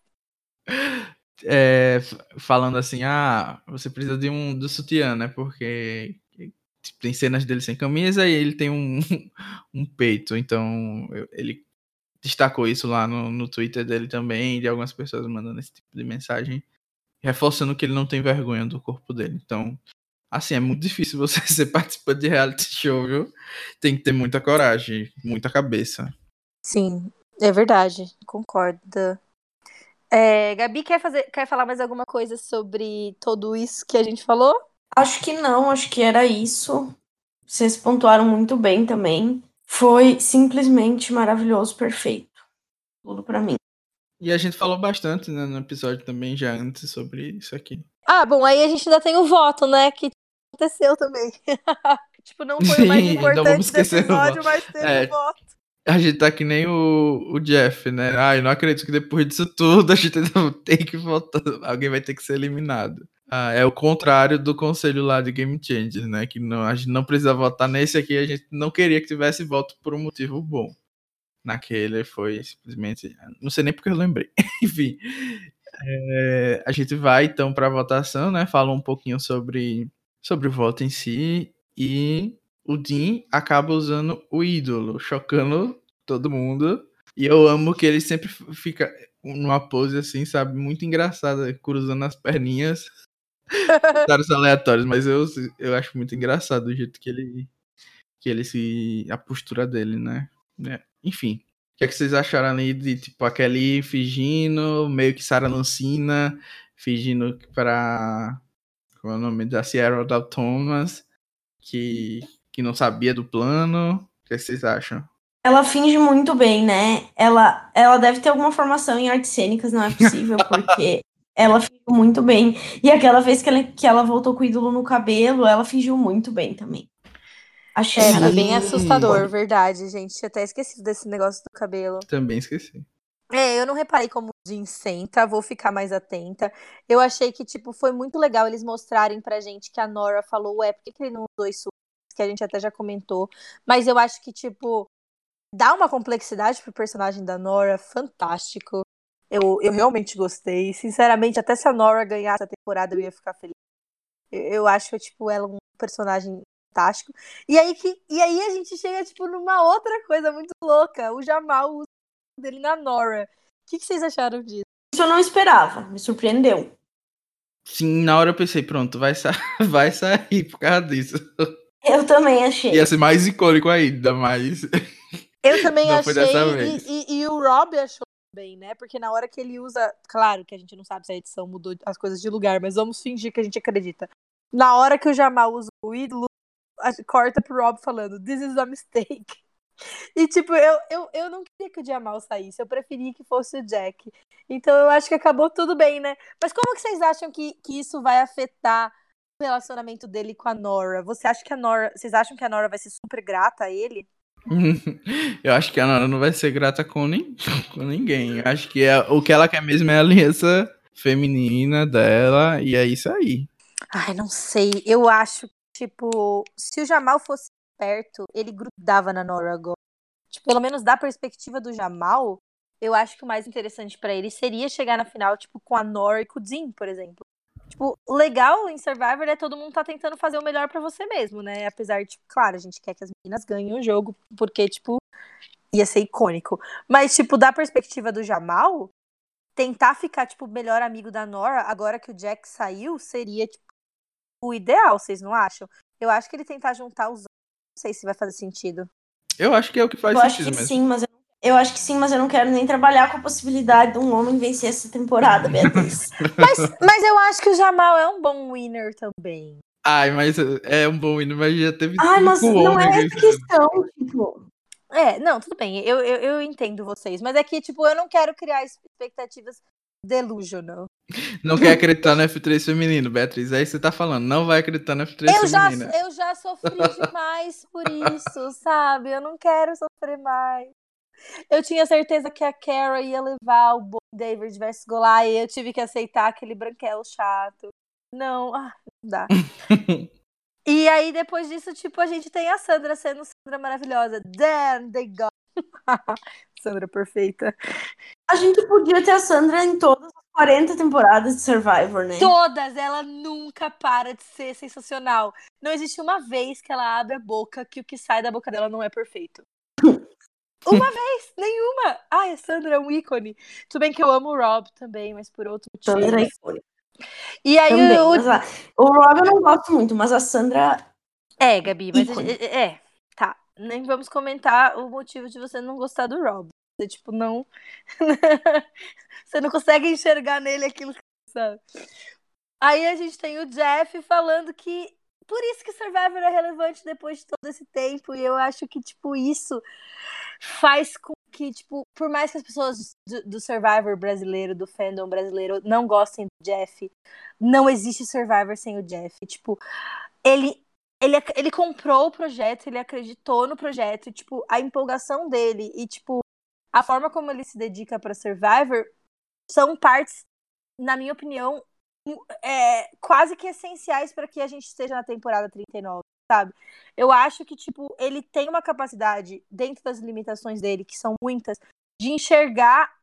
É, falando assim, ah, você precisa de um do sutiã, né? Porque tem cenas dele sem camisa e ele tem um, um peito. Então, ele destacou isso lá no, no Twitter dele também, de algumas pessoas mandando esse tipo de mensagem, reforçando que ele não tem vergonha do corpo dele. Então, Assim, é muito difícil você ser participante de reality show, viu? Tem que ter muita coragem, muita cabeça. Sim, é verdade, concordo. É, Gabi, quer, fazer, quer falar mais alguma coisa sobre tudo isso que a gente falou? Acho que não, acho que era isso. Vocês pontuaram muito bem também. Foi simplesmente maravilhoso, perfeito. Tudo para mim. E a gente falou bastante né, no episódio também, já antes, sobre isso aqui. Ah, bom, aí a gente ainda tem o voto, né? Que aconteceu também. tipo, não foi o mais importante desse episódio, mas teve é, voto. A gente tá que nem o, o Jeff, né? Ah, eu não acredito que depois disso tudo a gente tem que votar. Alguém vai ter que ser eliminado. Ah, é o contrário do conselho lá de Game Changers, né? Que não, a gente não precisa votar nesse aqui, a gente não queria que tivesse voto por um motivo bom. Naquele foi simplesmente. Não sei nem porque eu lembrei. Enfim. É, a gente vai então para a votação, né? Fala um pouquinho sobre sobre o voto em si e o Dean acaba usando o ídolo, chocando todo mundo. E eu amo que ele sempre fica numa pose assim, sabe, muito engraçada, cruzando as perninhas. Comentários aleatórios, mas eu, eu acho muito engraçado o jeito que ele que ele se a postura dele, né? É, enfim, o que, é que vocês acharam ali de tipo aquele fingindo, meio que Sarah Lancina, fingindo para como é o nome da Sierra da Thomas, que, que não sabia do plano. O que vocês acham? Ela finge muito bem, né? Ela, ela deve ter alguma formação em artes cênicas, não é possível, porque ela fingiu muito bem. E aquela vez que ela, que ela voltou com o ídolo no cabelo, ela fingiu muito bem também. Achei é, bem assustador, verdade, gente. Tinha até esquecido desse negócio do cabelo. Também esqueci. É, eu não reparei como o Jim senta, vou ficar mais atenta. Eu achei que, tipo, foi muito legal eles mostrarem pra gente que a Nora falou, ué, por que, que ele não usou isso? Que a gente até já comentou. Mas eu acho que, tipo, dá uma complexidade pro personagem da Nora fantástico. Eu, eu realmente gostei. Sinceramente, até se a Nora ganhasse a temporada, eu ia ficar feliz. Eu, eu acho, tipo, ela um personagem fantástico. E aí, que, e aí a gente chega, tipo, numa outra coisa muito louca. O Jamal usa dele na Nora. O que, que vocês acharam disso? Isso eu não esperava, me surpreendeu. Sim, na hora eu pensei, pronto, vai, sa vai sair por causa disso. Eu também achei. Ia ser mais icônico ainda, mas. Eu também Não achei. E, e- e o Rob achou bem, né? Porque na hora que ele usa. Claro que a gente não sabe se a edição mudou as coisas de lugar, mas vamos fingir que a gente acredita. Na hora que o Jamal usa o ídolo, corta pro Rob falando: This is a mistake. E, tipo, eu, eu, eu não queria que o Jamal saísse, eu preferia que fosse o Jack. Então eu acho que acabou tudo bem, né? Mas como que vocês acham que, que isso vai afetar o relacionamento dele com a Nora? Você acha que a Nora. Vocês acham que a Nora vai ser super grata a ele? eu acho que a Nora não vai ser grata com, nin- com ninguém. Eu acho que é, o que ela quer mesmo é a aliança feminina dela, e é isso aí. Ai, não sei. Eu acho tipo, se o Jamal fosse perto, ele grudava na Nora agora. Tipo, pelo menos da perspectiva do Jamal, eu acho que o mais interessante pra ele seria chegar na final, tipo, com a Nora e com o Dean, por exemplo. Tipo, o legal em Survivor é todo mundo tá tentando fazer o melhor pra você mesmo, né? Apesar de, tipo, claro, a gente quer que as meninas ganhem o jogo, porque, tipo, ia ser icônico. Mas, tipo, da perspectiva do Jamal, tentar ficar, tipo, melhor amigo da Nora, agora que o Jack saiu, seria, tipo, o ideal, vocês não acham? Eu acho que ele tentar juntar os. Não sei se vai fazer sentido. Eu acho que é o que faz Eu acho sentido que mesmo. sim, mas eu, eu acho que sim, mas eu não quero nem trabalhar com a possibilidade de um homem vencer essa temporada, Beatriz. Mas, mas eu acho que o Jamal é um bom winner também. Ai, mas é um bom hino, mas já teve Ai, mas não é essa questão, tipo. É, não, tudo bem, eu, eu, eu entendo vocês, mas é que, tipo, eu não quero criar expectativas delusional. Não quer acreditar no F3 feminino, Beatriz. É isso que você tá falando. Não vai acreditar no F3 Eu já, feminino. eu já sofri demais por isso, sabe? Eu não quero sofrer mais. Eu tinha certeza que a Kara ia levar o Bo David versus Goliath e eu tive que aceitar aquele branquelo chato. Não, ah, não dá. E aí, depois disso, tipo, a gente tem a Sandra sendo Sandra maravilhosa. Then they got. Sandra perfeita. A gente podia ter a Sandra em todas as 40 temporadas de Survivor, né? Todas, ela nunca para de ser sensacional. Não existe uma vez que ela abre a boca que o que sai da boca dela não é perfeito. Uma vez, nenhuma. Ai, a Sandra é um ícone. Tudo bem que eu amo o Rob também, mas por outro motivo. Sandra é icônica E aí, também. o... mas a- o Rob eu não gosto muito, mas a Sandra. é, Gabi, mas ícone. é, é, tá. Nem vamos comentar o motivo de você não gostar do Rob. Você, tipo, não. você não consegue enxergar nele aquilo que você sabe. Aí a gente tem o Jeff falando que por isso que Survivor é relevante depois de todo esse tempo. E eu acho que, tipo, isso faz com que, tipo, por mais que as pessoas do, do Survivor brasileiro, do fandom brasileiro, não gostem do Jeff, não existe Survivor sem o Jeff. Tipo, ele. Ele, ele comprou o projeto, ele acreditou no projeto, e, tipo, a empolgação dele e, tipo, a forma como ele se dedica para Survivor são partes, na minha opinião, é, quase que essenciais para que a gente esteja na temporada 39, sabe? Eu acho que, tipo, ele tem uma capacidade, dentro das limitações dele, que são muitas, de enxergar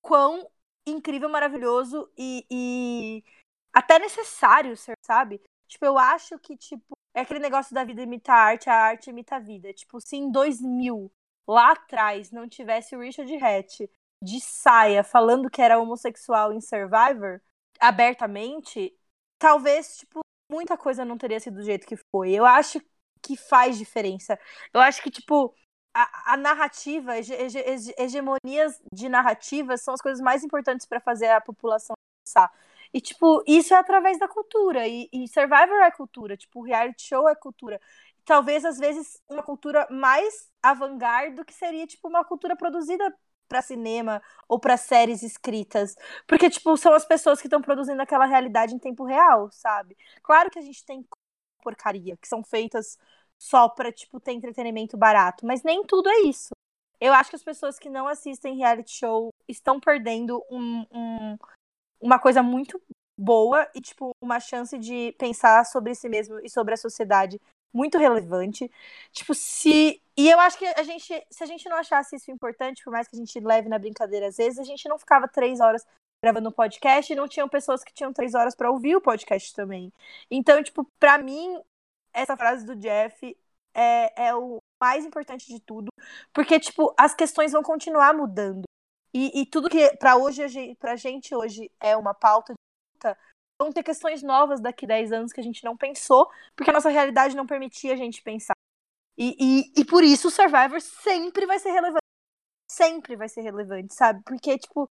quão incrível, maravilhoso e, e até necessário ser, sabe? Tipo, eu acho que, tipo, é aquele negócio da vida imita a arte, a arte imita a vida. Tipo, se em 2000, lá atrás, não tivesse o Richard Hatch de saia falando que era homossexual em Survivor, abertamente, talvez, tipo, muita coisa não teria sido do jeito que foi. Eu acho que faz diferença. Eu acho que, tipo, a, a narrativa, hege- hege- hege- hegemonias de narrativas são as coisas mais importantes para fazer a população pensar. E, tipo, isso é através da cultura. E, e Survivor é cultura. Tipo, reality show é cultura. Talvez, às vezes, uma cultura mais avant-garde do que seria, tipo, uma cultura produzida para cinema ou para séries escritas. Porque, tipo, são as pessoas que estão produzindo aquela realidade em tempo real, sabe? Claro que a gente tem porcaria, que são feitas só pra, tipo, ter entretenimento barato. Mas nem tudo é isso. Eu acho que as pessoas que não assistem reality show estão perdendo um, um- uma coisa muito boa e, tipo, uma chance de pensar sobre si mesmo e sobre a sociedade muito relevante. Tipo, se. E eu acho que a gente, se a gente não achasse isso importante, por mais que a gente leve na brincadeira às vezes, a gente não ficava três horas gravando um podcast e não tinham pessoas que tinham três horas pra ouvir o podcast também. Então, tipo, pra mim, essa frase do Jeff é, é o mais importante de tudo, porque, tipo, as questões vão continuar mudando. E, e tudo que pra hoje, pra gente hoje é uma pauta de luta, vão ter questões novas daqui 10 anos que a gente não pensou, porque a nossa realidade não permitia a gente pensar. E, e, e por isso o Survivor sempre vai ser relevante. Sempre vai ser relevante, sabe? Porque, tipo,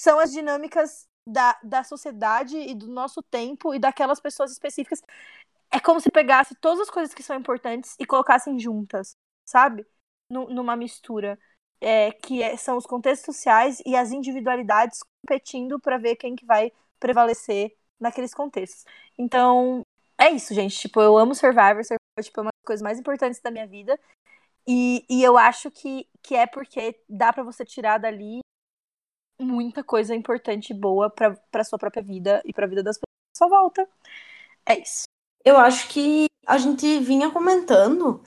são as dinâmicas da, da sociedade e do nosso tempo e daquelas pessoas específicas. É como se pegasse todas as coisas que são importantes e colocassem juntas, sabe? numa mistura. É, que é, são os contextos sociais e as individualidades competindo para ver quem que vai prevalecer naqueles contextos. Então, é isso, gente. Tipo, eu amo Survivor. Survivor tipo, é uma das coisas mais importantes da minha vida. E, e eu acho que, que é porque dá para você tirar dali muita coisa importante e boa pra, pra sua própria vida e pra vida das pessoas à sua volta. É isso. Eu acho que a gente vinha comentando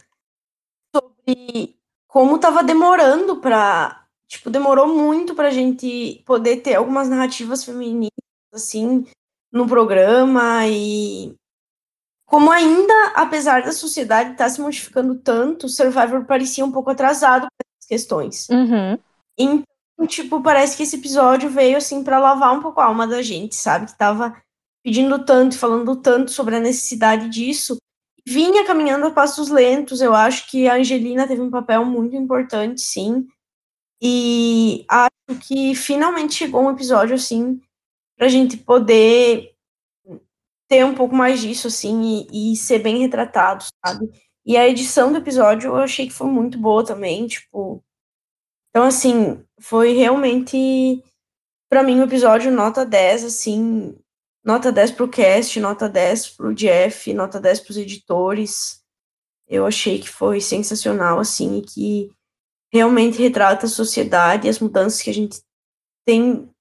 sobre como tava demorando pra. Tipo, demorou muito pra gente poder ter algumas narrativas femininas, assim, no programa e como ainda, apesar da sociedade estar tá se modificando tanto, Survivor parecia um pouco atrasado com essas questões. Uhum. Então, tipo, parece que esse episódio veio, assim, para lavar um pouco a alma da gente, sabe? Que tava pedindo tanto, falando tanto sobre a necessidade disso. Vinha caminhando a passos lentos, eu acho que a Angelina teve um papel muito importante, sim. E acho que finalmente chegou um episódio, assim, pra gente poder ter um pouco mais disso, assim, e, e, ser bem retratado, sabe? E a edição do episódio eu achei que foi muito boa também, tipo. Então, assim, foi realmente, para mim, o episódio nota 10, assim, nota 10 pro cast, nota 10 pro Jeff, nota 10 pros editores. Eu achei que foi sensacional, assim, e que realmente retrata a sociedade e as mudanças que a gente tem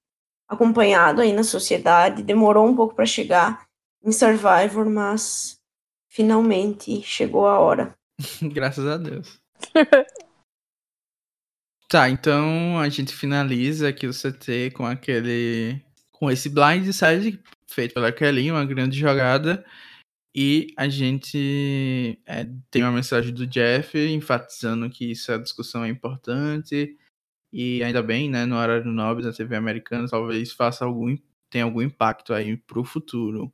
acompanhado aí na sociedade. Demorou um pouco para chegar, em Survivor, mas finalmente chegou a hora. Graças a Deus. tá, então a gente finaliza aqui o CT com aquele. com esse blind side feito pela Kelly, uma grande jogada. E a gente é, tem uma mensagem do Jeff enfatizando que essa discussão é importante. E ainda bem, né, no horário nobre da TV americana, talvez faça algum, tenha algum impacto aí pro futuro.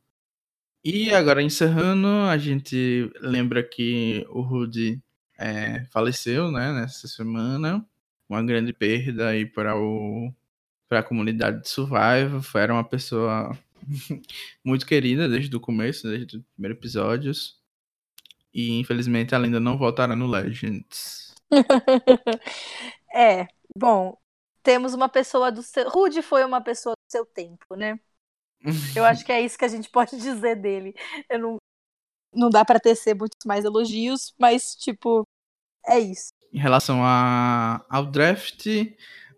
E agora encerrando, a gente lembra que o Rudy é, faleceu, né, nessa semana. Uma grande perda aí para o para a comunidade de Survival. Era uma pessoa muito querida desde o começo, desde os primeiros episódios. E infelizmente ela ainda não voltará no Legends. é, bom, temos uma pessoa do seu. Rude foi uma pessoa do seu tempo, né? Eu acho que é isso que a gente pode dizer dele. Eu não, não dá para tecer muitos mais elogios, mas, tipo, é isso. Em relação a, ao draft,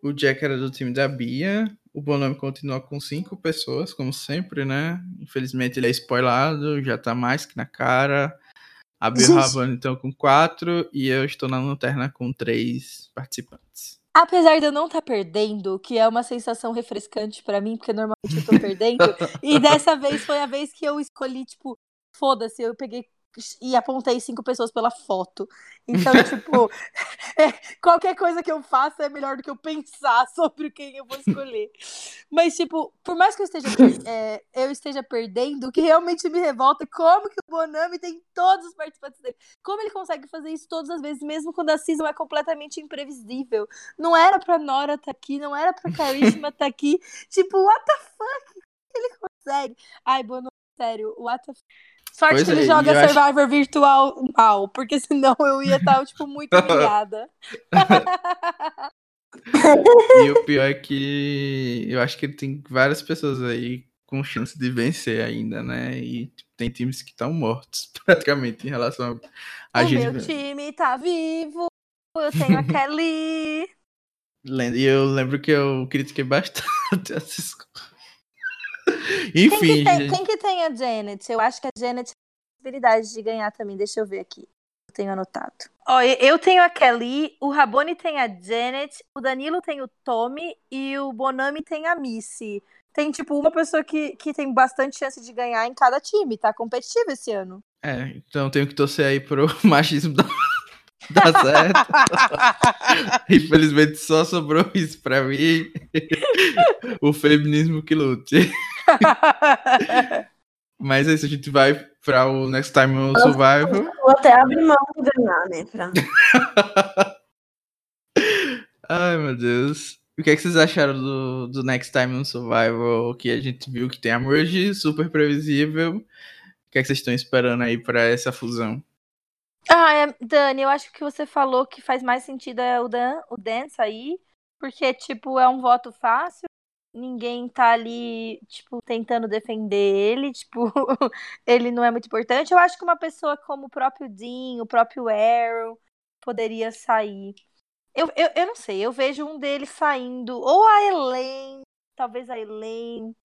o Jack era do time da Bia. O Bonome continua com cinco pessoas, como sempre, né? Infelizmente ele é spoilado, já tá mais que na cara. A Bia Rabano, então, com quatro. E eu estou na lanterna com três participantes. Apesar de eu não estar tá perdendo, que é uma sensação refrescante para mim, porque normalmente eu tô perdendo, e dessa vez foi a vez que eu escolhi, tipo, foda-se, eu peguei e apontei cinco pessoas pela foto. Então, tipo, é, qualquer coisa que eu faça é melhor do que eu pensar sobre quem eu vou escolher. Mas, tipo, por mais que eu esteja, é, eu esteja perdendo, o que realmente me revolta é como que o Bonami tem todos os participantes dele. Como ele consegue fazer isso todas as vezes, mesmo quando a season é completamente imprevisível. Não era pra Nora estar tá aqui, não era pra Karishma estar tá aqui. Tipo, what the fuck? Ele consegue. Ai, Bonami, sério, what the fuck? Sorte pois que ele é, joga Survivor acho... virtual mal, porque senão eu ia estar, tipo, muito humilhada. e o pior é que eu acho que ele tem várias pessoas aí com chance de vencer ainda, né? E tipo, tem times que estão mortos, praticamente, em relação a, a o gente. O meu time tá vivo, eu tenho a Kelly. E eu lembro que eu critiquei bastante essa escola. Enfim. Quem que, tem, quem que, tem, a Janet? Eu acho que a Janet tem a possibilidade de ganhar também. Deixa eu ver aqui. Eu tenho anotado. Ó, eu tenho a Kelly, o Rabone tem a Janet, o Danilo tem o Tommy e o Bonami tem a Missy. Tem, tipo, uma pessoa que, que tem bastante chance de ganhar em cada time. Tá competitivo esse ano. É, então tenho que torcer aí pro machismo da. Dá certo. Infelizmente só sobrou isso pra mim. o feminismo que lute. Mas é isso, a gente vai para o Next Time on Survival. Vou até abrir mão de ganhar, né? Pra... Ai, meu Deus. O que, é que vocês acharam do, do Next Time on Survival? Que a gente viu que tem a merge super previsível. O que, é que vocês estão esperando aí para essa fusão? Ah, é, Dani, eu acho que você falou que faz mais sentido é o, Dan, o Dance aí, porque, tipo, é um voto fácil, ninguém tá ali, tipo, tentando defender ele, tipo, ele não é muito importante. Eu acho que uma pessoa como o próprio Dean, o próprio Arrow, poderia sair. Eu, eu, eu não sei, eu vejo um deles saindo, ou a Elaine, talvez a Elaine.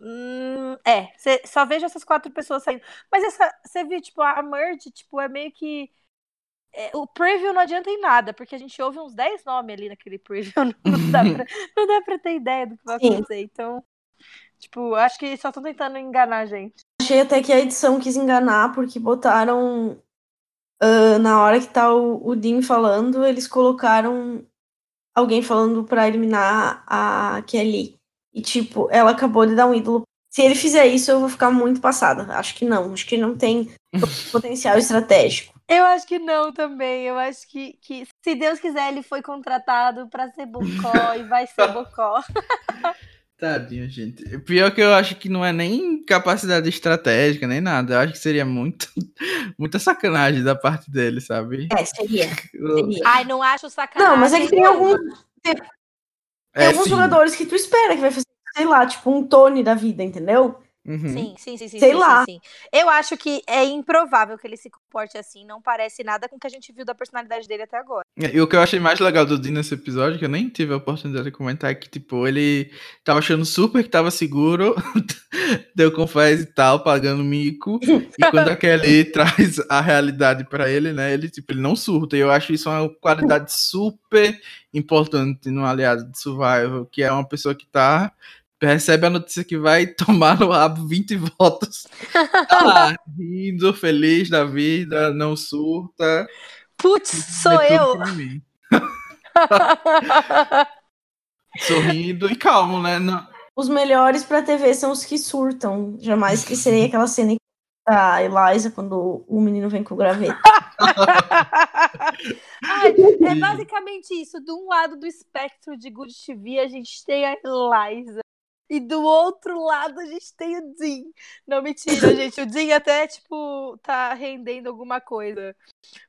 Hum, é, cê, só vejo essas quatro pessoas saindo. Mas essa, você viu, tipo, a Merge, tipo, é meio que. É, o preview não adianta em nada, porque a gente ouve uns 10 nomes ali naquele preview. Não dá pra, não dá pra ter ideia do que vai acontecer. Então, tipo, acho que só estão tentando enganar a gente. Achei até que a edição quis enganar, porque botaram uh, na hora que tá o, o Dean falando, eles colocaram alguém falando para eliminar a Kelly. E, tipo, ela acabou de dar um ídolo. Se ele fizer isso, eu vou ficar muito passada. Acho que não. Acho que não tem potencial estratégico. Eu acho que não também. Eu acho que, que se Deus quiser, ele foi contratado para ser Bocó e vai ser Bocó. Tadinho, gente. Pior que eu acho que não é nem capacidade estratégica, nem nada. Eu acho que seria muito, muita sacanagem da parte dele, sabe? É, seria. seria. Ai, não acho sacanagem. Não, mas é que tem alguns. Tem, é, alguns sim. jogadores que tu espera que vai fazer, sei lá, tipo um Tony da vida, entendeu? Uhum. Sim, sim, sim, sim. Sei sim, lá. Sim, sim. Eu acho que é improvável que ele se comporte assim. Não parece nada com o que a gente viu da personalidade dele até agora. E o que eu achei mais legal do Dean nesse episódio, que eu nem tive a oportunidade de comentar, é que, tipo, ele tava achando super que tava seguro, deu confés e tal, pagando mico. E quando a Kelly traz a realidade para ele, né, ele, tipo, ele não surta. E eu acho isso uma qualidade super importante no aliado de Survival, que é uma pessoa que tá recebe a notícia que vai tomar no rabo 20 votos. Tá lá, rindo, feliz da vida, não surta. Putz, sou eu. Sorrindo e calmo, né? Não. Os melhores pra TV são os que surtam. Jamais esquecerei aquela cena da Eliza quando o menino vem com o graveto. Ai, é basicamente isso. De um lado do espectro de Good TV, a gente tem a Eliza. E do outro lado a gente tem o Dean. Não, mentira, gente. O Dean até, tipo, tá rendendo alguma coisa.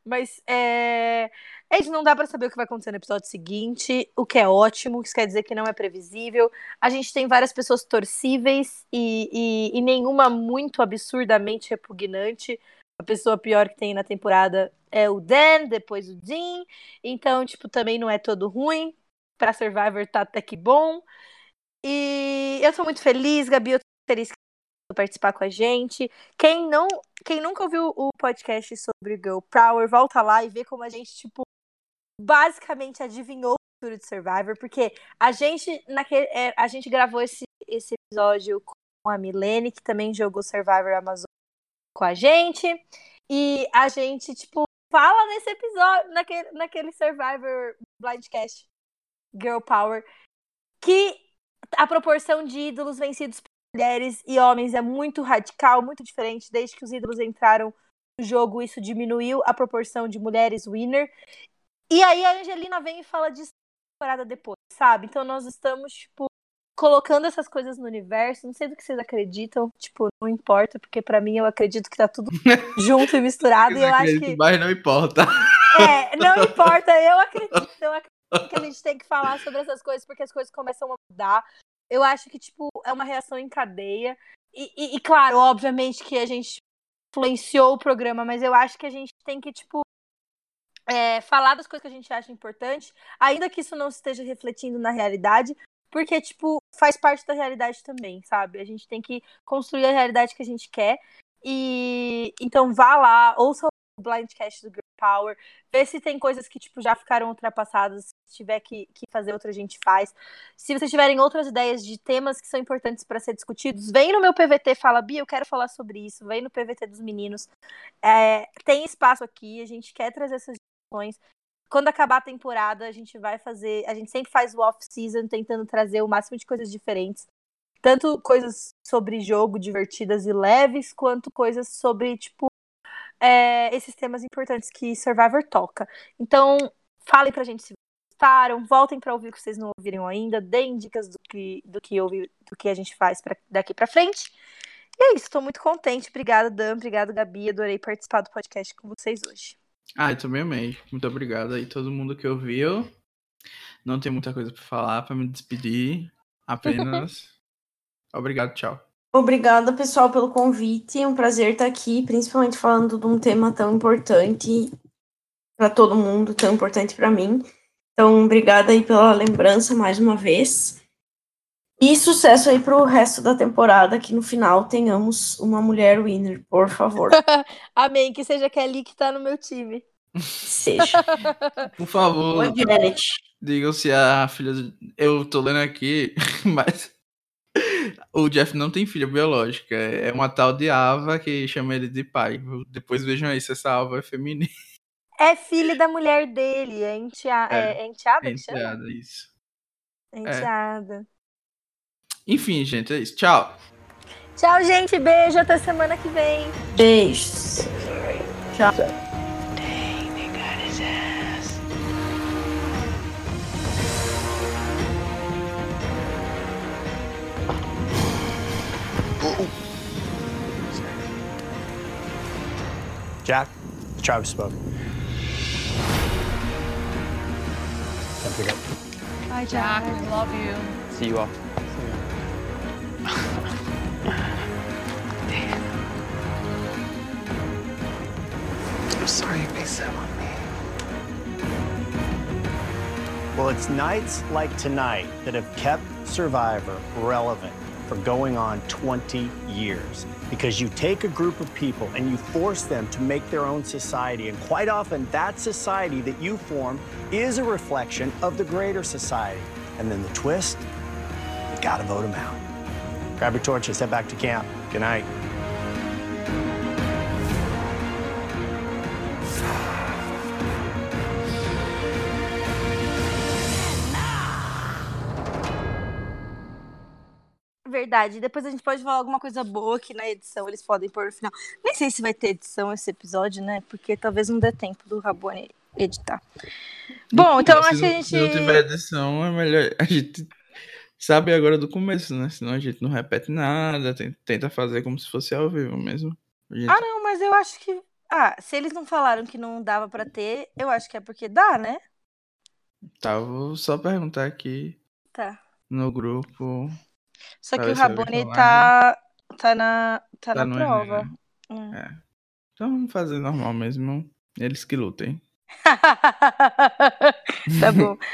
Mas é. É não dá para saber o que vai acontecer no episódio seguinte, o que é ótimo, isso quer dizer que não é previsível. A gente tem várias pessoas torcíveis e, e, e nenhuma muito absurdamente repugnante. A pessoa pior que tem na temporada é o Dan, depois o Dean. Então, tipo, também não é todo ruim. Pra Survivor tá até que bom. E eu tô muito feliz, Gabi, eu tô feliz que participar com a gente. Quem não, quem nunca ouviu o podcast sobre Girl Power, volta lá e vê como a gente tipo basicamente adivinhou o futuro de Survivor, porque a gente naquele, é, a gente gravou esse esse episódio com a Milene, que também jogou Survivor Amazon com a gente, e a gente tipo fala nesse episódio, naquele, naquele Survivor Blindcast Girl Power, que a proporção de ídolos vencidos por mulheres e homens é muito radical, muito diferente. Desde que os ídolos entraram no jogo, isso diminuiu a proporção de mulheres winner. E aí a Angelina vem e fala disso temporada depois, sabe? Então nós estamos, tipo, colocando essas coisas no universo. Não sei do que vocês acreditam, tipo, não importa, porque para mim eu acredito que tá tudo junto e misturado. e eu acho que. Mas não importa. É, não importa, eu acredito, eu acredito que a gente tem que falar sobre essas coisas porque as coisas começam a mudar. Eu acho que, tipo, é uma reação em cadeia. E, e, e, claro, obviamente que a gente influenciou o programa, mas eu acho que a gente tem que, tipo, é, falar das coisas que a gente acha importante, ainda que isso não esteja refletindo na realidade, porque, tipo, faz parte da realidade também, sabe? A gente tem que construir a realidade que a gente quer. E então vá lá, ouça o Blindcast do Girl Power, ver se tem coisas que tipo já ficaram ultrapassadas, se tiver que, que fazer outra a gente faz. Se vocês tiverem outras ideias de temas que são importantes para ser discutidos, vem no meu PVT, fala Bia, eu quero falar sobre isso, vem no PVT dos meninos. É, tem espaço aqui, a gente quer trazer essas discussões. Quando acabar a temporada, a gente vai fazer, a gente sempre faz o off-season tentando trazer o máximo de coisas diferentes. Tanto coisas sobre jogo divertidas e leves, quanto coisas sobre, tipo, é, esses temas importantes que Survivor toca. Então, falem pra gente se gostaram, voltem para ouvir o que vocês não ouviram ainda, deem dicas do que, do que, ouvi, do que a gente faz pra, daqui para frente. E é isso, estou muito contente. Obrigada, Dan. Obrigada, Gabi. Adorei participar do podcast com vocês hoje. Ah, eu também amei. Muito obrigado aí todo mundo que ouviu. Não tem muita coisa para falar, para me despedir. Apenas obrigado, tchau. Obrigada, pessoal, pelo convite. É um prazer estar aqui, principalmente falando de um tema tão importante para todo mundo, tão importante para mim. Então, obrigada aí pela lembrança mais uma vez. E sucesso aí pro resto da temporada, que no final tenhamos uma mulher winner, por favor. Amém, que seja Kelly que tá no meu time. Seja. Por favor. Digam se a filha. Do... Eu tô lendo aqui, mas. O Jeff não tem filha biológica. É uma tal de Ava que chama ele de pai. Depois vejam aí se essa Ava é feminina. É filha da mulher dele, é, entea... é, é enteada. É enteada, isso. É enteada. Enfim, gente, é isso. Tchau. Tchau, gente. Beijo. Até semana que vem. Beijos. Tchau. Jack, the tribe spoke. Time to pick up. Hi, Jack. I love you. See you all. I'm sorry you based that on me. Well, it's nights like tonight that have kept Survivor relevant for going on 20 years. Because you take a group of people and you force them to make their own society. And quite often, that society that you form is a reflection of the greater society. And then the twist, you gotta vote them out. Grab your torches, head back to camp. Good night. Verdade. Depois a gente pode falar alguma coisa boa que na edição eles podem pôr no final. Nem sei se vai ter edição esse episódio, né? Porque talvez não dê tempo do Rabone editar. Bom, então se acho que a gente. Se não tiver edição, é melhor a gente sabe agora do começo, né? Senão a gente não repete nada, ten- tenta fazer como se fosse ao vivo mesmo. Gente- Ah, não, mas eu acho que. Ah, se eles não falaram que não dava pra ter, eu acho que é porque dá, né? Tá, vou só perguntar aqui Tá. no grupo. Só que o Rabone tá, tá na, tá Tá na prova. Hum. É. Então vamos fazer normal mesmo. Eles que lutem. tá bom.